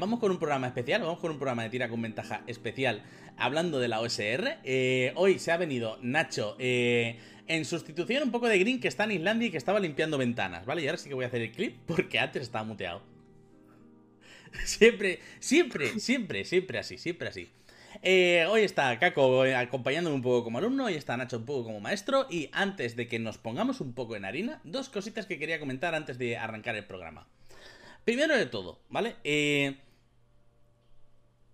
Vamos con un programa especial, vamos con un programa de tira con ventaja especial hablando de la OSR. Eh, hoy se ha venido Nacho eh, en sustitución un poco de Green que está en Islandia y que estaba limpiando ventanas, ¿vale? Y ahora sí que voy a hacer el clip porque antes estaba muteado. Siempre, siempre, siempre, siempre así, siempre así. Eh, hoy está Caco acompañándome un poco como alumno, hoy está Nacho un poco como maestro y antes de que nos pongamos un poco en harina, dos cositas que quería comentar antes de arrancar el programa. Primero de todo, ¿vale? Eh,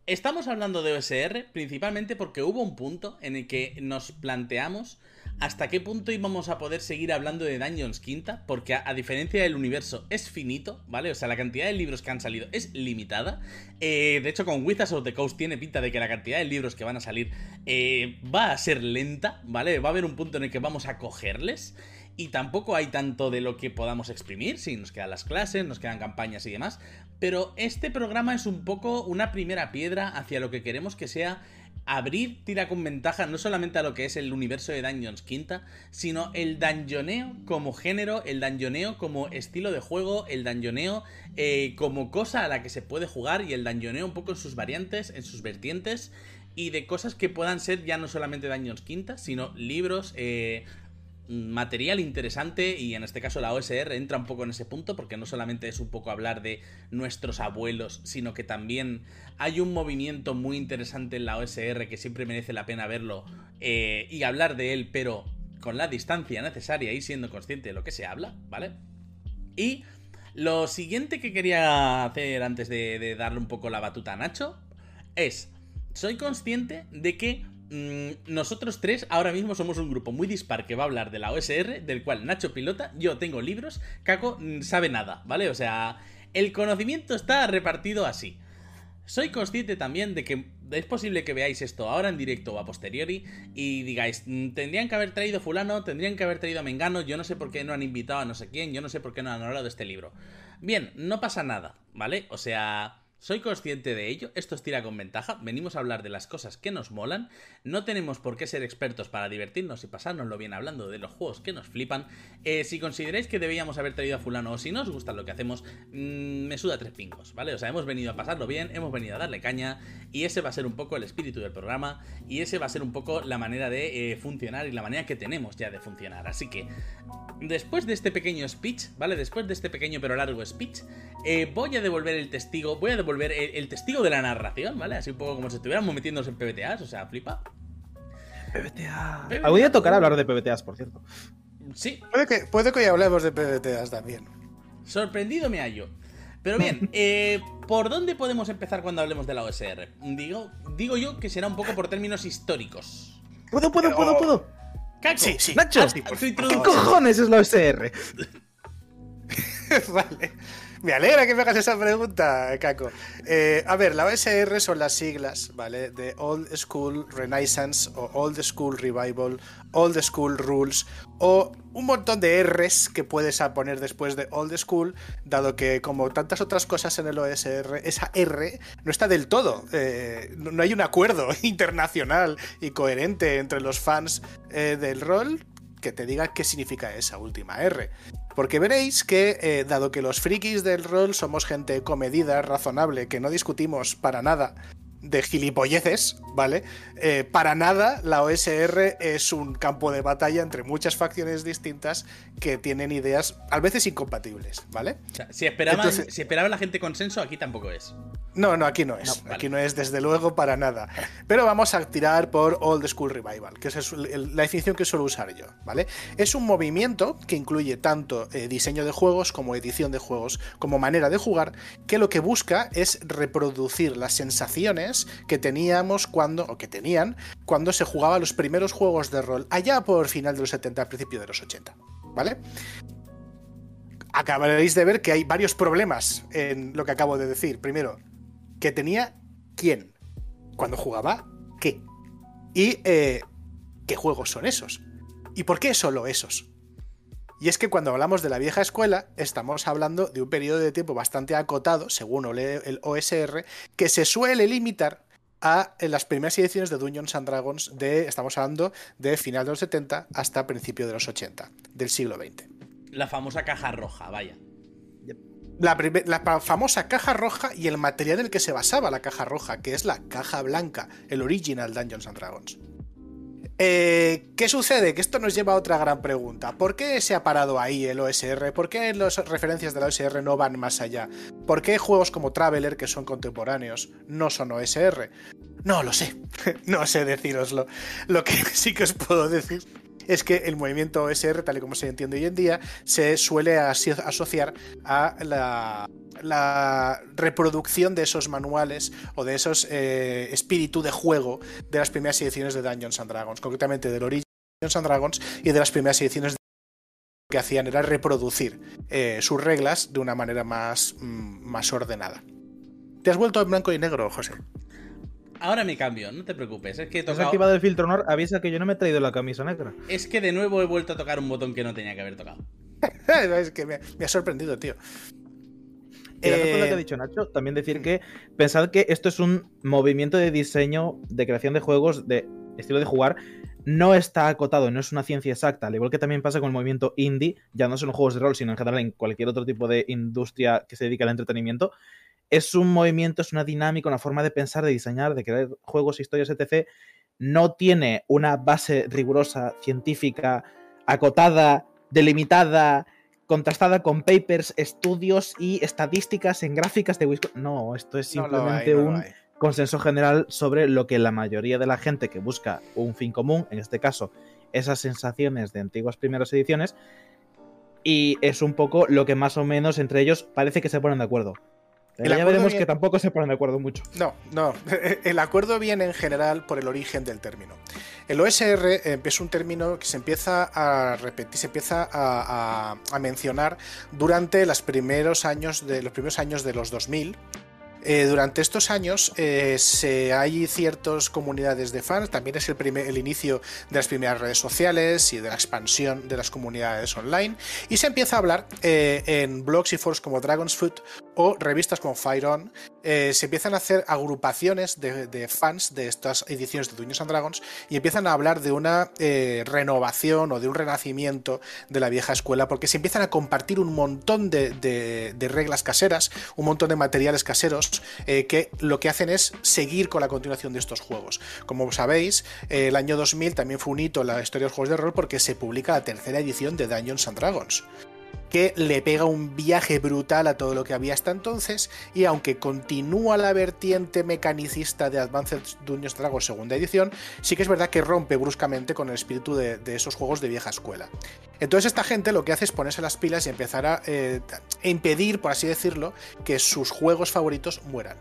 Estamos hablando de OSR principalmente porque hubo un punto en el que nos planteamos hasta qué punto íbamos a poder seguir hablando de Dungeons Quinta, porque a, diferencia del universo es finito, ¿vale? O sea, la cantidad de libros que han salido es limitada. Eh, de hecho, con Wizards of the Coast tiene pinta de que la cantidad de libros que van a salir eh, va a ser lenta, ¿vale? Va a haber un punto en el que vamos a cogerles y tampoco hay tanto de lo que podamos exprimir, sí, nos quedan las clases, nos quedan campañas y demás, pero este programa es un poco una primera piedra hacia lo que queremos que sea abrir tira con ventaja no solamente a lo que es el universo de Dungeons Quinta, sino el dungeoneo como género, el dungeoneo como estilo de juego, el dungeoneo eh, como cosa a la que se puede jugar y el dungeoneo un poco en sus variantes, en sus vertientes y de cosas que puedan ser ya no solamente Dungeons Quinta, sino libros, eh, material interesante y en este caso la OSR entra un poco en ese punto porque no solamente es un poco hablar de nuestros abuelos, sino que también hay un movimiento muy interesante en la OSR que siempre merece la pena verlo eh, y hablar de él, pero con la distancia necesaria y siendo consciente de lo que se habla, ¿vale? Y lo siguiente que quería hacer antes de, de darle un poco la batuta a Nacho es, soy consciente de que nosotros tres ahora mismo somos un grupo muy dispar que va a hablar de la OSR, del cual Nacho pilota, yo tengo libros, Caco mm, sabe nada, ¿vale? O sea, el conocimiento está repartido así. Soy consciente también de que es posible que veáis esto ahora en directo o a posteriori y digáis, mm, tendrían que haber traído fulano, tendrían que haber traído a Mengano, yo no sé por qué no han invitado a no sé quién, yo no sé por qué no han hablado de este libro. Bien, no pasa nada, ¿vale? O sea, soy consciente de ello, esto es tira con ventaja, venimos a hablar de las cosas que nos molan, no tenemos por qué ser expertos para divertirnos y pasárnoslo bien hablando de los juegos que nos flipan. Eh, si consideráis que debíamos haber traído a fulano o si no os gusta lo que hacemos, mm, me suda tres pingos, ¿vale? O sea, hemos venido a pasarlo bien, hemos venido a darle caña y ese va a ser un poco el espíritu del programa y ese va a ser un poco la manera de eh, funcionar y la manera que tenemos ya de funcionar. Así que, después de este pequeño speech, ¿vale? Después de este pequeño pero largo speech, eh, voy a devolver el testigo, voy a devolver el, testigo de la narración, ¿vale? Así un poco como si estuviéramos metiéndonos en PBTAs, o sea, flipa. PBTA. Algún día tocará hablar de PBTAs, por cierto. Sí. Puede que, puede que hoy hablemos de PBTAs también. Sorprendido me hallo. Pero bien, eh, ¿por dónde podemos empezar cuando hablemos de la OSR? Digo, digo yo que será un poco por términos históricos. Puedo, puedo, puedo, puedo. Caco, Sí, sí. Nacho, Ah, sí, por ¿qué cojones es la OSR? vale. Me alegra que me hagas esa pregunta, Caco. Eh, a ver, la OSR son las siglas, ¿vale? De Old School Renaissance o Old School Revival, Old School Rules o un montón de R's que puedes poner después de Old School, dado que como tantas otras cosas en el OSR, esa R no está del todo. eh, no no hay un acuerdo internacional y coherente entre los fans eh, del rol que te diga qué significa esa última R. Porque veréis que, eh, dado que los frikis del rol somos gente comedida, razonable, que no discutimos para nada de gilipolleces, ¿vale? Eh, para nada la OSR es un campo de batalla entre muchas facciones distintas que tienen ideas a veces incompatibles, ¿vale? O sea, si esperaban, Entonces- si esperaba la gente consenso, aquí tampoco es. No, no, aquí no es. No, vale. Aquí no es desde luego para nada. Pero vamos a tirar por Old School Revival, que es la definición que suelo usar yo, ¿vale? Es un movimiento que incluye tanto eh, diseño de juegos como edición de juegos, como manera de jugar, que lo que busca es reproducir las sensaciones que teníamos cuando, o que tenían, cuando se jugaba los primeros juegos de rol, allá por final de los 70, al principio de los 80, ¿vale? acabaréis de ver que hay varios problemas en lo que acabo de decir. Primero, que tenía quién, cuando jugaba, qué. Y eh, qué juegos son esos. ¿Y por qué solo esos? Y es que cuando hablamos de la vieja escuela, estamos hablando de un periodo de tiempo bastante acotado, según el OSR, que se suele limitar a las primeras ediciones de Dungeons and Dragons de, estamos hablando de final de los 70 hasta principio de los 80, del siglo XX. La famosa caja roja, vaya. la, la, famosa caja roja y el material en el que se basaba la caja roja, que es la caja blanca, el original Dungeons and Dragons. Eh, ¿Qué sucede? Que esto nos lleva a otra gran pregunta. ¿Por qué se ha parado ahí el OSR? ¿Por qué las referencias de la OSR no van más allá? ¿Por qué juegos como Traveler, que son contemporáneos, no son OSR? No lo sé, no sé deciroslo. Lo que sí que os puedo decir es que el movimiento OSR, tal y como se entiende hoy en día, se suele asociar a la, reproducción de esos manuales o de esos eh, espíritu de juego de las primeras ediciones de Dungeons and Dragons, concretamente del Origin Dungeons and Dragons y de las primeras ediciones de que hacían era reproducir eh, sus reglas de una manera más, mm, más ordenada. ¿Te has vuelto en blanco y negro, José? Ahora me cambio, no te preocupes. Es que he tocado... Has activado el filtro honor, avisa que yo no me he traído la camisa negra. Es que de nuevo he vuelto a tocar un botón que no tenía que haber tocado. es que me, ha sorprendido, tío. Y lo que ha eh, dicho Nacho, también decir que pensad que esto es un movimiento de diseño, de creación de juegos, de estilo de jugar, no está acotado, no es una ciencia exacta, al igual que también pasa con el movimiento indie, ya no solo en juegos de rol, sino en general en cualquier otro tipo de industria que se dedica al entretenimiento, es un movimiento, es una dinámica, una forma de pensar, de diseñar, de crear juegos, historias, etc. No tiene una base rigurosa, científica, acotada, delimitada, contrastada con papers, estudios y estadísticas en gráficas de Wisconsin. No, esto es simplemente un consenso general sobre lo que la mayoría de la gente que busca un fin común, en este caso, esas sensaciones de antiguas primeras ediciones, y es un poco lo que más o menos entre ellos parece que se ponen de acuerdo ya veremos que tampoco se ponen de acuerdo mucho. No, no. El acuerdo viene en general por el origen del término. El OSR eh, es un término que se empieza a repetir, se empieza a, mencionar durante los primeros años de los primeros años de los 2000 eh, durante estos años eh, se, hay ciertas comunidades de fans, también es el, primer, el inicio de las primeras redes sociales y de la expansión de las comunidades online, y se empieza a hablar eh, en blogs y foros como Dragon's Foot o revistas como Fire On, se empiezan a hacer agrupaciones de, fans de estas ediciones de Dungeons and Dragons y empiezan a hablar de una renovación o de un renacimiento de la vieja escuela, porque se empiezan a compartir un montón de reglas caseras, un montón de materiales caseros, eh, que lo que hacen es seguir con la continuación de estos juegos. Como sabéis, eh, el año 2000 también fue un hito en la historia de los juegos de rol porque se publica la tercera edición de Dungeons and Dragons que le pega un viaje brutal a todo lo que había hasta entonces y aunque continúa la vertiente mecanicista de Advanced Dungeons Dragons segunda edición, sí que es verdad que rompe bruscamente con el espíritu de, esos juegos de vieja escuela. Entonces esta gente lo que hace es ponerse las pilas y empezar a eh, impedir, por así decirlo, que sus juegos favoritos mueran.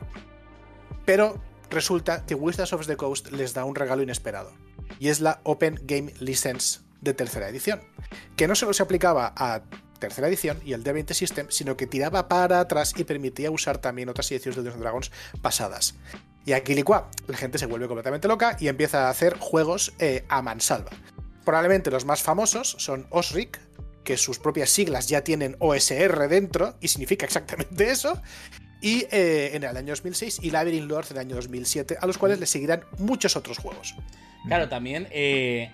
Pero resulta que Wizards of the Coast les da un regalo inesperado y es la Open Game License de tercera edición, que no solo se aplicaba a tercera edición y el D20 System, sino que tiraba para atrás y permitía usar también otras ediciones de Dungeons Dragons pasadas. Y aquí licua, la gente se vuelve completamente loca y empieza a hacer juegos eh, a mansalva. Probablemente los más famosos son Osric, que sus propias siglas ya tienen OSR dentro y significa exactamente eso. Y eh, en el año 2006 y Labyrinth Lords en el año 2007, a los cuales le seguirán muchos otros juegos. Claro, también eh,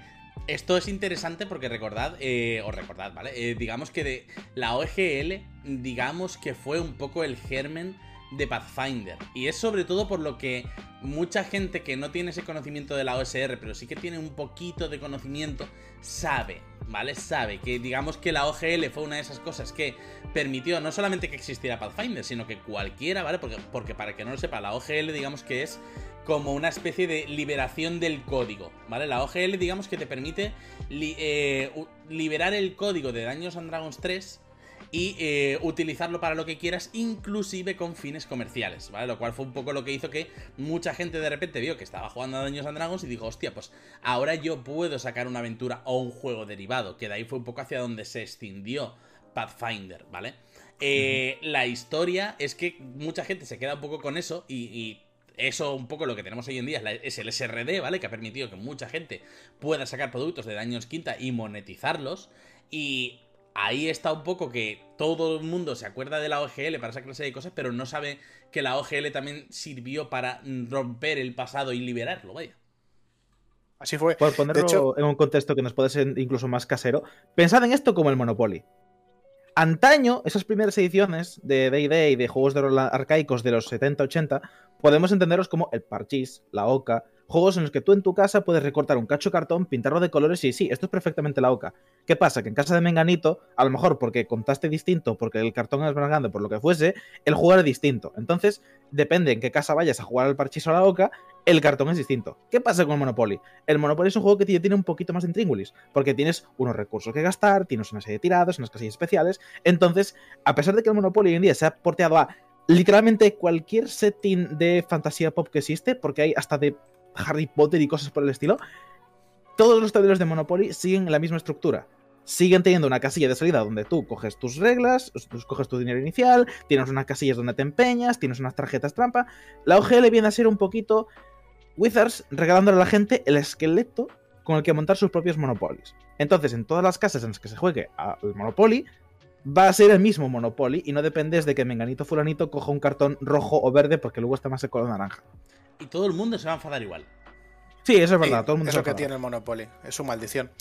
esto es interesante porque recordad, eh, o recordad, ¿vale? Eh, digamos que de la OGL, digamos que fue un poco el germen de Pathfinder. Y es sobre todo por lo que mucha gente que no tiene ese conocimiento de la OSR, pero sí que tiene un poquito de conocimiento, sabe, ¿vale? Sabe que digamos que la OGL fue una de esas cosas que permitió no solamente que existiera Pathfinder, sino que cualquiera, ¿vale? Porque, porque para que no lo sepa, la OGL digamos que es como una especie de liberación del código, ¿vale? La OGL digamos que te permite eh, liberar el código de Daños and Dragons 3 y eh, utilizarlo para lo que quieras, inclusive con fines comerciales, ¿vale? Lo cual fue un poco lo que hizo que mucha gente de repente vio que estaba jugando a Daños and Dragons y dijo, hostia, pues ahora yo puedo sacar una aventura o un juego derivado, que de ahí fue un poco hacia donde se extendió Pathfinder, ¿vale? Eh, la historia es que mucha gente se queda un poco con eso y eso un poco lo que tenemos hoy en día es, el SRD, ¿vale? Que ha permitido que mucha gente pueda sacar productos de Daños Quinta y monetizarlos. Y ahí está un poco que todo el mundo se acuerda de la OGL para esa clase de cosas, pero no sabe que la OGL también sirvió para romper el pasado y liberarlo, vaya. Así fue. Por ponerlo en un contexto que nos puede ser incluso más casero, pensad en esto como el Monopoly. Antaño, esas primeras ediciones de D&D y de juegos de rol arcaicos de los 70-80, podemos entenderlos como el parchís, la oca, juegos en los que tú en tu casa puedes recortar un cacho cartón, pintarlo de colores y sí, esto es perfectamente la oca. ¿Qué pasa? Que en casa de Menganito, a lo mejor porque contaste distinto, porque el cartón es más grande, por lo que fuese, el jugar es distinto. Entonces, depende en qué casa vayas a jugar al parchís o a la oca, el cartón es distinto. ¿Qué pasa con el Monopoly? El Monopoly es un juego que tiene un poquito más de intríngulis, porque tienes unos recursos que gastar, tienes una serie de tirados, unas casillas especiales. Entonces, a pesar de que el Monopoly hoy en día se ha porteado a literalmente cualquier setting de fantasía pop que existe, porque hay hasta de Harry Potter y cosas por el estilo, todos los tableros de Monopoly siguen la misma estructura. Siguen teniendo una casilla de salida donde tú coges tus reglas, coges tu dinero inicial, tienes unas casillas donde te empeñas, tienes unas tarjetas trampa. La OGL viene a ser un poquito Wizards regalándole a la gente el esqueleto con el que montar sus propios Monopolies. Entonces, en todas las casas en las que se juegue al Monopoly, va a ser el mismo Monopoly y no dependes de que Menganito Fulanito coja un cartón rojo o verde porque luego está más de color naranja. Y todo el mundo se va a enfadar igual. Sí, eso es verdad. todo el mundo es lo que tiene el Monopoly. Es su maldición.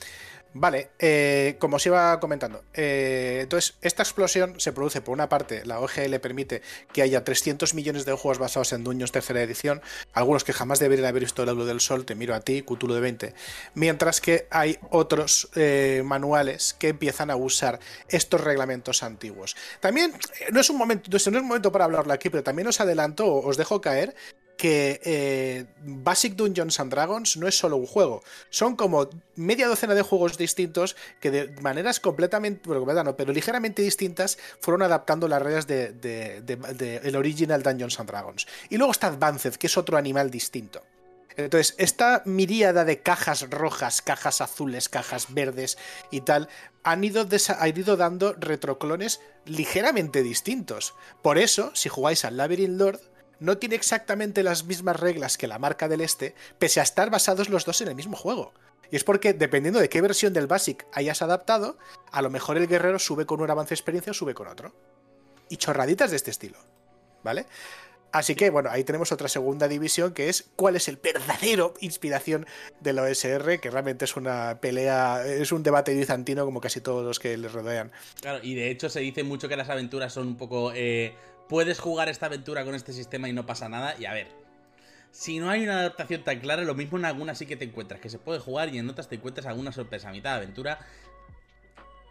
Vale, eh, como os iba comentando, eh, entonces esta explosión se produce por una parte, la OGL permite que haya 300 millones de juegos basados en Dungeons tercera edición, algunos que jamás deberían haber visto el luz del sol, te miro a ti, Cthulhu de 20, mientras que hay otros eh, manuales que empiezan a usar estos reglamentos antiguos. También, no es un momento, no es un momento para hablarlo aquí, pero también os adelanto, os dejo caer que eh, Basic Dungeons and Dragons no es solo un juego, son como media docena de juegos distintos que de maneras completamente, bueno, no, pero ligeramente distintas fueron adaptando las reglas de, el original Dungeons and Dragons. Y luego está Advanced, que es otro animal distinto. Entonces, esta miríada de cajas rojas, cajas azules, cajas verdes y tal, han ido, han ido dando retroclones ligeramente distintos. Por eso, si jugáis al Labyrinth Lord, no tiene exactamente las mismas reglas que la marca del este, pese a estar basados los dos en el mismo juego. Y es porque, dependiendo de qué versión del Basic hayas adaptado, a lo mejor el guerrero sube con un avance de experiencia o sube con otro. Y chorraditas de este estilo. ¿Vale? Así que, bueno, ahí tenemos otra segunda división que es cuál es el verdadero inspiración del OSR, que realmente es una pelea, es un debate bizantino como casi todos los que le rodean. Claro, y de hecho se dice mucho que las aventuras son un poco eh, puedes jugar esta aventura con este sistema y no pasa nada. Y a ver, si no hay una adaptación tan clara, lo mismo en algunas sí que te encuentras, que se puede jugar y en otras te encuentras alguna sorpresa a mitad de aventura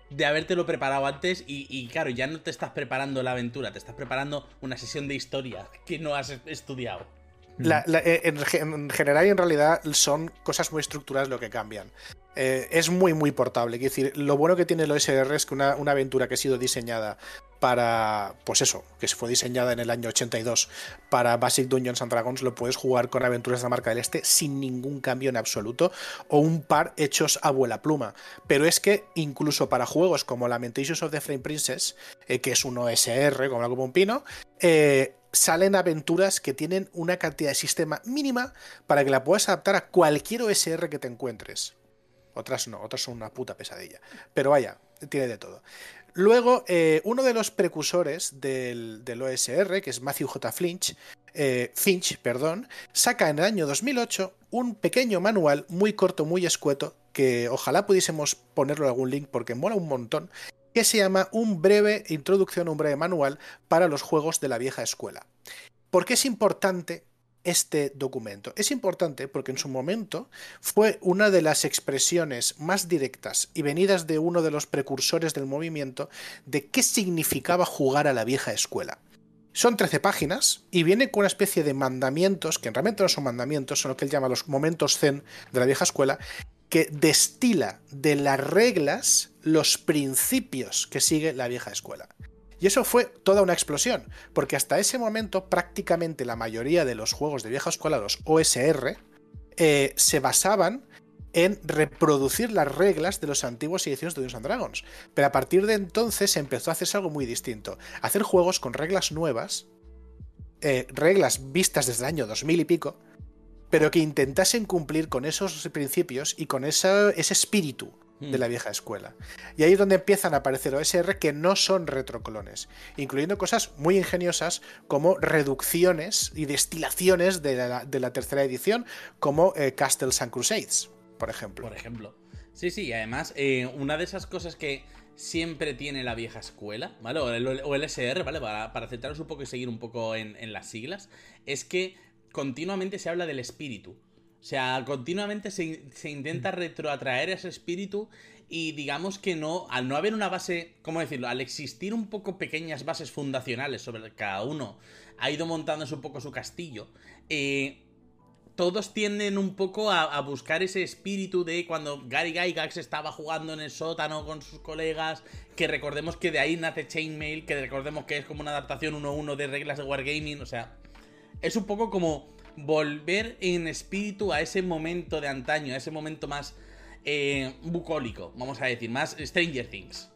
de habértelo preparado antes y, claro, ya no te estás preparando la aventura, te estás preparando una sesión de historia que no has estudiado. Eh, en, general y en realidad son cosas muy estructurales lo que cambian. Eh, es muy, muy portable. Es decir, lo bueno que tiene el OSR es que una, aventura que ha sido diseñada para, pues eso, que se fue diseñada en el año 82 para Basic Dungeons and Dragons, lo puedes jugar con aventuras de la marca del Este sin ningún cambio en absoluto, o un par hechos a vuela pluma. Pero es que incluso para juegos como Lamentations of the Flame Princess, eh, que es un OSR, como la como un pino, eh, salen aventuras que tienen una cantidad de sistema mínima para que la puedas adaptar a cualquier OSR que te encuentres. Otras no, otras son una puta pesadilla. Pero vaya, tiene de todo. Luego, eh, uno de los precursores del, OSR, que es Matthew J. Finch, eh, Finch, perdón, saca en el año 2008 un pequeño manual muy corto, muy escueto, que ojalá pudiésemos ponerlo en algún link porque mola un montón, que se llama Un breve introducción, un breve manual para los juegos de la vieja escuela. ¿Por qué es importante este documento? Es importante porque en su momento fue una de las expresiones más directas y venidas de uno de los precursores del movimiento de qué significaba jugar a la vieja escuela. Son 13 páginas y viene con una especie de mandamientos, que realmente no son mandamientos, son lo que él llama los momentos zen de la vieja escuela, que destila de las reglas los principios que sigue la vieja escuela. Y eso fue toda una explosión, porque hasta ese momento prácticamente la mayoría de los juegos de vieja escuela, los OSR, eh, se basaban en reproducir las reglas de los antiguos ediciones de Dungeons and Dragons. Pero a partir de entonces empezó a hacerse algo muy distinto. Hacer juegos con reglas nuevas, eh, reglas vistas desde el año 2000 y pico, pero que intentasen cumplir con esos principios y con ese espíritu de la vieja escuela. Y ahí es donde empiezan a aparecer OSR que no son retroclones, incluyendo cosas muy ingeniosas como reducciones y destilaciones de la, tercera edición, como eh, Castles and Crusades, por ejemplo. Por ejemplo. Sí, sí, y además, eh, una de esas cosas que siempre tiene la vieja escuela, ¿vale? O el, SR, ¿vale? Para, para centraros un poco y seguir un poco en las siglas, es que continuamente se habla del espíritu. O sea, continuamente se, se, intenta retroatraer ese espíritu y digamos que no, al no haber una base, ¿cómo decirlo? Al existir un poco pequeñas bases fundacionales sobre cada uno, ha ido montándose un poco su castillo. Eh, todos tienden un poco a, buscar ese espíritu de cuando Gary Gygax estaba jugando en el sótano con sus colegas, que recordemos que de ahí nace Chainmail, que recordemos que es como una adaptación 1-1 de reglas de Wargaming, o sea, es un poco como volver en espíritu a ese momento de antaño, a ese momento más eh, bucólico, vamos a decir, más Stranger Things.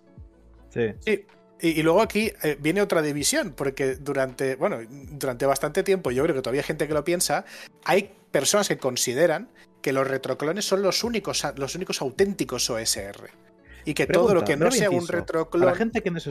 Sí. sí. Y, luego aquí eh, viene otra división, porque durante, bueno, durante bastante tiempo, yo creo que todavía hay gente que lo piensa, hay personas que consideran que los retroclones son los únicos, los únicos auténticos OSR. Y que todo lo que no sea un retroclon. la gente que no es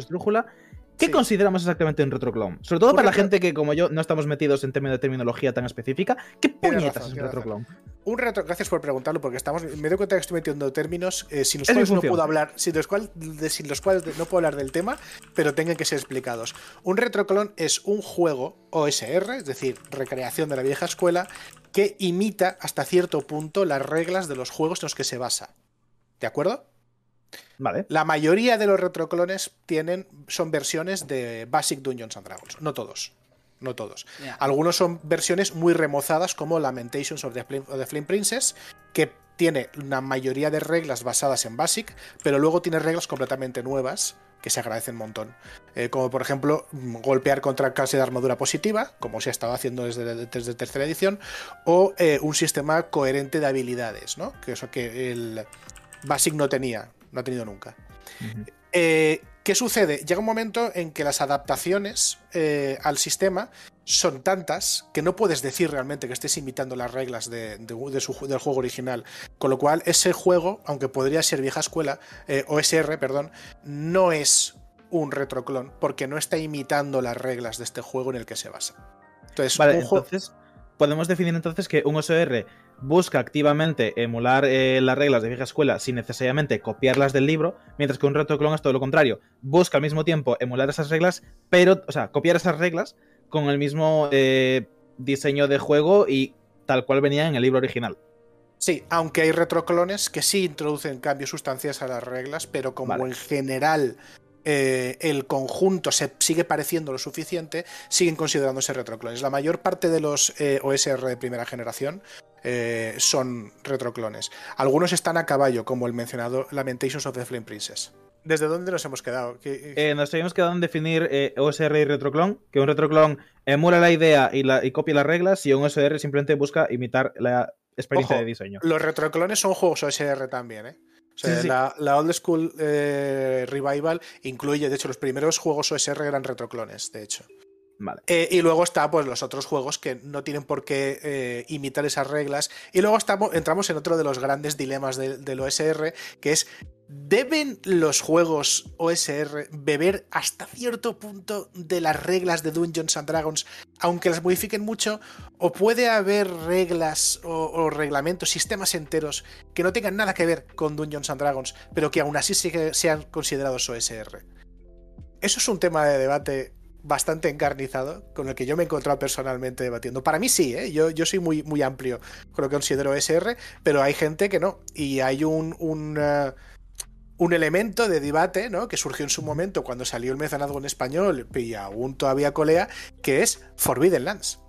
¿Qué consideramos exactamente un retroclone? Sobre todo para la gente que, como yo, no estamos metidos en términos de terminología tan específica. ¿Qué puñetas es un retroclone? Un retro, gracias por preguntarlo, porque estamos. Me doy cuenta que estoy metiendo términos eh, sin los cuales no puedo hablar, sin los, cuales, los cuales no puedo hablar del tema, pero tengan que ser explicados. Un retroclone es un juego OSR, es decir, recreación de la vieja escuela, que imita hasta cierto punto las reglas de los juegos en los que se basa. ¿De acuerdo? La mayoría de los retroclones tienen, son versiones de Basic Dungeons and Dragons. No todos. No todos. Algunos son versiones muy remozadas, como Lamentations of the, Flame, Princess, que tiene una mayoría de reglas basadas en Basic, pero luego tiene reglas completamente nuevas que se agradecen un montón. Eh, como por ejemplo, golpear contra clase de armadura positiva, como se ha estado haciendo desde, desde tercera edición, o eh, un sistema coherente de habilidades, ¿no? Que eso que el Basic no tenía no ha tenido nunca. Eh, ¿Qué sucede? Llega un momento en que las adaptaciones eh, al sistema son tantas que no puedes decir realmente que estés imitando las reglas de, del juego original. Con lo cual, ese juego, aunque podría ser vieja escuela, eh, OSR, perdón, no es un retroclon porque no está imitando las reglas de este juego en el que se basa. Entonces, vale, entonces podemos definir entonces que un OSR busca activamente emular eh, las reglas de vieja escuela sin necesariamente copiarlas del libro, mientras que un retroclon es todo lo contrario. Busca al mismo tiempo emular esas reglas, pero, o sea, copiar esas reglas con el mismo eh, diseño de juego y tal cual venía en el libro original. Sí, aunque hay retroclones que sí introducen cambios sustancias a las reglas, pero como en general eh, el conjunto se sigue pareciendo lo suficiente, siguen considerándose retroclones. La mayor parte de los eh, OSR de primera generación eh, son retroclones. Algunos están a caballo, como el mencionado Lamentations of the Flame Princess. ¿Desde dónde nos hemos quedado? nos habíamos quedado en definir OSR y retroclon, que un retroclon emula la idea y, la, y, copia las reglas y un OSR simplemente busca imitar la experiencia de diseño. Los retroclones son juegos OSR también, ¿eh? La, Old School eh, Revival incluye, de hecho, los primeros juegos OSR eran retroclones, de hecho. Eh, y luego está pues los otros juegos que no tienen por qué eh, imitar esas reglas. Y luego estamos, entramos en otro de los grandes dilemas del OSR, que es ¿deben los juegos OSR beber hasta cierto punto de las reglas de Dungeons and Dragons, aunque las modifiquen mucho? ¿O puede haber reglas o, reglamentos, sistemas enteros que no tengan nada que ver con Dungeons and Dragons, pero que aún así sean considerados OSR? Eso es un tema de debate bastante encarnizado, con el que yo me he encontrado personalmente debatiendo. Para mí sí, ¿eh? yo, yo soy muy, muy amplio con lo que considero SR, pero hay gente que no. Y hay un, un, eh, un elemento de debate ¿no? que surgió en su momento cuando salió el mecenazgo en español y aún todavía colea, que es Forbidden Lands.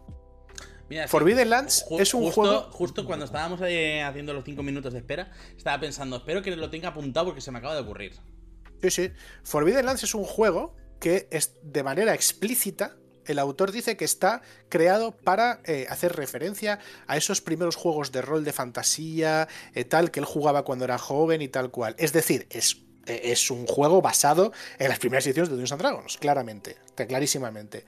Forbidden Lands es un juego. Justo cuando estábamos haciendo los 5 minutos de espera, estaba pensando, espero que lo tenga apuntado porque se me acaba de ocurrir. Sí, sí. Forbidden Lands es un juego que es de manera explícita el autor dice que está creado para eh, hacer referencia a esos primeros juegos de rol de fantasía, eh, tal, que él jugaba cuando era joven y tal cual. Es decir, es, eh, es un juego basado en las primeras ediciones de Dungeons and Dragons, claramente, clarísimamente.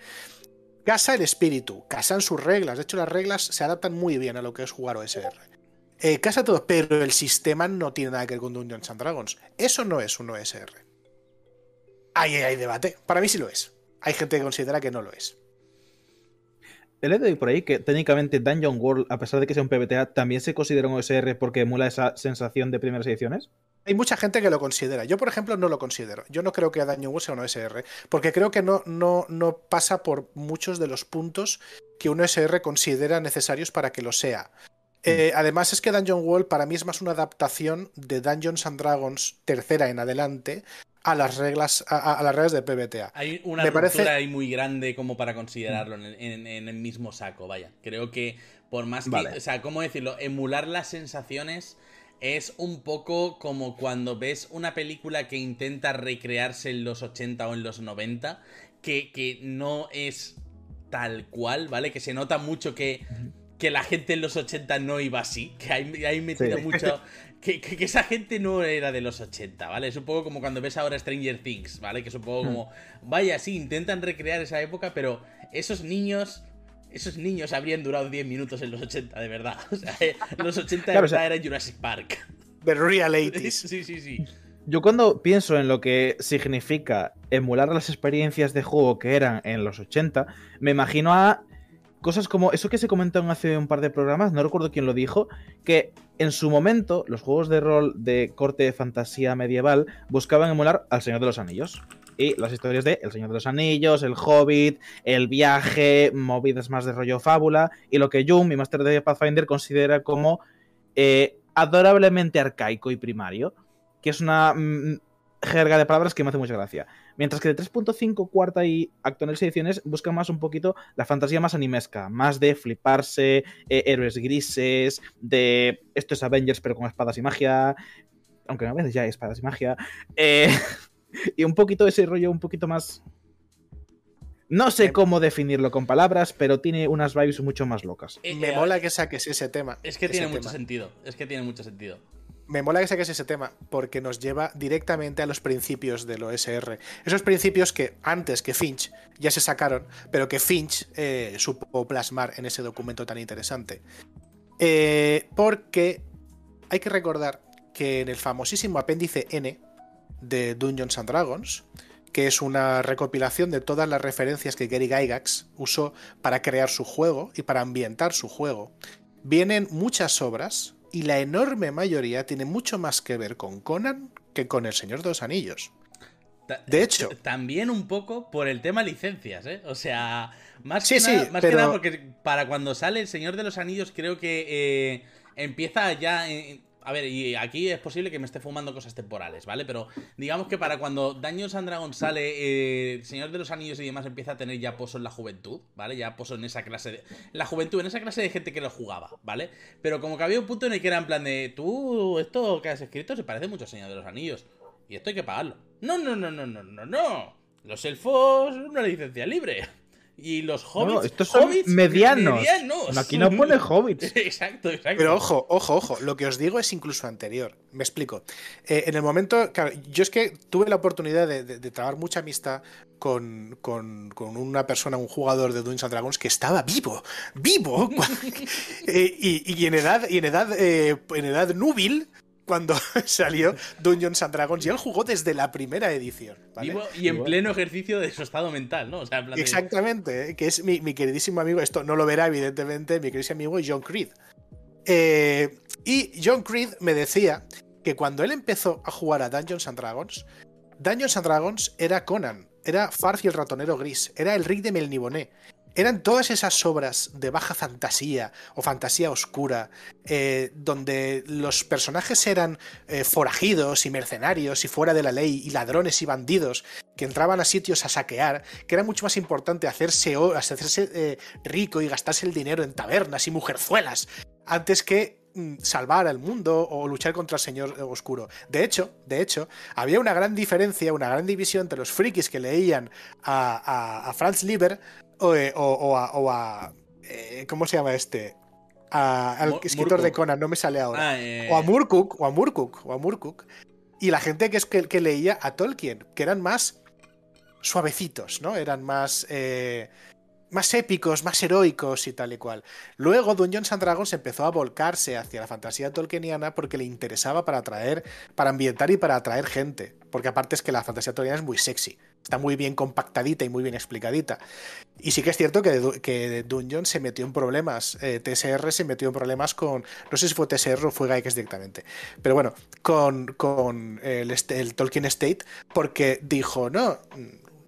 Casa el espíritu, casan sus reglas. De hecho, las reglas se adaptan muy bien a lo que es jugar OSR. casa todo, pero el sistema no tiene nada que ver con Dungeons and Dragons. Eso no es un OSR. Ahí hay debate. Para mí sí lo es. Hay gente que considera que no lo es. He leído por ahí que técnicamente Dungeon World, a pesar de que sea un PBTA, también se considera un OSR porque emula esa sensación de primeras ediciones. hay mucha gente que lo considera. Yo, por ejemplo, no lo considero. Yo no creo que Dungeon World sea un OSR, porque creo que no, no, no pasa por muchos de los puntos que un OSR considera necesarios para que lo sea. Eh, además es que Dungeon World para mí es más una adaptación de Dungeons and Dragons tercera en adelante a las reglas a, las reglas de PBTA. Hay una Me ruptura ahí muy grande como para considerarlo en, el mismo saco, vaya. Creo que por más que, o sea, ¿cómo decirlo? Emular las sensaciones es un poco como cuando ves una película que intenta recrearse en los 80 o en los 90, que, que no es tal cual, ¿vale? Que se nota mucho que, que la gente en los 80 no iba así, que hay, hay metido mucho... Que, que, esa gente no era de los 80, ¿vale? Es un poco como cuando ves ahora Stranger Things, ¿vale? Que es un poco hmm. como, vaya, sí, intentan recrear esa época, pero esos niños esos niños habrían durado 10 minutos en los 80, de verdad. O sea, eh, los 80 de verdad era Jurassic Park. The real 80 Sí, sí, sí. Yo cuando pienso en lo que significa emular las experiencias de juego que eran en los 80, me imagino a cosas como eso que se comentaron hace un par de programas, no recuerdo quién lo dijo, que en su momento los juegos de rol de corte de fantasía medieval buscaban emular al Señor de los Anillos y las historias de El Señor de los Anillos, El Hobbit, El Viaje, movidas más de rollo fábula, y lo que Jung, mi máster de Pathfinder, considera como eh, adorablemente arcaico y primario, que es una mm, jerga de palabras que me hace mucha gracia. Mientras que de 3.5, cuarta y actuales ediciones buscan más un poquito la fantasía más animesca, más de fliparse, eh, héroes grises, de esto es Avengers pero con espadas y magia, aunque a veces ya hay espadas y magia. Eh, y un poquito ese rollo un poquito más... No sé cómo definirlo con palabras, pero tiene unas vibes mucho más locas. Eh, me mola que saques ese tema. Es que tiene mucho sentido. Es que tiene mucho sentido. Me mola que saques ese tema porque nos lleva directamente a los principios del OSR. Esos principios que antes que Finch ya se sacaron, pero que Finch eh, supo plasmar en ese documento tan interesante. Eh, porque hay que recordar que en el famosísimo apéndice N de Dungeons and Dragons, que es una recopilación de todas las referencias que Gary Gygax usó para crear su juego y para ambientar su juego. Vienen muchas obras y la enorme mayoría tiene mucho más que ver con Conan que con El Señor de los Anillos. De hecho. También un poco por el tema licencias, ¿eh? O sea, más, que, nada, más que nada porque para cuando sale El Señor de los Anillos creo que eh, empieza ya... A ver, y aquí es posible que me esté fumando cosas temporales, ¿vale? Pero digamos que para cuando Dungeons and Dragons sale, eh, Señor de los Anillos y demás empieza a tener ya pozo en la juventud, ¿vale? Ya pozo en esa clase de... La juventud, en esa clase de gente que lo jugaba, ¿vale? Pero como que había un punto en el que era en plan de, tú, esto que has escrito se parece mucho a Señor de los Anillos. Y esto hay que pagarlo. No, no, no, no, no, no, no. Los elfos, una licencia libre. Y los hobbits. No, estos son medianos. Aquí no pone hobbits. exacto, exacto. Pero ojo, ojo, ojo. Lo que os digo es incluso anterior. Me explico. Eh, en el momento. Claro, yo es que tuve la oportunidad de, de, trabar mucha amistad con, con, con, una persona, un jugador de Dungeons Dragons que estaba vivo. ¡Vivo! Eh, y, y, en edad, y en edad, eh, en edad núbil cuando salió Dungeons and Dragons y él jugó desde la primera edición. y en pleno ejercicio de su estado mental, ¿no? Exactamente, ¿eh? que es mi, queridísimo amigo, esto no lo verá evidentemente, mi queridísimo amigo John Creed. Eh, y John Creed me decía que cuando él empezó a jugar a Dungeons and Dragons, Dungeons and Dragons era Conan, era Farf y el ratonero gris, era el Rick de Melniboné, eran todas esas obras de baja fantasía o fantasía oscura, eh, donde los personajes eran eh, forajidos y mercenarios y fuera de la ley y ladrones y bandidos que entraban a sitios a saquear, que era mucho más importante hacerse, eh, rico y gastarse el dinero en tabernas y mujerzuelas antes que mm, salvar al mundo o luchar contra el señor oscuro. De hecho, de hecho, había una gran diferencia, una gran división entre los frikis que leían a, a Franz Lieber eh, o, a, eh, ¿Cómo se llama este? al escritor de Conan, no me sale ahora. Ah, eh, o a Murkuk, o a Murkuk, o a Murkuk. Y la gente que, es que, leía a Tolkien, que eran más suavecitos, ¿no? Eran más. más épicos, más heroicos y tal y cual. Luego Dungeons and Dragons empezó a volcarse hacia la fantasía tolkieniana porque le interesaba para atraer, para ambientar y para atraer gente. Porque aparte es que la fantasía tolkieniana es muy sexy. Está muy bien compactadita y muy bien explicadita. Y sí que es cierto que, que Dungeon se metió en problemas, eh, TSR se metió en problemas con, no sé si fue TSR o fue Gaikes directamente, pero bueno, con, con el, el Tolkien State, porque dijo, no,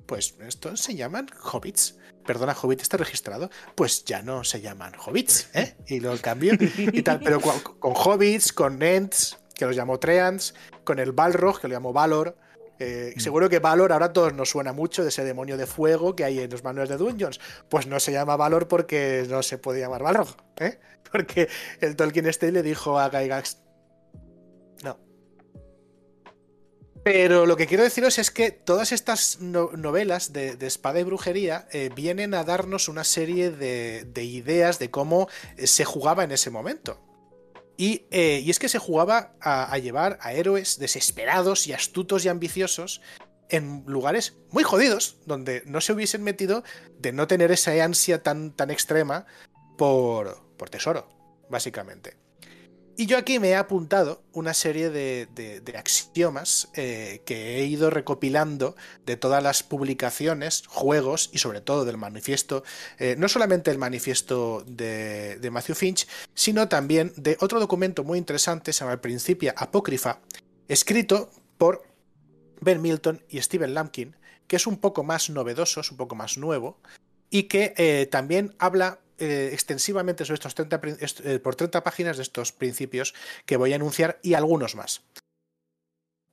pues estos se llaman hobbits. Perdona, Hobbit está registrado. Pues ya no se llaman hobbits, ¿eh? Y lo cambio y tal. Pero con, con hobbits, con Ents, que los llamó Treants, con el Balrog, que lo llamó Valor, eh, mm. seguro que Valor ahora a todos nos suena mucho de ese demonio de fuego que hay en los manuales de Dungeons. Pues no se llama Valor porque no se puede llamar Valor, ¿eh? Porque el Tolkien este le dijo a Gygax. No. Pero lo que quiero deciros es que todas estas novelas de, espada y brujería eh, vienen a darnos una serie de, de ideas de cómo se jugaba en ese momento. Eh, y, es que se jugaba a, llevar a héroes desesperados y astutos y ambiciosos en lugares muy jodidos, donde no se hubiesen metido de no tener esa ansia tan, tan extrema por, por tesoro, básicamente. Y yo aquí me he apuntado una serie de, axiomas eh, que he ido recopilando de todas las publicaciones, juegos y sobre todo del manifiesto, eh, no solamente el manifiesto de, Matthew Finch, sino también de otro documento muy interesante, se llama el Principia Apócrifa, escrito por Ben Milton y Stephen Lampkin, que es un poco más novedoso, es un poco más nuevo, y que eh, también habla eh, extensivamente sobre estos 30, eh, por 30 páginas de estos principios que voy a enunciar y algunos más.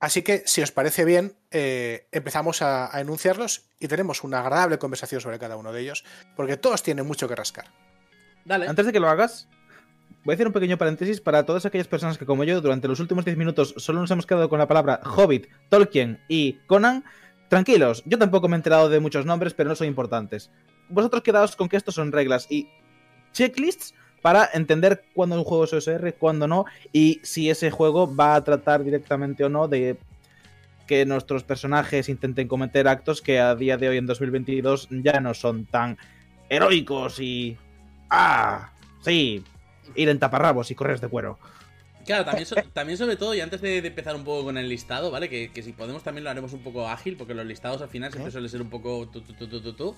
Así que, si os parece bien, eh, empezamos a, enunciarlos y tenemos una agradable conversación sobre cada uno de ellos, porque todos tienen mucho que rascar. Dale. Antes de que lo hagas, voy a hacer un pequeño paréntesis para todas aquellas personas que, como yo, durante los últimos 10 minutos solo nos hemos quedado con la palabra Hobbit, Tolkien y Conan. Tranquilos, yo tampoco me he enterado de muchos nombres, pero no son importantes vosotros quedaos con que estos son reglas y checklists para entender cuándo un juego es OSR, cuándo no, y si ese juego va a tratar directamente o no de que nuestros personajes intenten cometer actos que a día de hoy en 2022 ya no son tan heroicos y... ¡Ah! Sí, ir en taparrabos y correr de cuero. Claro, también, también sobre todo, y antes de, empezar un poco con el listado, ¿vale? Que, si podemos también lo haremos un poco ágil, porque los listados al final siempre suele ser un poco tu, tu, tu, tu,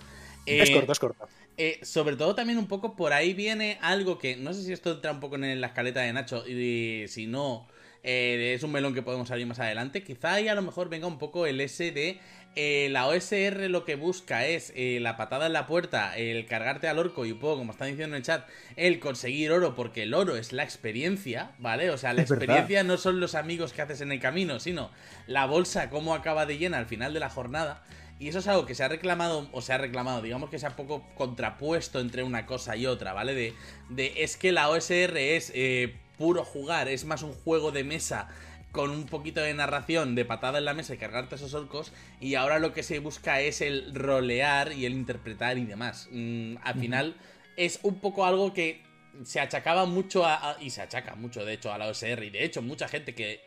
es corto, es corto. Eh, sobre todo también un poco por ahí viene algo que no sé si esto entra un poco en la escaleta de Nacho y si no eh, es un melón que podemos abrir más adelante. Quizá ahí a lo mejor venga un poco el S de eh, la OSR lo que busca es la patada en la puerta, el cargarte al orco y un poco, como están diciendo en el chat, el conseguir oro, porque el oro es la experiencia, ¿vale? O sea, la experiencia no son los amigos que haces en el camino, sino la bolsa, cómo acaba de llena al final de la jornada. Y eso es algo que se ha reclamado, o se ha reclamado, digamos que se ha poco contrapuesto entre una cosa y otra, ¿vale? De, de es que la OSR es eh, puro jugar, es más un juego de mesa con un poquito de narración, de patada en la mesa y cargarte esos orcos, y ahora lo que se busca es el rolear y el interpretar y demás. Mm, al final es un poco algo que se achacaba mucho a, y se achaca mucho de hecho a la OSR, y de hecho mucha gente que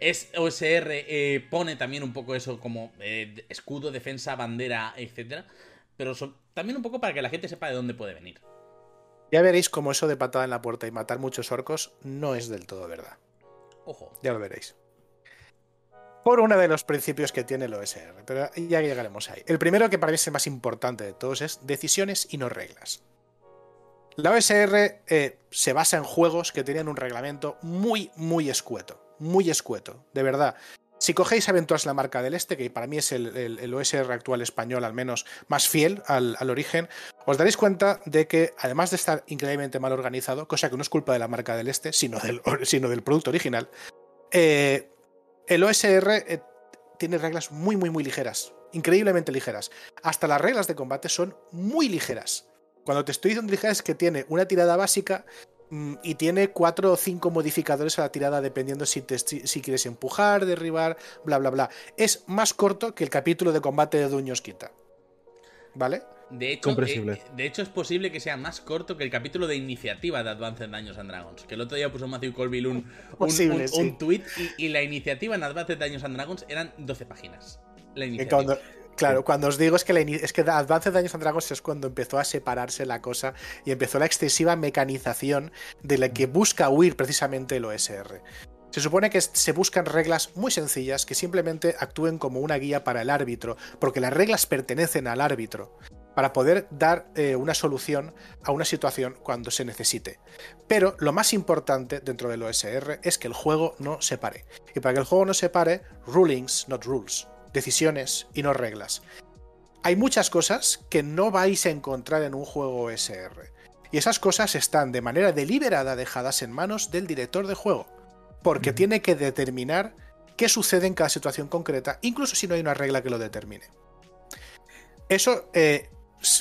es OSR eh, pone también un poco eso como eh, escudo, defensa, bandera, etcétera. Pero también un poco para que la gente sepa de dónde puede venir. Ya veréis como eso de patada en la puerta y matar muchos orcos no es del todo verdad. Ojo. Ya lo veréis. Por uno de los principios que tiene el OSR, pero ya llegaremos ahí. El primero que para mí es el más importante de todos es decisiones y no reglas. La OSR eh, se basa en juegos que tienen un reglamento muy, muy escueto muy escueto, de verdad. Si cogéis Aventuras la marca del Este, que para mí es el, OSR actual español al menos más fiel al, origen, os daréis cuenta de que además de estar increíblemente mal organizado, cosa que no es culpa de la marca del Este, sino del, producto original, eh, el OSR eh, tiene reglas muy, muy, muy ligeras, increíblemente ligeras. Hasta las reglas de combate son muy ligeras. Cuando te estoy diciendo ligeras es que tiene una tirada básica y tiene cuatro o cinco modificadores a la tirada dependiendo si, si quieres empujar, derribar, bla, bla, bla. Es más corto que el capítulo de combate de Duños Quita. ¿Vale? De hecho, eh, de hecho, es posible que sea más corto que el capítulo de iniciativa de Advanced Dungeons and Dragons. Que el otro día puso Matthew Colville un, un, tweet y, la iniciativa en Advanced Dungeons and Dragons eran 12 páginas. La iniciativa. Claro, cuando os digo es que, la, es que Advanced Dungeons and Dragons es cuando empezó a separarse la cosa y empezó la excesiva mecanización de la que busca huir precisamente el OSR. Se supone que se buscan reglas muy sencillas que simplemente actúen como una guía para el árbitro, porque las reglas pertenecen al árbitro, para poder dar eh, una solución a una situación cuando se necesite. Pero lo más importante dentro del OSR es que el juego no se pare. Y para que el juego no se pare, rulings, not rules, decisiones y no reglas. Hay muchas cosas que no vais a encontrar en un juego OSR. Y esas cosas están de manera deliberada dejadas en manos del director de juego porque tiene que determinar qué sucede en cada situación concreta, incluso si no hay una regla que lo determine. Eso, eh,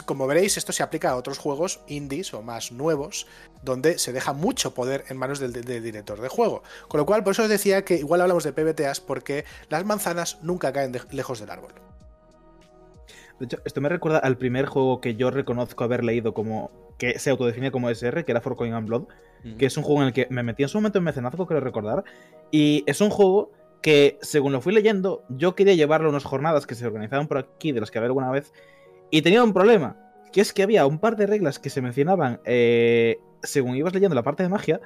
como veréis, esto se aplica a otros juegos indies o más nuevos, donde se deja mucho poder en manos del, director de juego. Con lo cual, por eso os decía que igual hablamos de PBTAs porque las manzanas nunca caen lejos del árbol. De hecho, esto me recuerda al primer juego que yo reconozco haber leído como que se autodefinía como SR, que era For Coin and Blood, que es un juego en el que me metí en su momento en mecenazgo, creo recordar, y es un juego que, según lo fui leyendo, yo quería llevarlo a unas jornadas que se organizaban por aquí, de las que había alguna vez, y tenía un problema, que es que había un par de reglas que se mencionaban eh, según ibas leyendo la parte de magia,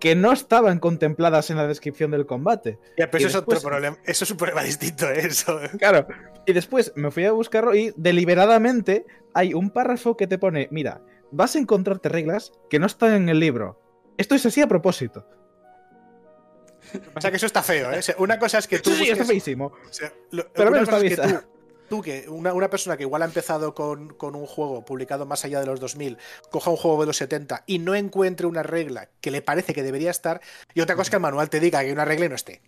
que no estaban contempladas en la descripción del combate. Ya, pero eso es otro problema. Eso es un problema distinto, ¿eh? eso. Claro. Y después me fui a buscarlo y deliberadamente hay un párrafo que te pone: Mira, vas a encontrarte reglas que no están en el libro. Esto es así a propósito. O sea que eso está feo, ¿eh? una cosa es que tú. Sí, está feísimo. pero menos está tú, que una, persona que igual ha empezado con, un juego publicado más allá de los 2000, coja un juego de los 70 y no encuentre una regla que le parece que debería estar, y otra cosa es que el manual te diga que una regla y no esté.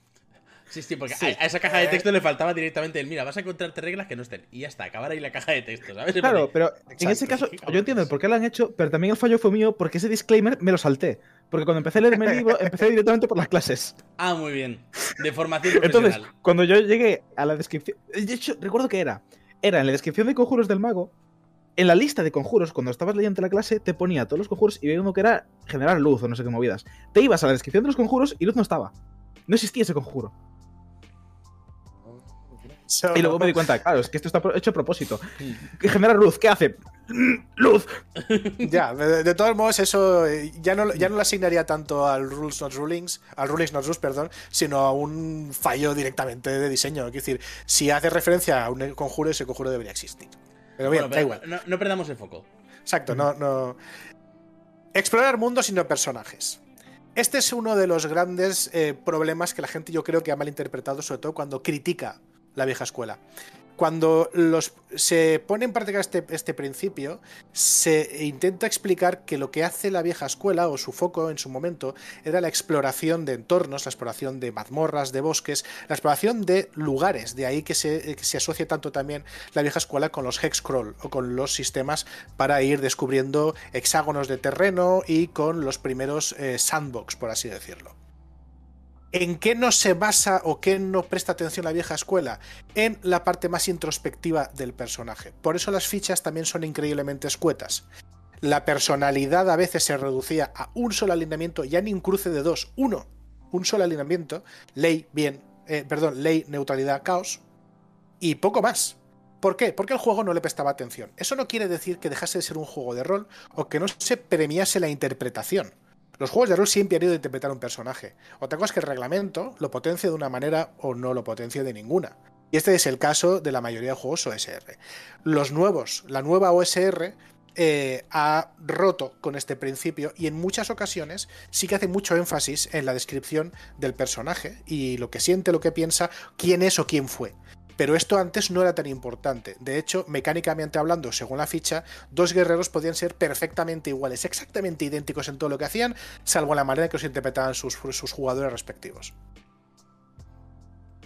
Sí, sí, porque A, esa caja de texto le faltaba directamente el, mira, vas a encontrarte reglas que no estén. Y ya está, acabar ahí la caja de texto, ¿sabes? Claro, pero en ese caso, yo entiendo por qué lo han hecho, pero también el fallo fue mío porque ese disclaimer me lo salté. Porque cuando empecé a leerme el libro, empecé directamente por las clases. Ah, muy bien. De formación profesional. Entonces, cuando yo llegué a la descripción. De hecho, recuerdo que era. Era en la descripción de conjuros del mago. En la lista de conjuros, cuando estabas leyendo la clase, te ponía todos los conjuros y veía uno que era generar luz o no sé qué movidas. Te ibas a la descripción de los conjuros y luz no estaba. No existía ese conjuro y luego me di cuenta, claro, es que esto está hecho a propósito. Que genera luz, ¿qué hace? ¡Luz! ya, de, todos modos, eso eh, ya no, ya no lo asignaría tanto al Rules Not Rulings, al Rulings Not Rules, perdón, sino a un fallo directamente de diseño. Es decir, si hace referencia a un conjuro, ese conjuro debería existir. Pero bien, da igual. No, perdamos el foco. Exacto, no, no. Explorar mundos y no personajes. Este es uno de los grandes eh, problemas que la gente yo creo que ha malinterpretado, sobre todo cuando critica la vieja escuela. Cuando se pone en práctica este, este, principio, se intenta explicar que lo que hace la vieja escuela, o su foco en su momento, era la exploración de entornos, la exploración de mazmorras, de bosques, la exploración de lugares. De ahí que se, que se asocia tanto también la vieja escuela con los hexcrawl, o con los sistemas para ir descubriendo hexágonos de terreno y con los primeros eh, sandbox, por así decirlo. ¿En qué no se basa o qué no presta atención la vieja escuela? En la parte más introspectiva del personaje. Por eso las fichas también son increíblemente escuetas. La personalidad a veces se reducía a un solo alineamiento, ya ni un cruce de dos, uno, un solo alineamiento, ley, bien, eh, perdón, ley, neutralidad, caos, y poco más. ¿Por qué? Porque el juego no le prestaba atención. Eso no quiere decir que dejase de ser un juego de rol o que no se premiase la interpretación. Los juegos de rol siempre han ido a interpretar un personaje. Otra cosa es que el reglamento lo potencie de una manera o no lo potencie de ninguna. Y este es el caso de la mayoría de juegos OSR. Los nuevos, la nueva OSR eh, ha roto con este principio y en muchas ocasiones sí que hace mucho énfasis en la descripción del personaje y lo que siente, lo que piensa, quién es o quién fue. Pero esto antes no era tan importante. De hecho, mecánicamente hablando, según la ficha, dos guerreros podían ser perfectamente iguales, exactamente idénticos en todo lo que hacían, salvo la manera en que los interpretaban sus, sus jugadores respectivos.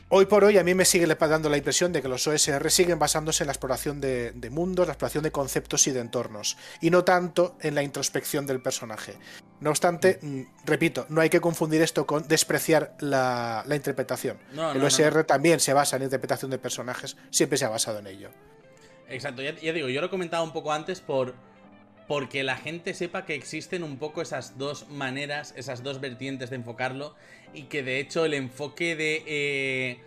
Hoy por hoy a mí me sigue dando la impresión de que los OSR siguen basándose en la exploración de, mundos, la exploración de conceptos y de entornos, y no tanto en la introspección del personaje. No obstante, mm, repito, no hay que confundir esto con despreciar la, interpretación. el OSR también se basa en la interpretación de personajes, siempre se ha basado en ello. Exacto, ya, ya digo, yo lo he comentado un poco antes por porque la gente sepa que existen un poco esas dos maneras, esas dos vertientes de enfocarlo y que de hecho el enfoque de... Eh,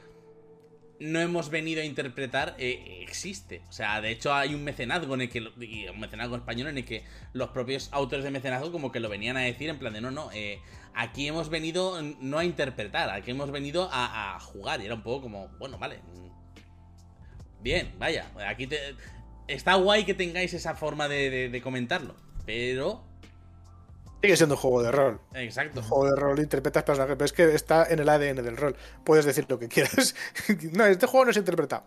no hemos venido a interpretar eh, existe. O sea, de hecho hay un mecenazgo en el que, un mecenazgo español en el que los propios autores de mecenazgo como que lo venían a decir en plan de no, no, eh, aquí hemos venido no a interpretar, aquí hemos venido a, jugar. Y era un poco como, bueno, vale. Mm, bien, vaya, aquí te, está guay que tengáis esa forma de comentarlo, pero Sigue siendo un juego de rol. Exacto. Un juego de rol, interpretas personajes, pero es que está en el ADN del rol. Puedes decir lo que quieras. no, este juego no es interpretado.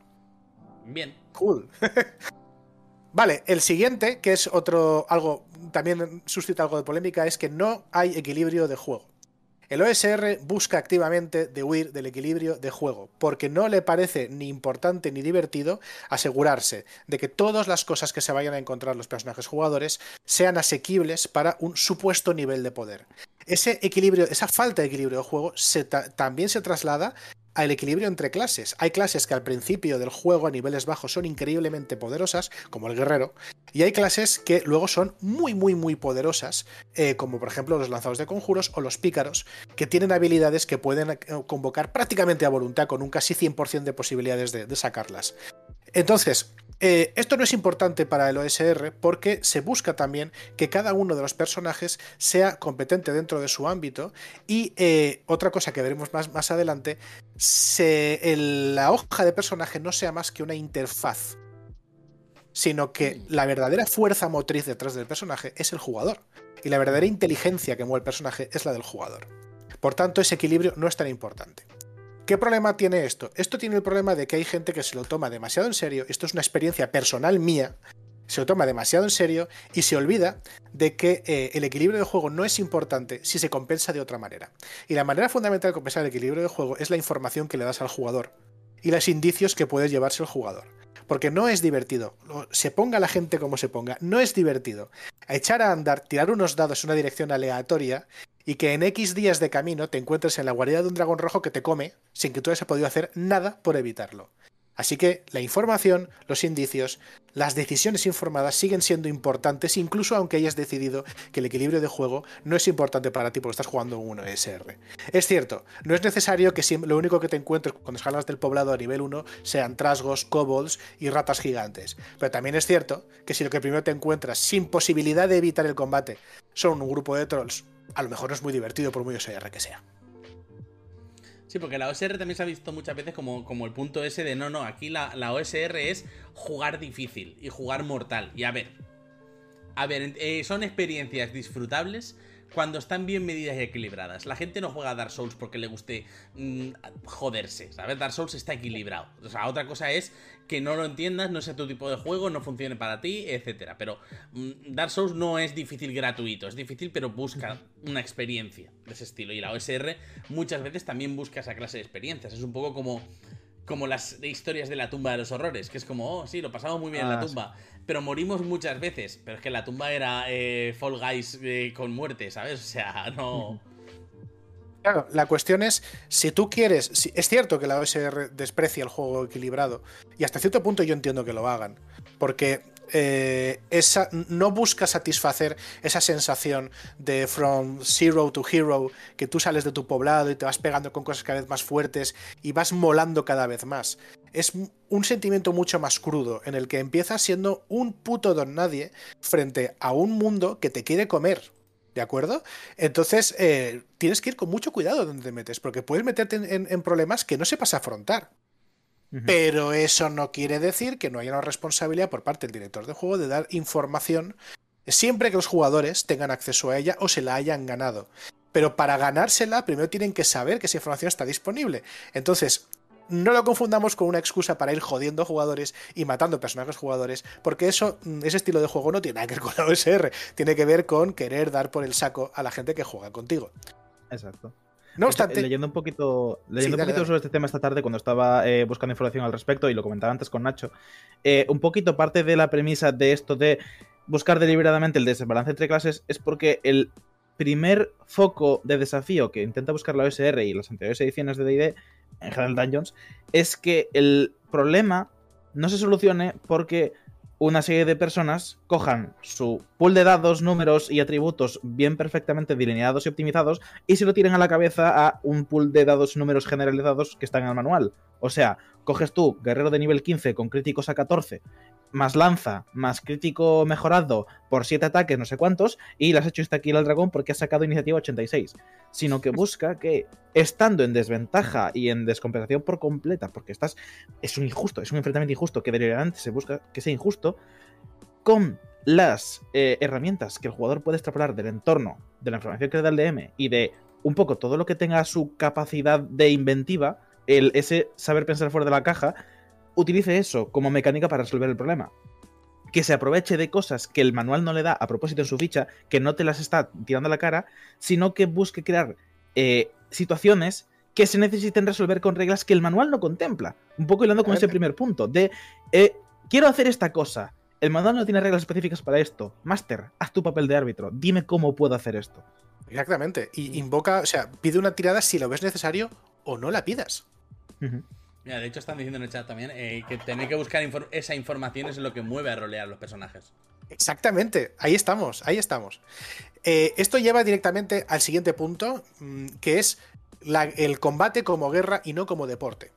Bien. Cool. vale, el siguiente, que es otro, algo, también suscita algo de polémica, es que no hay equilibrio de juego. El OSR busca activamente de huir del equilibrio de juego, porque no le parece ni importante ni divertido asegurarse de que todas las cosas que se vayan a encontrar los personajes jugadores sean asequibles para un supuesto nivel de poder. Ese equilibrio, esa falta de equilibrio de juego también se traslada al equilibrio entre clases. Hay clases que al principio del juego a niveles bajos son increíblemente poderosas, como el guerrero, y hay clases que luego son muy, muy, muy poderosas, eh, como por ejemplo los lanzados de conjuros o los pícaros, que tienen habilidades que pueden eh, convocar prácticamente a voluntad, con un casi 100% de posibilidades de sacarlas. Entonces, eh, esto no es importante para el OSR porque se busca también que cada uno de los personajes sea competente dentro de su ámbito y eh, otra cosa que veremos más, más adelante, la hoja de personaje no sea más que una interfaz, sino que mm. la verdadera fuerza motriz detrás del personaje es el jugador y la verdadera inteligencia que mueve el personaje es la del jugador. Por tanto, ese equilibrio no es tan importante. ¿Qué problema tiene esto? Esto tiene el problema de que hay gente que se lo toma demasiado en serio, esto es una experiencia personal mía, se lo toma demasiado en serio y se olvida de que eh, el equilibrio de juego no es importante si se compensa de otra manera. Y la manera fundamental de compensar el equilibrio de juego es la información que le das al jugador y los indicios que puede llevarse el jugador. Porque no es divertido, se ponga la gente como se ponga, no es divertido. echar a andar, tirar unos dados en una dirección aleatoria y que en X días de camino te encuentres en la guarida de un dragón rojo que te come sin que tú hayas podido hacer nada por evitarlo. Así que la información, los indicios, las decisiones informadas siguen siendo importantes, incluso aunque hayas decidido que el equilibrio de juego no es importante para ti porque estás jugando un 1SR. Es cierto, no es necesario que lo único que te encuentres cuando escalas del poblado a nivel 1 sean trasgos, kobolds y ratas gigantes. Pero también es cierto que si lo que primero te encuentras sin posibilidad de evitar el combate son un grupo de trolls a lo mejor no es muy divertido por muy OSR que sea. Sí, porque la OSR también se ha visto muchas veces como, como el punto ese de no, no, aquí la, la, OSR es jugar difícil y jugar mortal. Y a ver, a ver, eh, son experiencias disfrutables cuando están bien medidas y equilibradas. La gente no juega a Dark Souls porque le guste mm, joderse, ¿sabes? Dark Souls está equilibrado. O sea, otra cosa es que no lo entiendas, no sea tu tipo de juego, no funcione para ti, etcétera. Pero mm, Dark Souls no es difícil gratuito, es difícil pero busca una experiencia de ese estilo. Y la OSR muchas veces también busca esa clase de experiencias. Es un poco como como las historias de la tumba de los horrores, que es como, oh, sí, lo pasamos muy bien en la ah, tumba, pero morimos muchas veces, pero es que la tumba era eh, Fall Guys eh, con muerte, ¿sabes? O sea, no... Claro, la cuestión es, si tú quieres, es cierto que la OSR desprecia el juego equilibrado, y hasta cierto punto yo entiendo que lo hagan, porque eh, esa, no busca satisfacer esa sensación de from zero to hero, que tú sales de tu poblado y te vas pegando con cosas cada vez más fuertes y vas molando cada vez más. Es un sentimiento mucho más crudo, en el que empiezas siendo un puto don nadie frente a un mundo que te quiere comer. ¿De acuerdo? Entonces, eh, tienes que ir con mucho cuidado donde te metes, porque puedes meterte en problemas que no sepas afrontar. Pero eso no quiere decir que no haya una responsabilidad por parte del director de juego de dar información siempre que los jugadores tengan acceso a ella o se la hayan ganado. Pero para ganársela, primero tienen que saber que esa información está disponible. Entonces, no lo confundamos con una excusa para ir jodiendo jugadores y matando personajes jugadores, porque eso, mm, ese estilo de juego no tiene nada que ver con la OSR, tiene que ver con querer dar por el saco a la gente que juega contigo. Exacto. No obstante. Leyendo un poquito, leyendo un poquito sobre este tema esta tarde, cuando estaba eh, buscando información al respecto, y lo comentaba antes con Nacho, eh, un poquito parte de la premisa de esto de buscar deliberadamente el desbalance entre clases es porque el primer foco de desafío que intenta buscar la OSR y las anteriores ediciones de DD, en general Dungeons, es que el problema no se solucione porque una serie de personas cojan su pool de dados, números y atributos bien perfectamente delineados y optimizados y se lo tiren a la cabeza a un pool de dados y números generalizados que están en el manual. O sea, coges tú guerrero de nivel 15 con críticos a 14, más lanza, más crítico mejorado por 7 ataques, no sé cuántos, y le has hecho esta kill al dragón porque has sacado iniciativa 86. Sino que busca que, estando en desventaja y en descompensación por completa, porque estás. Es un injusto, es un enfrentamiento injusto que deliberadamente se busca que sea injusto, con las eh, herramientas que el jugador puede extrapolar del entorno, de la información que le da el DM y de un poco todo lo que tenga su capacidad de inventiva, el, ese saber pensar fuera de la caja, utilice eso como mecánica para resolver el problema. Que se aproveche de cosas que el manual no le da a propósito en su ficha, que no te las está tirando a la cara, sino que busque crear eh, situaciones que se necesiten resolver con reglas que el manual no contempla. Un poco hilando con ese primer punto, de eh, quiero hacer esta cosa. El manual no tiene reglas específicas para esto. Master, haz tu papel de árbitro. Dime cómo puedo hacer esto. Exactamente. Y invoca, o sea, pide una tirada si lo ves necesario o no la pidas. Mira, de hecho están diciendo en el chat también eh, que tener que buscar esa información es lo que mueve a rolear los personajes. Exactamente, ahí estamos, ahí estamos. Eh, esto lleva directamente al siguiente punto, mm, que es el combate como guerra y no como deporte.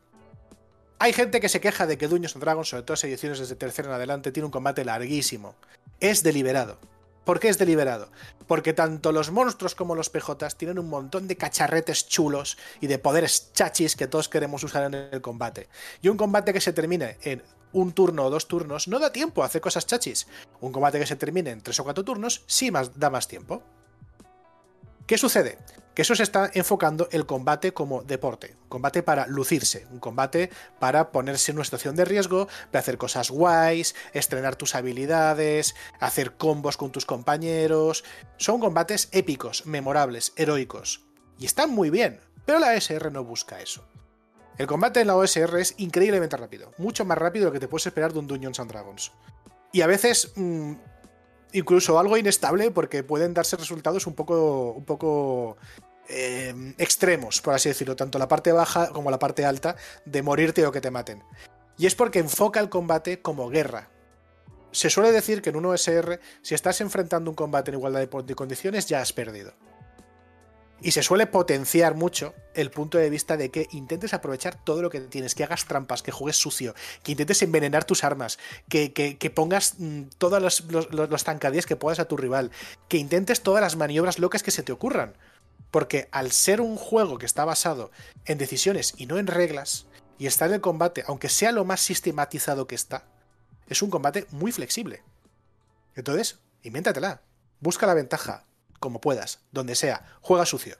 Hay gente que se queja de que Dungeons Dragons, sobre todo las ediciones desde tercera en adelante, tiene un combate larguísimo. Es deliberado. ¿Por qué es deliberado? Porque tanto los monstruos como los PJs tienen un montón de cacharretes chulos y de poderes chachis que todos queremos usar en el combate. Y un combate que se termine en un turno o dos turnos no da tiempo a hacer cosas chachis. Un combate que se termine en tres o cuatro turnos sí más, da más tiempo. ¿Qué sucede? Que eso se está enfocando el combate como deporte, combate para lucirse, un combate para ponerse en una situación de riesgo, para hacer cosas guays, estrenar tus habilidades, hacer combos con tus compañeros. Son combates épicos, memorables, heroicos. Y están muy bien, pero la OSR no busca eso. El combate en la OSR es increíblemente rápido, mucho más rápido de lo que te puedes esperar de un Dungeons and Dragons. Y a veces mm, incluso algo inestable porque pueden darse resultados un poco, un poco eh, extremos, por así decirlo, tanto la parte baja como la parte alta, de morirte o que te maten. Y es porque enfoca el combate como guerra. Se suele decir que en un OSR, si estás enfrentando un combate en igualdad de condiciones, ya has perdido. Y se suele potenciar mucho el punto de vista de que intentes aprovechar todo lo que tienes, que hagas trampas, que juegues sucio, que intentes envenenar tus armas, que, pongas mm, todos los, los, zancadillas que puedas a tu rival, que intentes todas las maniobras locas que se te ocurran. Porque al ser un juego que está basado en decisiones y no en reglas, y estar en el combate, aunque sea lo más sistematizado que está, es un combate muy flexible. Entonces, invéntatela. Busca la ventaja, como puedas, donde sea, juega sucio.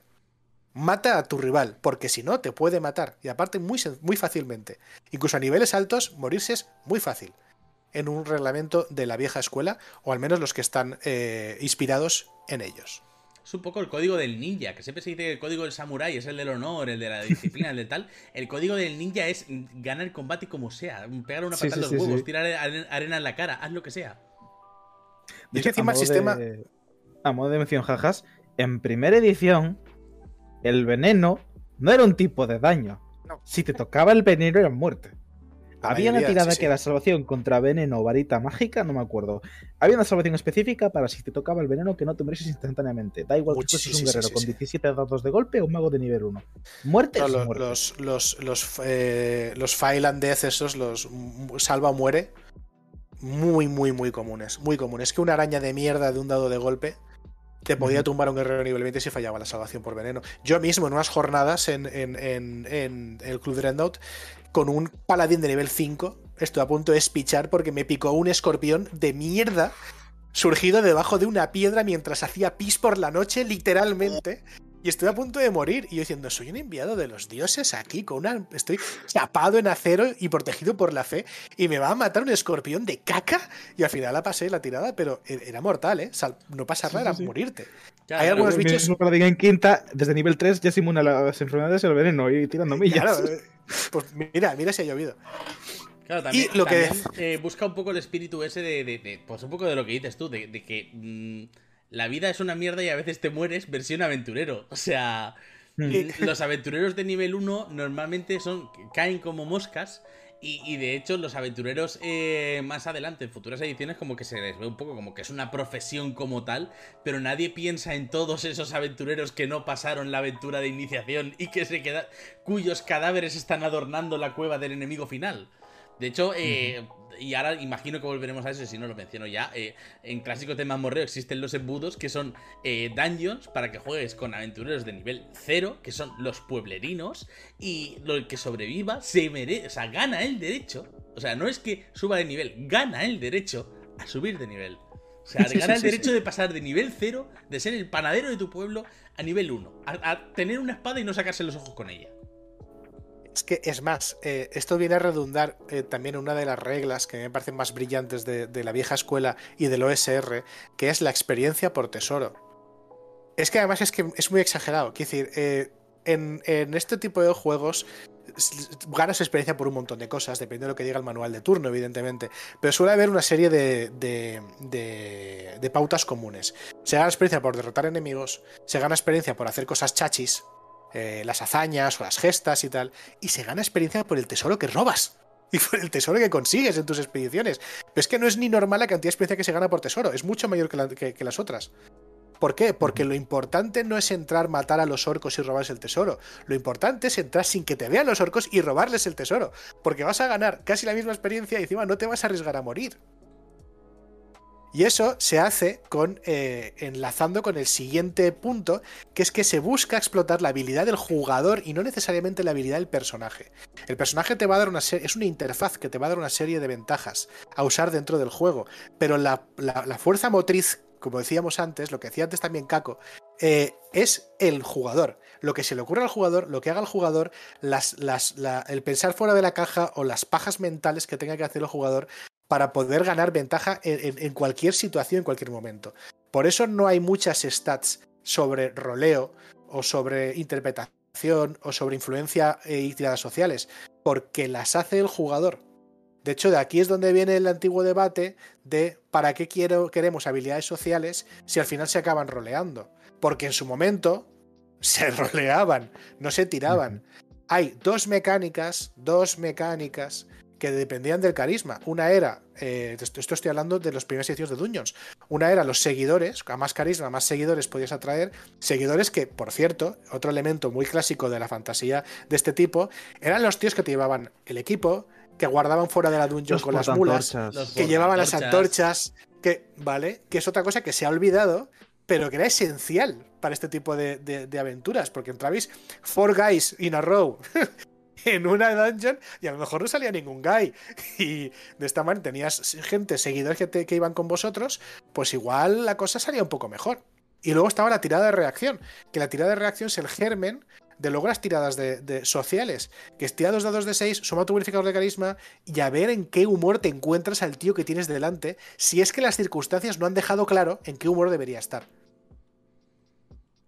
Mata a tu rival, porque si no, te puede matar. Y aparte, muy, muy fácilmente. Incluso a niveles altos, morirse es muy fácil. En un reglamento de la vieja escuela, o al menos los que están eh, inspirados en ellos. Es un poco el código del ninja, que siempre se dice que el código del samurái es el del honor, el de la disciplina, el de tal. El código del ninja es ganar el combate como sea, pegar una patada en los huevos, tirar arena en la cara, haz lo que sea. De hecho, encima el sistema a modo de mención jajas, en primera edición, el veneno no era un tipo de daño. Si te tocaba el veneno era muerte. Había una tirada que era salvación contra veneno o varita mágica, no me acuerdo. Había una salvación específica para si te tocaba el veneno que no te murieses instantáneamente. Da igual que fueses un guerrero con 17 dados de golpe o un mago de nivel 1. Muerte es muerte. Los, los, los, eh, los esos, los salva o muere, muy, muy, muy comunes. Muy comunes. Es que una araña de mierda de un dado de golpe te podía tumbar un guerrero nivel 20 si fallaba la salvación por veneno. Yo mismo en unas jornadas en, el Club Dreadnought con un paladín de nivel 5 estoy a punto de espichar porque me picó un escorpión de mierda surgido debajo de una piedra mientras hacía pis por la noche, literalmente y estoy a punto de morir. Y yo diciendo, soy un enviado de los dioses aquí, con una. Estoy chapado en acero y protegido por la fe. Y me va a matar un escorpión de caca. Y al final la pasé la tirada, pero e-, era mortal, ¿eh? no pasa nada, era morirte. Hay algunos bichos. Para en quinta, desde nivel 3 ya se inmune a las enfermedades y el veneno y tirando millas. Claro, eh, pues mira, mira si ha llovido. Claro, también, y lo que... Eh, busca un poco el espíritu ese de, Pues un poco de lo que dices tú, de, que. Mm, la vida es una mierda y a veces te mueres, versión aventurero. O sea, mm. los aventureros de nivel 1 normalmente son caen como moscas Y, de hecho, los aventureros eh, más adelante, en futuras ediciones, como que se les ve un poco como que es una profesión como tal, pero nadie piensa en todos esos aventureros que no pasaron la aventura de iniciación y que se quedan. cuyos cadáveres están adornando la cueva del enemigo final. De hecho, eh, y ahora imagino que volveremos a eso, si no lo menciono ya. Eh, en clásico tema morreo existen los embudos que son eh, dungeons para que juegues con aventureros de nivel 0, que son los pueblerinos, y lo que sobreviva se merece, o sea, gana el derecho. O sea, no es que suba de nivel, gana el derecho a subir de nivel. O sea, gana el derecho de pasar de nivel 0, de ser el panadero de tu pueblo, a nivel 1. a tener una espada y no sacarse los ojos con ella. Es que es más, eh, esto viene a redundar eh, también una de las reglas que me parecen más brillantes de, la vieja escuela y del OSR, que es la experiencia por tesoro. Es que además es que es muy exagerado. Quiero decir, eh, en, este tipo de juegos ganas experiencia por un montón de cosas, depende de lo que diga el manual de turno, evidentemente. Pero suele haber una serie de, pautas comunes. Se gana experiencia por derrotar enemigos, se gana experiencia por hacer cosas chachis, eh, las hazañas o las gestas y tal, y se gana experiencia por el tesoro que robas. Y por el tesoro que consigues en tus expediciones. Pero es que no es ni normal la cantidad de experiencia que se gana por tesoro, es mucho mayor que, que las otras. ¿Por qué? Porque lo importante no es entrar, matar a los orcos y robarles el tesoro. Lo importante es entrar sin que te vean los orcos y robarles el tesoro. Porque vas a ganar casi la misma experiencia y encima no te vas a arriesgar a morir. Y eso se hace con eh, enlazando con el siguiente punto, que es que se busca explotar la habilidad del jugador y no necesariamente la habilidad del personaje. El personaje te va a dar una serie, es una interfaz que te va a dar una serie de ventajas a usar dentro del juego, pero la, fuerza motriz, como decíamos antes, lo que decía antes también Caco, eh, es el jugador. Lo que se le ocurre al jugador, lo que haga el jugador, las, el pensar fuera de la caja o las pajas mentales que tenga que hacer el jugador para poder ganar ventaja en, cualquier situación, en cualquier momento. Por eso no hay muchas stats sobre roleo o sobre interpretación o sobre influencia e y tiradas sociales, porque las hace el jugador. De hecho, de aquí es donde viene el antiguo debate de para qué quiero, queremos habilidades sociales si al final se acaban roleando. Porque en su momento se roleaban, no se tiraban. Hay dos mecánicas, dos mecánicas que dependían del carisma. Una era, eh, esto estoy hablando de los primeros ediciones de Dungeons, una era los seguidores, a más carisma, más seguidores podías atraer, seguidores que, por cierto, otro elemento muy clásico de la fantasía de este tipo, eran los tíos que te llevaban el equipo, que guardaban fuera de la dungeon con las mulas, que llevaban las antorchas, que, ¿vale? Que es otra cosa que se ha olvidado, pero que era esencial para este tipo de, de aventuras, porque entrabais four guys in a row en una dungeon y a lo mejor no salía ningún guy. Y de esta manera tenías gente, seguidores que, iban con vosotros, pues igual la cosa salía un poco mejor. Y luego estaba la tirada de reacción, que la tirada de reacción es el germen de luego las tiradas de, sociales, que es tira dos dados de 6, suma tu verificador de carisma y a ver en qué humor te encuentras al tío que tienes delante, si es que las circunstancias no han dejado claro en qué humor debería estar.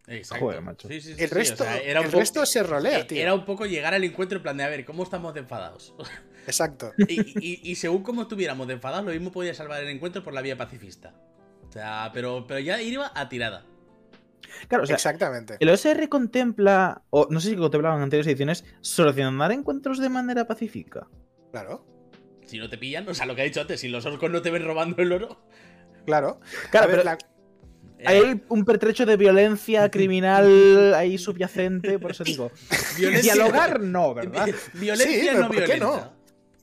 Exacto. el resto, era el resto se rolea, tío. Era un poco llegar al encuentro en plan de a ver, ¿cómo estamos de enfadados? Exacto. y, según cómo estuviéramos de enfadados, lo mismo podía salvar el encuentro por la vía pacifista. O sea, pero, pero ya iba a tirada. Claro, Exactamente. El OSR contempla, o no sé si contemplaban en anteriores ediciones, solucionar encuentros de manera pacífica. Claro. Si no te pillan, o sea, lo que ha dicho antes, si los orcos no te ven robando el oro. Claro. Claro, pero la... Hay un pertrecho de violencia criminal ahí subyacente, por eso digo. Dialogar no, ¿verdad? Violencia no ¿por Qué no?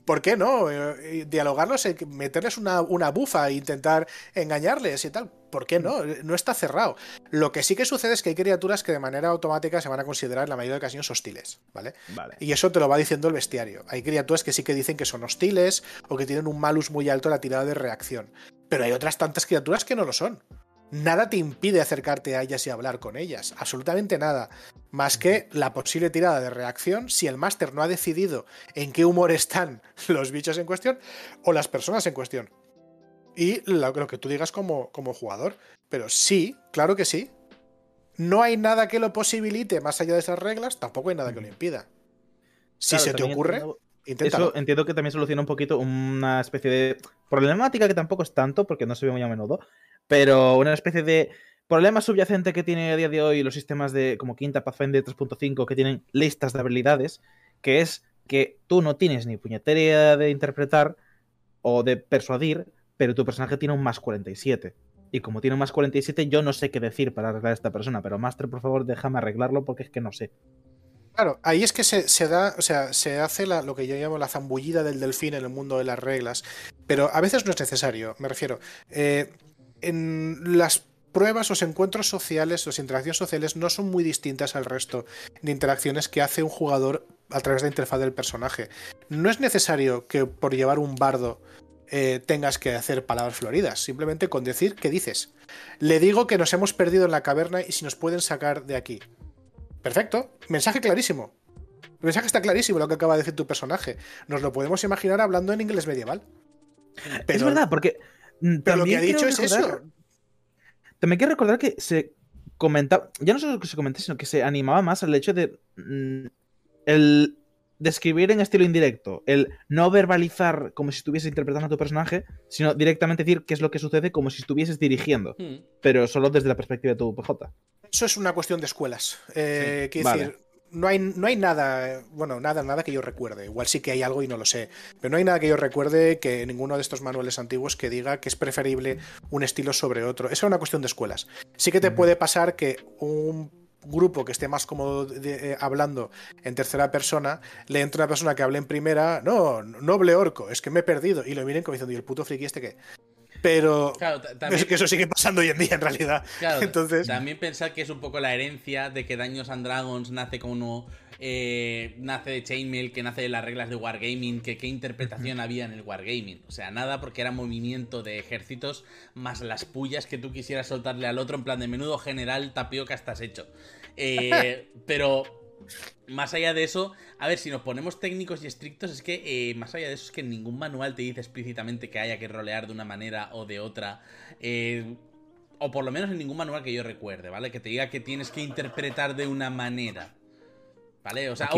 ¿Por qué no? Eh, dialogarlos, meterles una, una bufa e intentar engañarles y tal. ¿Por qué no? No está cerrado. Lo que sí que sucede es que hay criaturas que de manera automática se van a considerar en la mayoría de ocasiones hostiles, ¿vale? vale. Y eso te lo va diciendo el bestiario. Hay criaturas que sí que dicen que son hostiles o que tienen un malus muy alto a la tirada de reacción. Pero hay otras tantas criaturas que no lo son nada te impide acercarte a ellas y hablar con ellas, absolutamente nada, más que la posible tirada de reacción si el máster no ha decidido en qué humor están los bichos en cuestión o las personas en cuestión. Y lo, que tú digas como, como jugador. Pero sí, claro que sí. No hay nada que lo posibilite más allá de esas reglas, tampoco hay nada que lo impida. Si se te ocurre, Eso entiendo que también soluciona un poquito una especie de problemática que tampoco es tanto, porque no se ve muy a menudo, pero una especie de problema subyacente que tiene a día de hoy los sistemas de como Quinta Pathfinder 3.5 que tienen listas de habilidades, que es que tú no tienes ni puñetera idea de interpretar o de persuadir, pero tu personaje tiene un más 47. Y como tiene un más 47, yo no sé qué decir para arreglar a esta persona, pero Master, por favor, déjame arreglarlo porque es que no sé. Claro, ahí es que se, da, o sea, se hace lo que yo llamo la zambullida del delfín en el mundo de las reglas, pero a veces no es necesario, me refiero. Eh, en las pruebas, los encuentros sociales, las interacciones sociales no son muy distintas al resto de interacciones que hace un jugador a través de la interfaz del personaje. No es necesario que por llevar un bardo eh, tengas que hacer palabras floridas, simplemente con decir qué dices. Le digo que nos hemos perdido en la caverna y si nos pueden sacar de aquí. Perfecto. Mensaje clarísimo. El mensaje está clarísimo lo que acaba de decir tu personaje. Nos lo podemos imaginar hablando en inglés medieval. es verdad, porque. Mm, pero lo que ha dicho es eso. También quiero recordar que se comentaba. Ya no solo que se comentaba, sino que se animaba más al hecho de. Mm, el describir en estilo indirecto, el no verbalizar como si estuvieses interpretando a tu personaje, sino directamente decir qué es lo que sucede como si estuvieses dirigiendo, hmm. pero solo desde la perspectiva de tu PJ. Eso es una cuestión de escuelas. Eh, quiero decir, no hay, no hay nada, bueno, nada, nada que yo recuerde. Igual sí que hay algo y no lo sé. Pero no hay nada que yo recuerde que ninguno de estos manuales antiguos que diga que es preferible un estilo sobre otro. Esa es una cuestión de escuelas. Sí que te puede pasar que un grupo que esté más cómodo eh, hablando en tercera persona, le entra una persona que hable en primera, no, noble orco, es que me he perdido. Y lo miren como diciendo, ¿y el puto friki este qué? Pero es que eso sigue pasando hoy en día en realidad. Entonces... También pensar que es un poco la herencia de que Daños and Dragons nace como eh, nace de Chainmail, que nace de las reglas de Wargaming, que qué interpretación había en el Wargaming. O sea, nada porque era movimiento de ejércitos más las pullas que tú quisieras soltarle al otro en plan de menudo general tapioca estás hecho. Eh, pero más allá de eso, a ver, si nos ponemos técnicos y estrictos, es que eh, más allá de eso es que ningún manual te dice explícitamente que haya que rolear de una manera o de otra. Eh, o por lo menos en ningún manual que yo recuerde, ¿vale? Que te diga que tienes que interpretar de una manera. ¿Vale? O sea,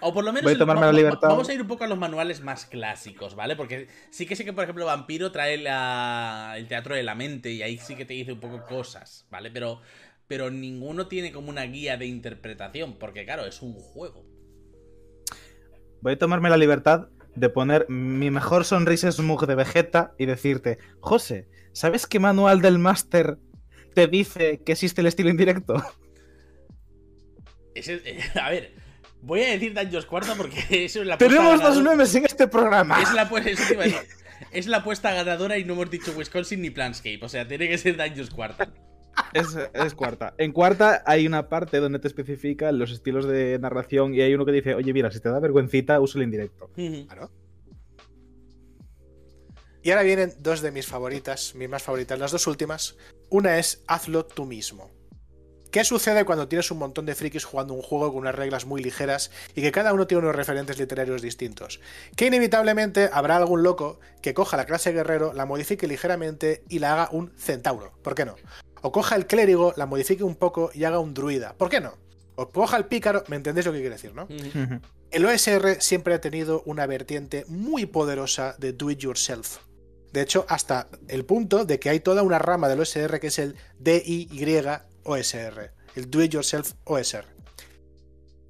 o, por lo menos vamos a ir un poco a los manuales más clásicos, ¿vale? Porque sí que sé que, por ejemplo, Vampiro trae el teatro de la mente y ahí sí que te dice un poco cosas, ¿vale? Pero pero ninguno tiene como una guía de interpretación, porque claro, es un juego. Voy a tomarme la libertad de poner mi mejor sonrisa smug de Vegeta y decirte, José, ¿sabes qué manual del máster te dice que existe el estilo indirecto? a ver, voy a decir Daños Cuarta porque eso es la Tenemos dos memes en este programa. Es la, es la apuesta ganadora y no hemos dicho Wisconsin ni Planscape. O sea, tiene que ser Daños Cuarta. Es, cuarta. En cuarta hay una parte donde te especifica los estilos de narración y hay uno que dice, oye, mira, si te da vergüencita, usa el indirecto. Claro. Y ahora vienen dos de mis favoritas, mis más favoritas, las dos últimas. Una es hazlo tú mismo. ¿Qué sucede cuando tienes un montón de frikis jugando un juego con unas reglas muy ligeras y que cada uno tiene unos referentes literarios distintos? Que inevitablemente habrá algún loco que coja la clase guerrero, la modifique ligeramente y la haga un centauro. ¿Por qué no? O coja el clérigo, la modifique un poco y haga un druida. ¿Por qué no? O coja el pícaro, ¿me entendéis lo que quiere decir, no? El OSR siempre ha tenido una vertiente muy poderosa de do it yourself. De hecho, hasta el punto de que hay toda una rama del OSR que es el DIY OSR, el do it yourself OSR.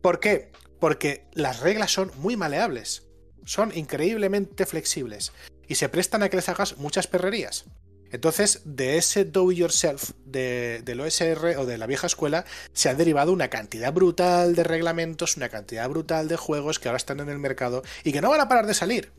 ¿Por qué? Porque las reglas son muy maleables, son increíblemente flexibles y se prestan a que les hagas muchas perrerías. Entonces, de ese do yourself de, del OSR o de la vieja escuela se ha derivado una cantidad brutal de reglamentos, una cantidad brutal de juegos que ahora están en el mercado y que no van a parar de salir.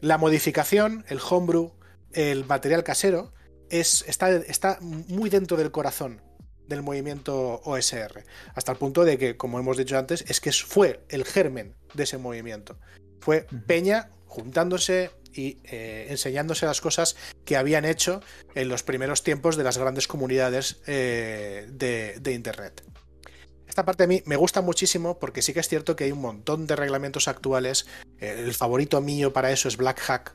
La modificación, el homebrew, el material casero, es, está, está muy dentro del corazón del movimiento OSR, hasta el punto de que, como hemos dicho antes, es que fue el germen de ese movimiento. Fue Peña juntándose, y eh, enseñándose las cosas que habían hecho en los primeros tiempos de las grandes comunidades eh, de, Internet. Esta parte a mí me gusta muchísimo porque sí que es cierto que hay un montón de reglamentos actuales. El favorito mío para eso es Black Hack,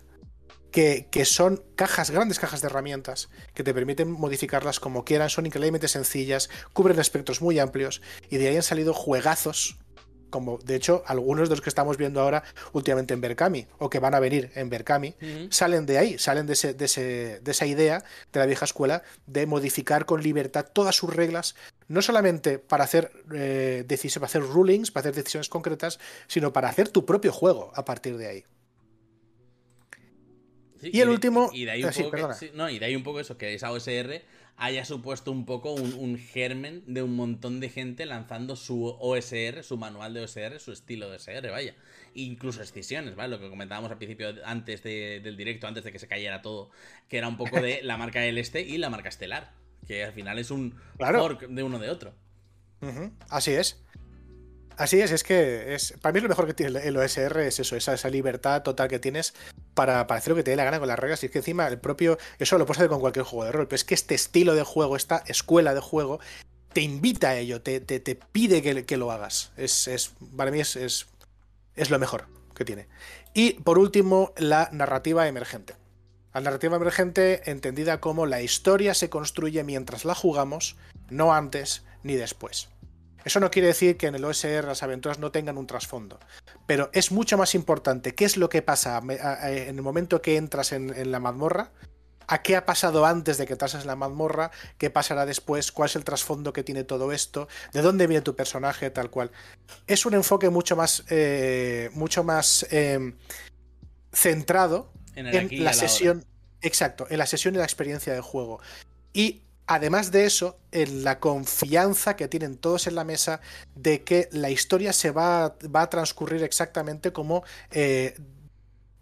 que, que, son cajas, grandes cajas de herramientas, que te permiten modificarlas como quieran, son increíblemente sencillas, cubren espectros muy amplios, y de ahí han salido juegazos como de hecho algunos de los que estamos viendo ahora últimamente en Berkami o que van a venir en Berkami, salen de ahí, salen de, ese, de, esa idea de la vieja escuela de modificar con libertad todas sus reglas, no solamente para hacer, eh, para hacer rulings, para hacer decisiones concretas, sino para hacer tu propio juego a partir de ahí. y el último. Y de, ahí un ah, poco no, y de ahí un poco eso, que esa OSR haya supuesto un poco un, germen de un montón de gente lanzando su OSR, su manual de OSR, su estilo de OSR, vaya. Incluso excisiones, ¿vale? Lo que comentábamos al principio, antes del directo, antes de que se cayera todo, que era un poco de la marca del este y la marca estelar, que al final es un fork de uno de otro. Así es. Así es, es que es, para mí es lo mejor que tiene el OSR es eso, esa, esa libertad total que tienes para, hacer lo que te dé la gana con las reglas. Y es que encima el propio, eso lo puedes hacer con cualquier juego de rol, pero es que este estilo de juego, esta escuela de juego, te invita a ello, te, te, pide que, lo hagas. Es, es, para mí es, es lo mejor que tiene. Y por último, la narrativa emergente. La narrativa emergente entendida como la historia se construye mientras la jugamos, no antes ni después. Eso no quiere decir que en el OSR las aventuras no tengan un trasfondo, pero es mucho más importante qué es lo que pasa en el momento que entras en, la mazmorra, a qué ha pasado antes de que entras en la mazmorra, qué pasará después, cuál es el trasfondo que tiene todo esto, de dónde viene tu personaje, tal cual. Es un enfoque mucho más, eh, mucho más em, centrado en, la sesión. Exacto, en la sesión y la experiencia de juego. Y Además de eso, en la confianza que tienen todos en la mesa de que la historia se va, va a transcurrir exactamente como eh,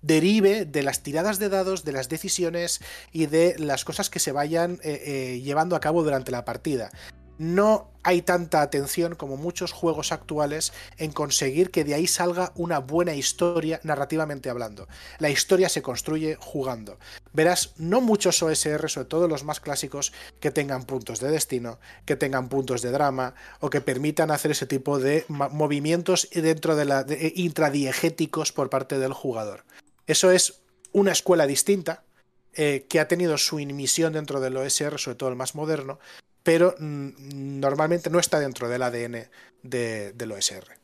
derive de las tiradas de dados, de las decisiones y de las cosas que se vayan eh, eh, llevando a cabo durante la partida no hay tanta atención como muchos juegos actuales en conseguir que de ahí salga una buena historia narrativamente hablando. La historia se construye jugando. Verás, no muchos OSR, sobre todo los más clásicos, que tengan puntos de destino, que tengan puntos de drama o que permitan hacer ese tipo de movimientos dentro de la de, intradiegéticos por parte del jugador. Eso es una escuela distinta, eh, que ha tenido su inmisión dentro del OSR, sobre todo el más moderno, pero mm, normalmente no está dentro del ADN de, del OSR.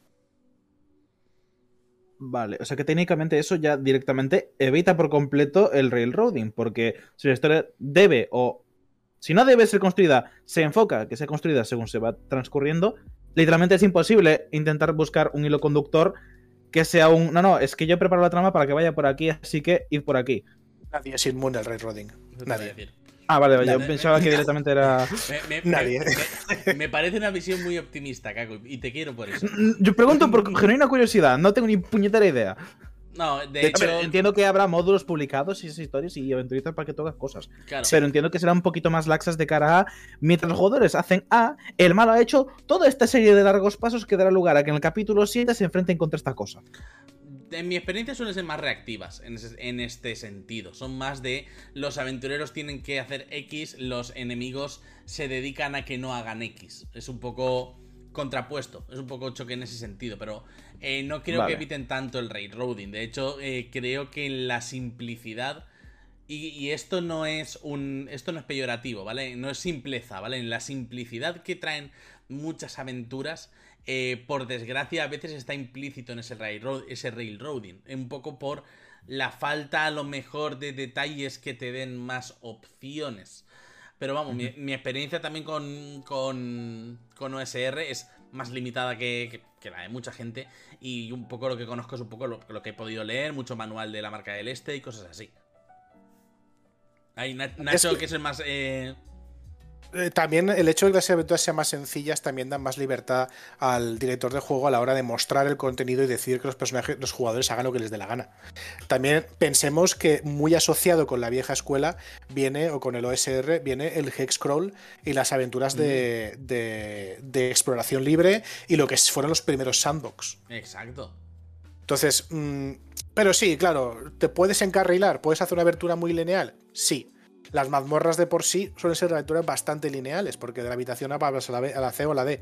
Vale, o sea que técnicamente eso ya directamente evita por completo el railroading, porque si la historia debe o si no debe ser construida, se enfoca que sea construida según se va transcurriendo, literalmente es imposible intentar buscar un hilo conductor que sea un... No, no, es que yo preparo la trama para que vaya por aquí, así que id por aquí. Nadie es inmune al railroading. Nadie. Ah, vale, yo pensaba que directamente era. Me, Nadie. Me, parece una visión muy optimista, Caco, y te quiero por eso. Yo pregunto por genuina curiosidad, no tengo ni puñetera idea. No, de, hecho. entiendo que habrá módulos publicados y esas historias y aventuritas para que toques cosas. Pero entiendo que serán un poquito más laxas de cara a. Mientras los jugadores hacen A, el malo ha hecho toda esta serie de largos pasos que dará lugar a que en el capítulo 7 se enfrenten contra esta cosa en mi experiencia suelen ser más reactivas en, este sentido. Son más de los aventureros tienen que hacer X, los enemigos se dedican a que no hagan X. Es un poco contrapuesto, es un poco choque en ese sentido, pero eh, no creo que eviten tanto el railroading. De hecho, eh, creo que en la simplicidad... Y, y, esto no es un. Esto no es peyorativo, ¿vale? No es simpleza, ¿vale? En la simplicidad que traen muchas aventuras eh, por desgracia, a veces está implícito en ese, railroad, ese railroading. Un poco por la falta, a lo mejor, de detalles que te den más opciones. Pero vamos, mi, experiencia también con, con, con, OSR es más limitada que, la de mucha gente. Y un poco lo que conozco es un poco lo, que he podido leer, mucho manual de la marca del este y cosas así. Ahí, Nacho, que es el más. Eh, eh, también el hecho de que las aventuras sean más sencillas también da más libertad al director de juego a la hora de mostrar el contenido y decidir que los personajes, los jugadores hagan lo que les dé la gana. También pensemos que muy asociado con la vieja escuela viene, o con el OSR, viene el Hexcrawl y las aventuras de, de, exploración libre y lo que fueron los primeros sandbox. Exacto. Entonces, mm, pero sí, claro, ¿te puedes encarrilar? ¿Puedes hacer una abertura muy lineal? Sí las mazmorras de por sí suelen ser aventuras bastante lineales, porque de la habitación A pasas a la, C o la D.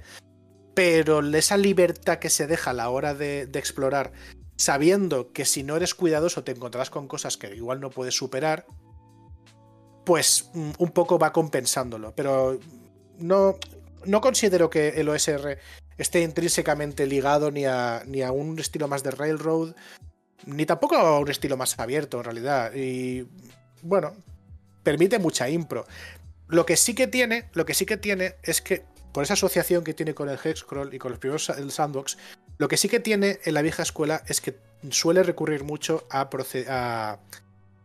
Pero esa libertad que se deja a la hora de, explorar, sabiendo que si no eres cuidadoso te encontrarás con cosas que igual no puedes superar, pues mm, un poco va compensándolo. Pero no, no considero que el OSR esté intrínsecamente ligado ni a, ni a un estilo más de Railroad, ni tampoco a un estilo más abierto en realidad. Y bueno, permite mucha impro. Lo que sí que tiene, lo que sí que tiene es que por esa asociación que tiene con el Hexcrawl y con los primeros el sandbox, lo que sí que tiene en la vieja escuela es que suele recurrir mucho a,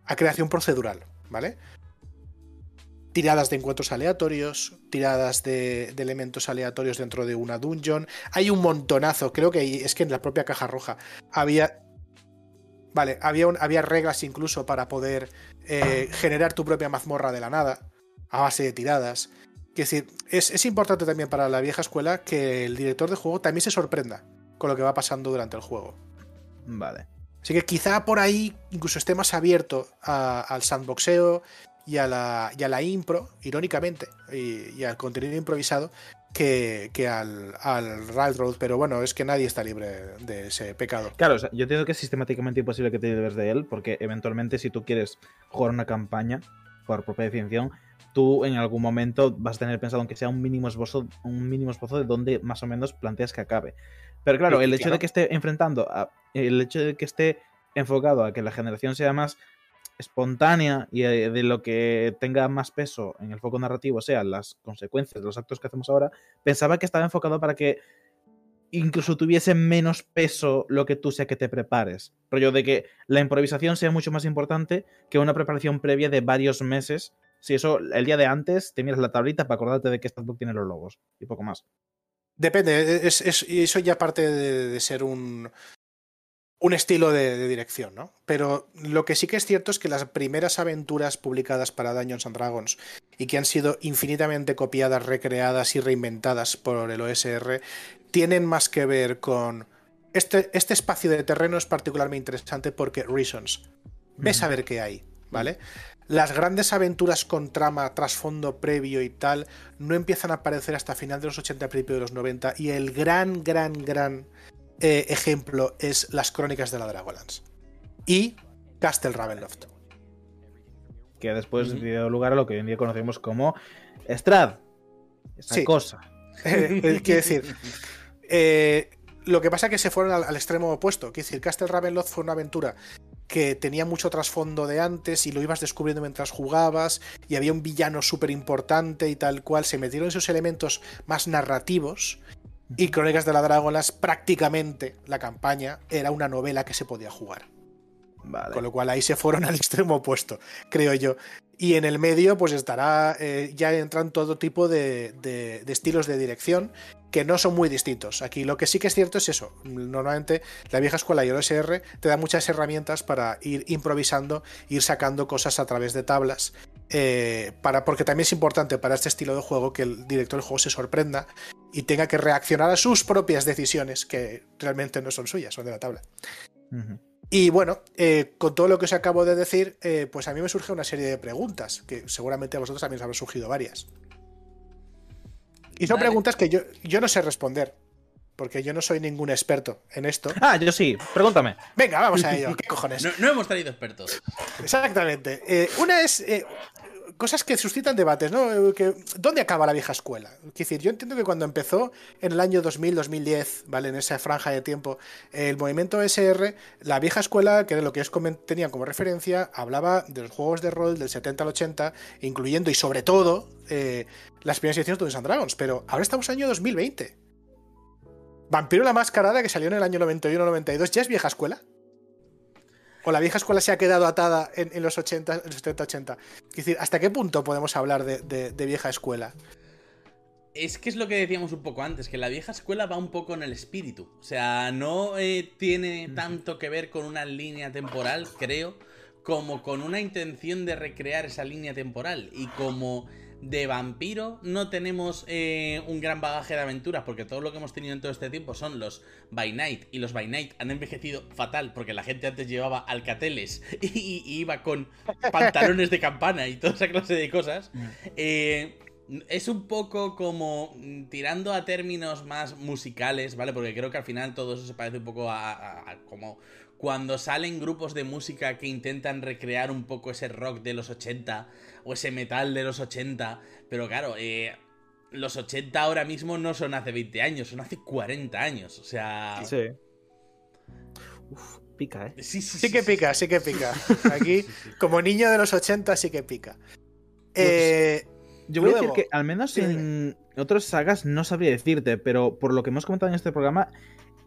a creación procedural, ¿vale? tiradas de encuentros aleatorios, tiradas de, elementos aleatorios dentro de una dungeon. Hay un montonazo, creo que es que en la propia caja roja había... Vale, había, había reglas incluso para poder eh, generar tu propia mazmorra de la nada, a base de tiradas. Es decir, es, importante también para la vieja escuela que el director de juego también se sorprenda con lo que va pasando durante el juego. Vale. Así que quizá por ahí incluso esté más abierto al sandboxeo y a la, y la impro, irónicamente, y, al contenido improvisado, que, al, al Railroad, pero bueno, es que nadie está libre de ese pecado. Claro, yo entiendo que es sistemáticamente imposible que te libres de él, porque eventualmente si tú quieres jugar una campaña, por propia definición, tú en algún momento vas a tener pensado, aunque sea un mínimo esbozo, un mínimo esbozo de dónde más o menos planteas que acabe. Pero claro, el hecho de que esté enfrentando, a, el hecho de que esté enfocado a que la generación sea más espontánea y eh, de lo que tenga más peso en el foco narrativo sean las consecuencias de los actos que hacemos ahora, pensaba que estaba enfocado para que incluso tuviese menos peso lo que tú sea que te prepares. Rollo de que la improvisación sea mucho más importante que una preparación previa de varios meses. Si eso, el día de antes, te miras la tablita para acordarte de que esta book tiene los logos y poco más. Depende, es, eso ya parte de ser un, un estilo de, dirección, ¿no? Pero lo que sí que es cierto es que las primeras aventuras publicadas para Dungeons and Dragons y que han sido infinitamente copiadas, recreadas y reinventadas por el OSR tienen más que ver con este, este espacio de terreno es particularmente interesante porque Reasons. Ves a ver qué hay, ¿vale? Las grandes aventuras con trama, trasfondo previo y tal no empiezan a aparecer hasta final de los 80, principio de los 90 y el gran, gran, gran eh, ejemplo es Las Crónicas de la Dragonlance y Castle Ravenloft. Que después dio lugar a lo que hoy en día conocemos como Strad. Esa cosa. Eh, eh, quiero decir, lo que pasa es que se fueron al, extremo opuesto. Quiero decir, Castle Ravenloft fue una aventura que tenía mucho trasfondo de antes y lo ibas descubriendo mientras jugabas y había un villano súper importante y tal cual. Se metieron esos elementos más narrativos y Crónicas de la Dragolas, prácticamente la campaña era una novela que se podía jugar. Con lo cual ahí se fueron al extremo opuesto, creo yo. Y en el medio, pues estará. Eh, ya entran todo tipo de, de, estilos de dirección que no son muy distintos. Aquí lo que sí que es cierto es eso. Normalmente la vieja escuela y el OSR te da muchas herramientas para ir improvisando, ir sacando cosas a través de tablas. Eh, para, porque también es importante para este estilo de juego que el director del juego se sorprenda y tenga que reaccionar a sus propias decisiones, que realmente no son suyas, son de la tabla. Y bueno, eh, con todo lo que os acabo de decir, eh, pues a mí me surge una serie de preguntas, que seguramente a vosotros también os habrán surgido varias. Y son preguntas que yo, yo no sé responder, porque yo no soy ningún experto en esto. Ah, yo sí, pregúntame. Venga, vamos a ello, ¿qué cojones? No, hemos traído expertos. Exactamente. Eh, una es, cosas que suscitan debates, ¿no? Que, ¿Dónde acaba la vieja escuela? Es decir, yo entiendo que cuando empezó en el año 2000-2010, ¿vale? En esa franja de tiempo, el movimiento SR, la vieja escuela, que era lo que ellos tenían como referencia, hablaba de los juegos de rol del 70 al 80, incluyendo y sobre todo eh, las primeras ediciones de Dungeons Dragons. Pero ahora estamos en el año 2020. Vampiro la Mascarada, que salió en el año 91-92, ¿ya es vieja escuela? O la vieja escuela se ha quedado atada en, los 80, 70-80. Es decir, ¿hasta qué punto podemos hablar de, vieja escuela? Es que es lo que decíamos un poco antes, que la vieja escuela va un poco en el espíritu. O sea, no eh, tiene tanto que ver con una línea temporal, creo, como con una intención de recrear esa línea temporal. Y como de vampiro no tenemos eh, un gran bagaje de aventuras, porque todo lo que hemos tenido en todo este tiempo son los By Night, y los By Night han envejecido fatal, porque la gente antes llevaba alcateles y, iba con pantalones de campana y toda esa clase de cosas. Mm. Eh, es un poco como tirando a términos más musicales, ¿vale? Porque creo que al final todo eso se parece un poco a como cuando salen grupos de música que intentan recrear un poco ese rock de los 80 o ese metal de los 80, pero claro, eh, los 80 ahora mismo no son hace 20 años, son hace 40 años, o sea... Sí. Uf, pica, ¿eh? Sí, sí, sí, que pica, sí que pica. Aquí, como niño de los 80, sí que pica. Eh, Yo voy a decir que al menos en otras sagas no sabría decirte, pero por lo que hemos comentado en este programa,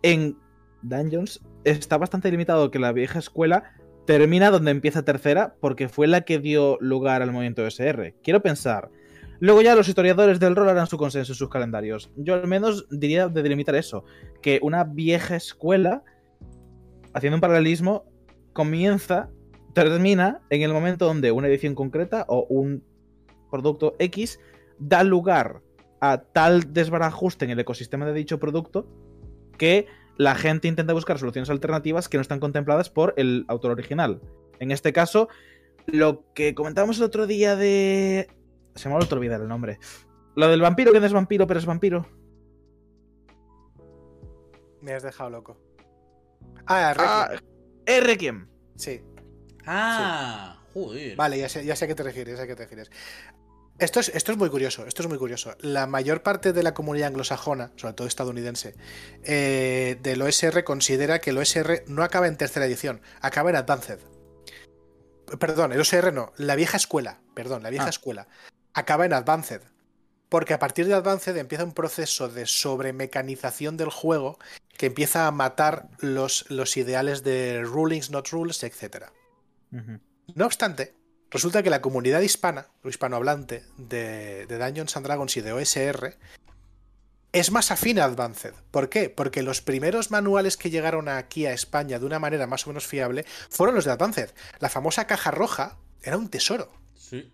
en Dungeons está bastante limitado que la vieja escuela termina donde empieza tercera porque fue la que dio lugar al movimiento SR. Quiero pensar. Luego ya los historiadores del rol harán su consenso en sus calendarios. Yo al menos diría de delimitar eso, que una vieja escuela, haciendo un paralelismo, comienza, termina en el momento donde una edición concreta o un producto X da lugar a tal desbarajuste en el ecosistema de dicho producto que la gente intenta buscar soluciones alternativas que no están contempladas por el autor original. En este caso, lo que comentábamos el otro día de... Se me ha vuelto a olvidar el nombre. Lo del vampiro que no es vampiro, pero es vampiro. Me has dejado loco. Ah, Ah, Requiem. es Requiem. Sí. Ah, joder. Vale, ya sé, ya sé a qué te refieres, ya sé a qué te refieres. Esto es, esto es muy curioso, esto es muy curioso. La mayor parte de la comunidad anglosajona, sobre todo estadounidense, eh, del OSR considera que el OSR no acaba en tercera edición, acaba en Advanced. Perdón, el OSR no, la vieja escuela, perdón, la vieja Ah. escuela, acaba en Advanced. Porque a partir de Advanced empieza un proceso de sobremecanización del juego que empieza a matar los, los ideales de rulings, not rules, etc. No obstante, resulta que la comunidad hispana, o hispanohablante, de, de Dungeons and Dragons y de OSR es más afín a Advanced. ¿Por qué? Porque los primeros manuales que llegaron aquí a España de una manera más o menos fiable fueron los de Advanced. La famosa caja roja era un tesoro. Sí,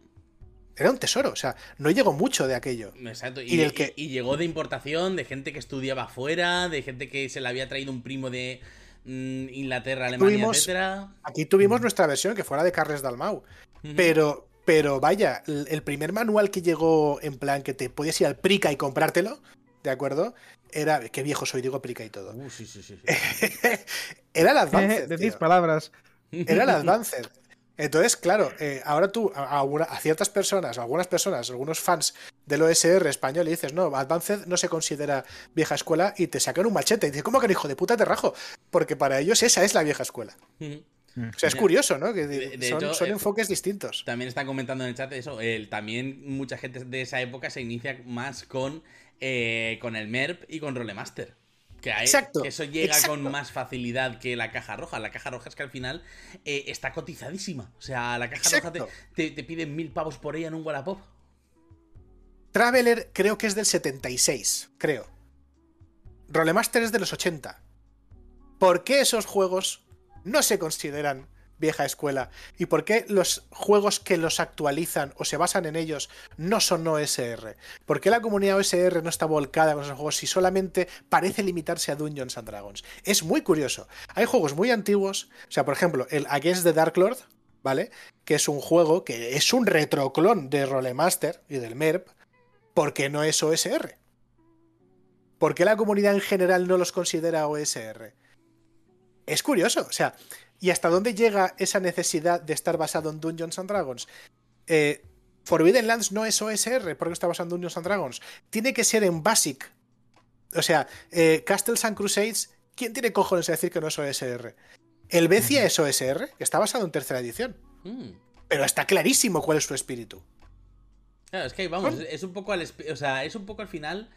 Era un tesoro. O sea, no llegó mucho de aquello. exacto. Y, Y que- y llegó de importación, de gente que estudiaba afuera, de gente que se le había traído un primo de mm, Inglaterra, Alemania, Tuvimos- etcétera. Aquí tuvimos nuestra versión, que fuera de Carles Dalmau. Pero, pero vaya, el el primer manual que llegó en plan que te podías ir al Prica y comprártelo, ¿de acuerdo? Era. Qué viejo soy, digo Prica y todo. Uh, sí, sí, sí. sí. Era el Advanced. Decís tío. palabras. Era el Advanced. Entonces, claro, eh, ahora tú a, a una- a ciertas personas, a algunas personas, algunos fans del OSR español le dices, no, Advanced no se considera vieja escuela y te sacan un machete y dices, ¿cómo que no, hijo de puta te rajo? Porque para ellos esa es la vieja escuela. O sea, es curioso, ¿no? Que De- de son, hecho, son eh, enfoques distintos. También están comentando en el chat eso. el- también mucha gente de esa época se inicia más con, eh, con el MERP y con Rolemaster. Que, hay- Exacto, que eso llega exacto. con más facilidad que la caja roja. La caja roja es que al final eh, está cotizadísima. O sea, la caja roja te, te piden mil pavos por ella en un Wallapop. Traveler creo que es del 76, creo. Rolemaster es de los 80. ¿Por qué esos juegos no se consideran vieja escuela? ¿Y por qué los juegos que los actualizan o se basan en ellos no son OSR? ¿Por qué la comunidad OSR no está volcada con esos juegos si solamente parece limitarse a Dungeons and Dragons? Es muy curioso. Hay juegos muy antiguos, o sea, por ejemplo, el Against the Dark Lord, ¿vale? Que es un juego que es un retroclon de Rolemaster y del MERP, porque no es OSR. ¿Por qué la comunidad en general no los considera OSR? Es curioso, o sea, ¿y hasta dónde llega esa necesidad de estar basado en Dungeons and Dragons? Eh, Forbidden Lands no es OSR porque está basado en Dungeons and Dragons. Tiene que ser en Basic. O sea, eh, Castles and Crusades, ¿quién tiene cojones a decir que no es OSR? El Becia es OSR, que está basado en tercera edición. Mm. Pero está clarísimo cuál es su espíritu. Claro, es que vamos, es un poco al o sea, es un poco al final.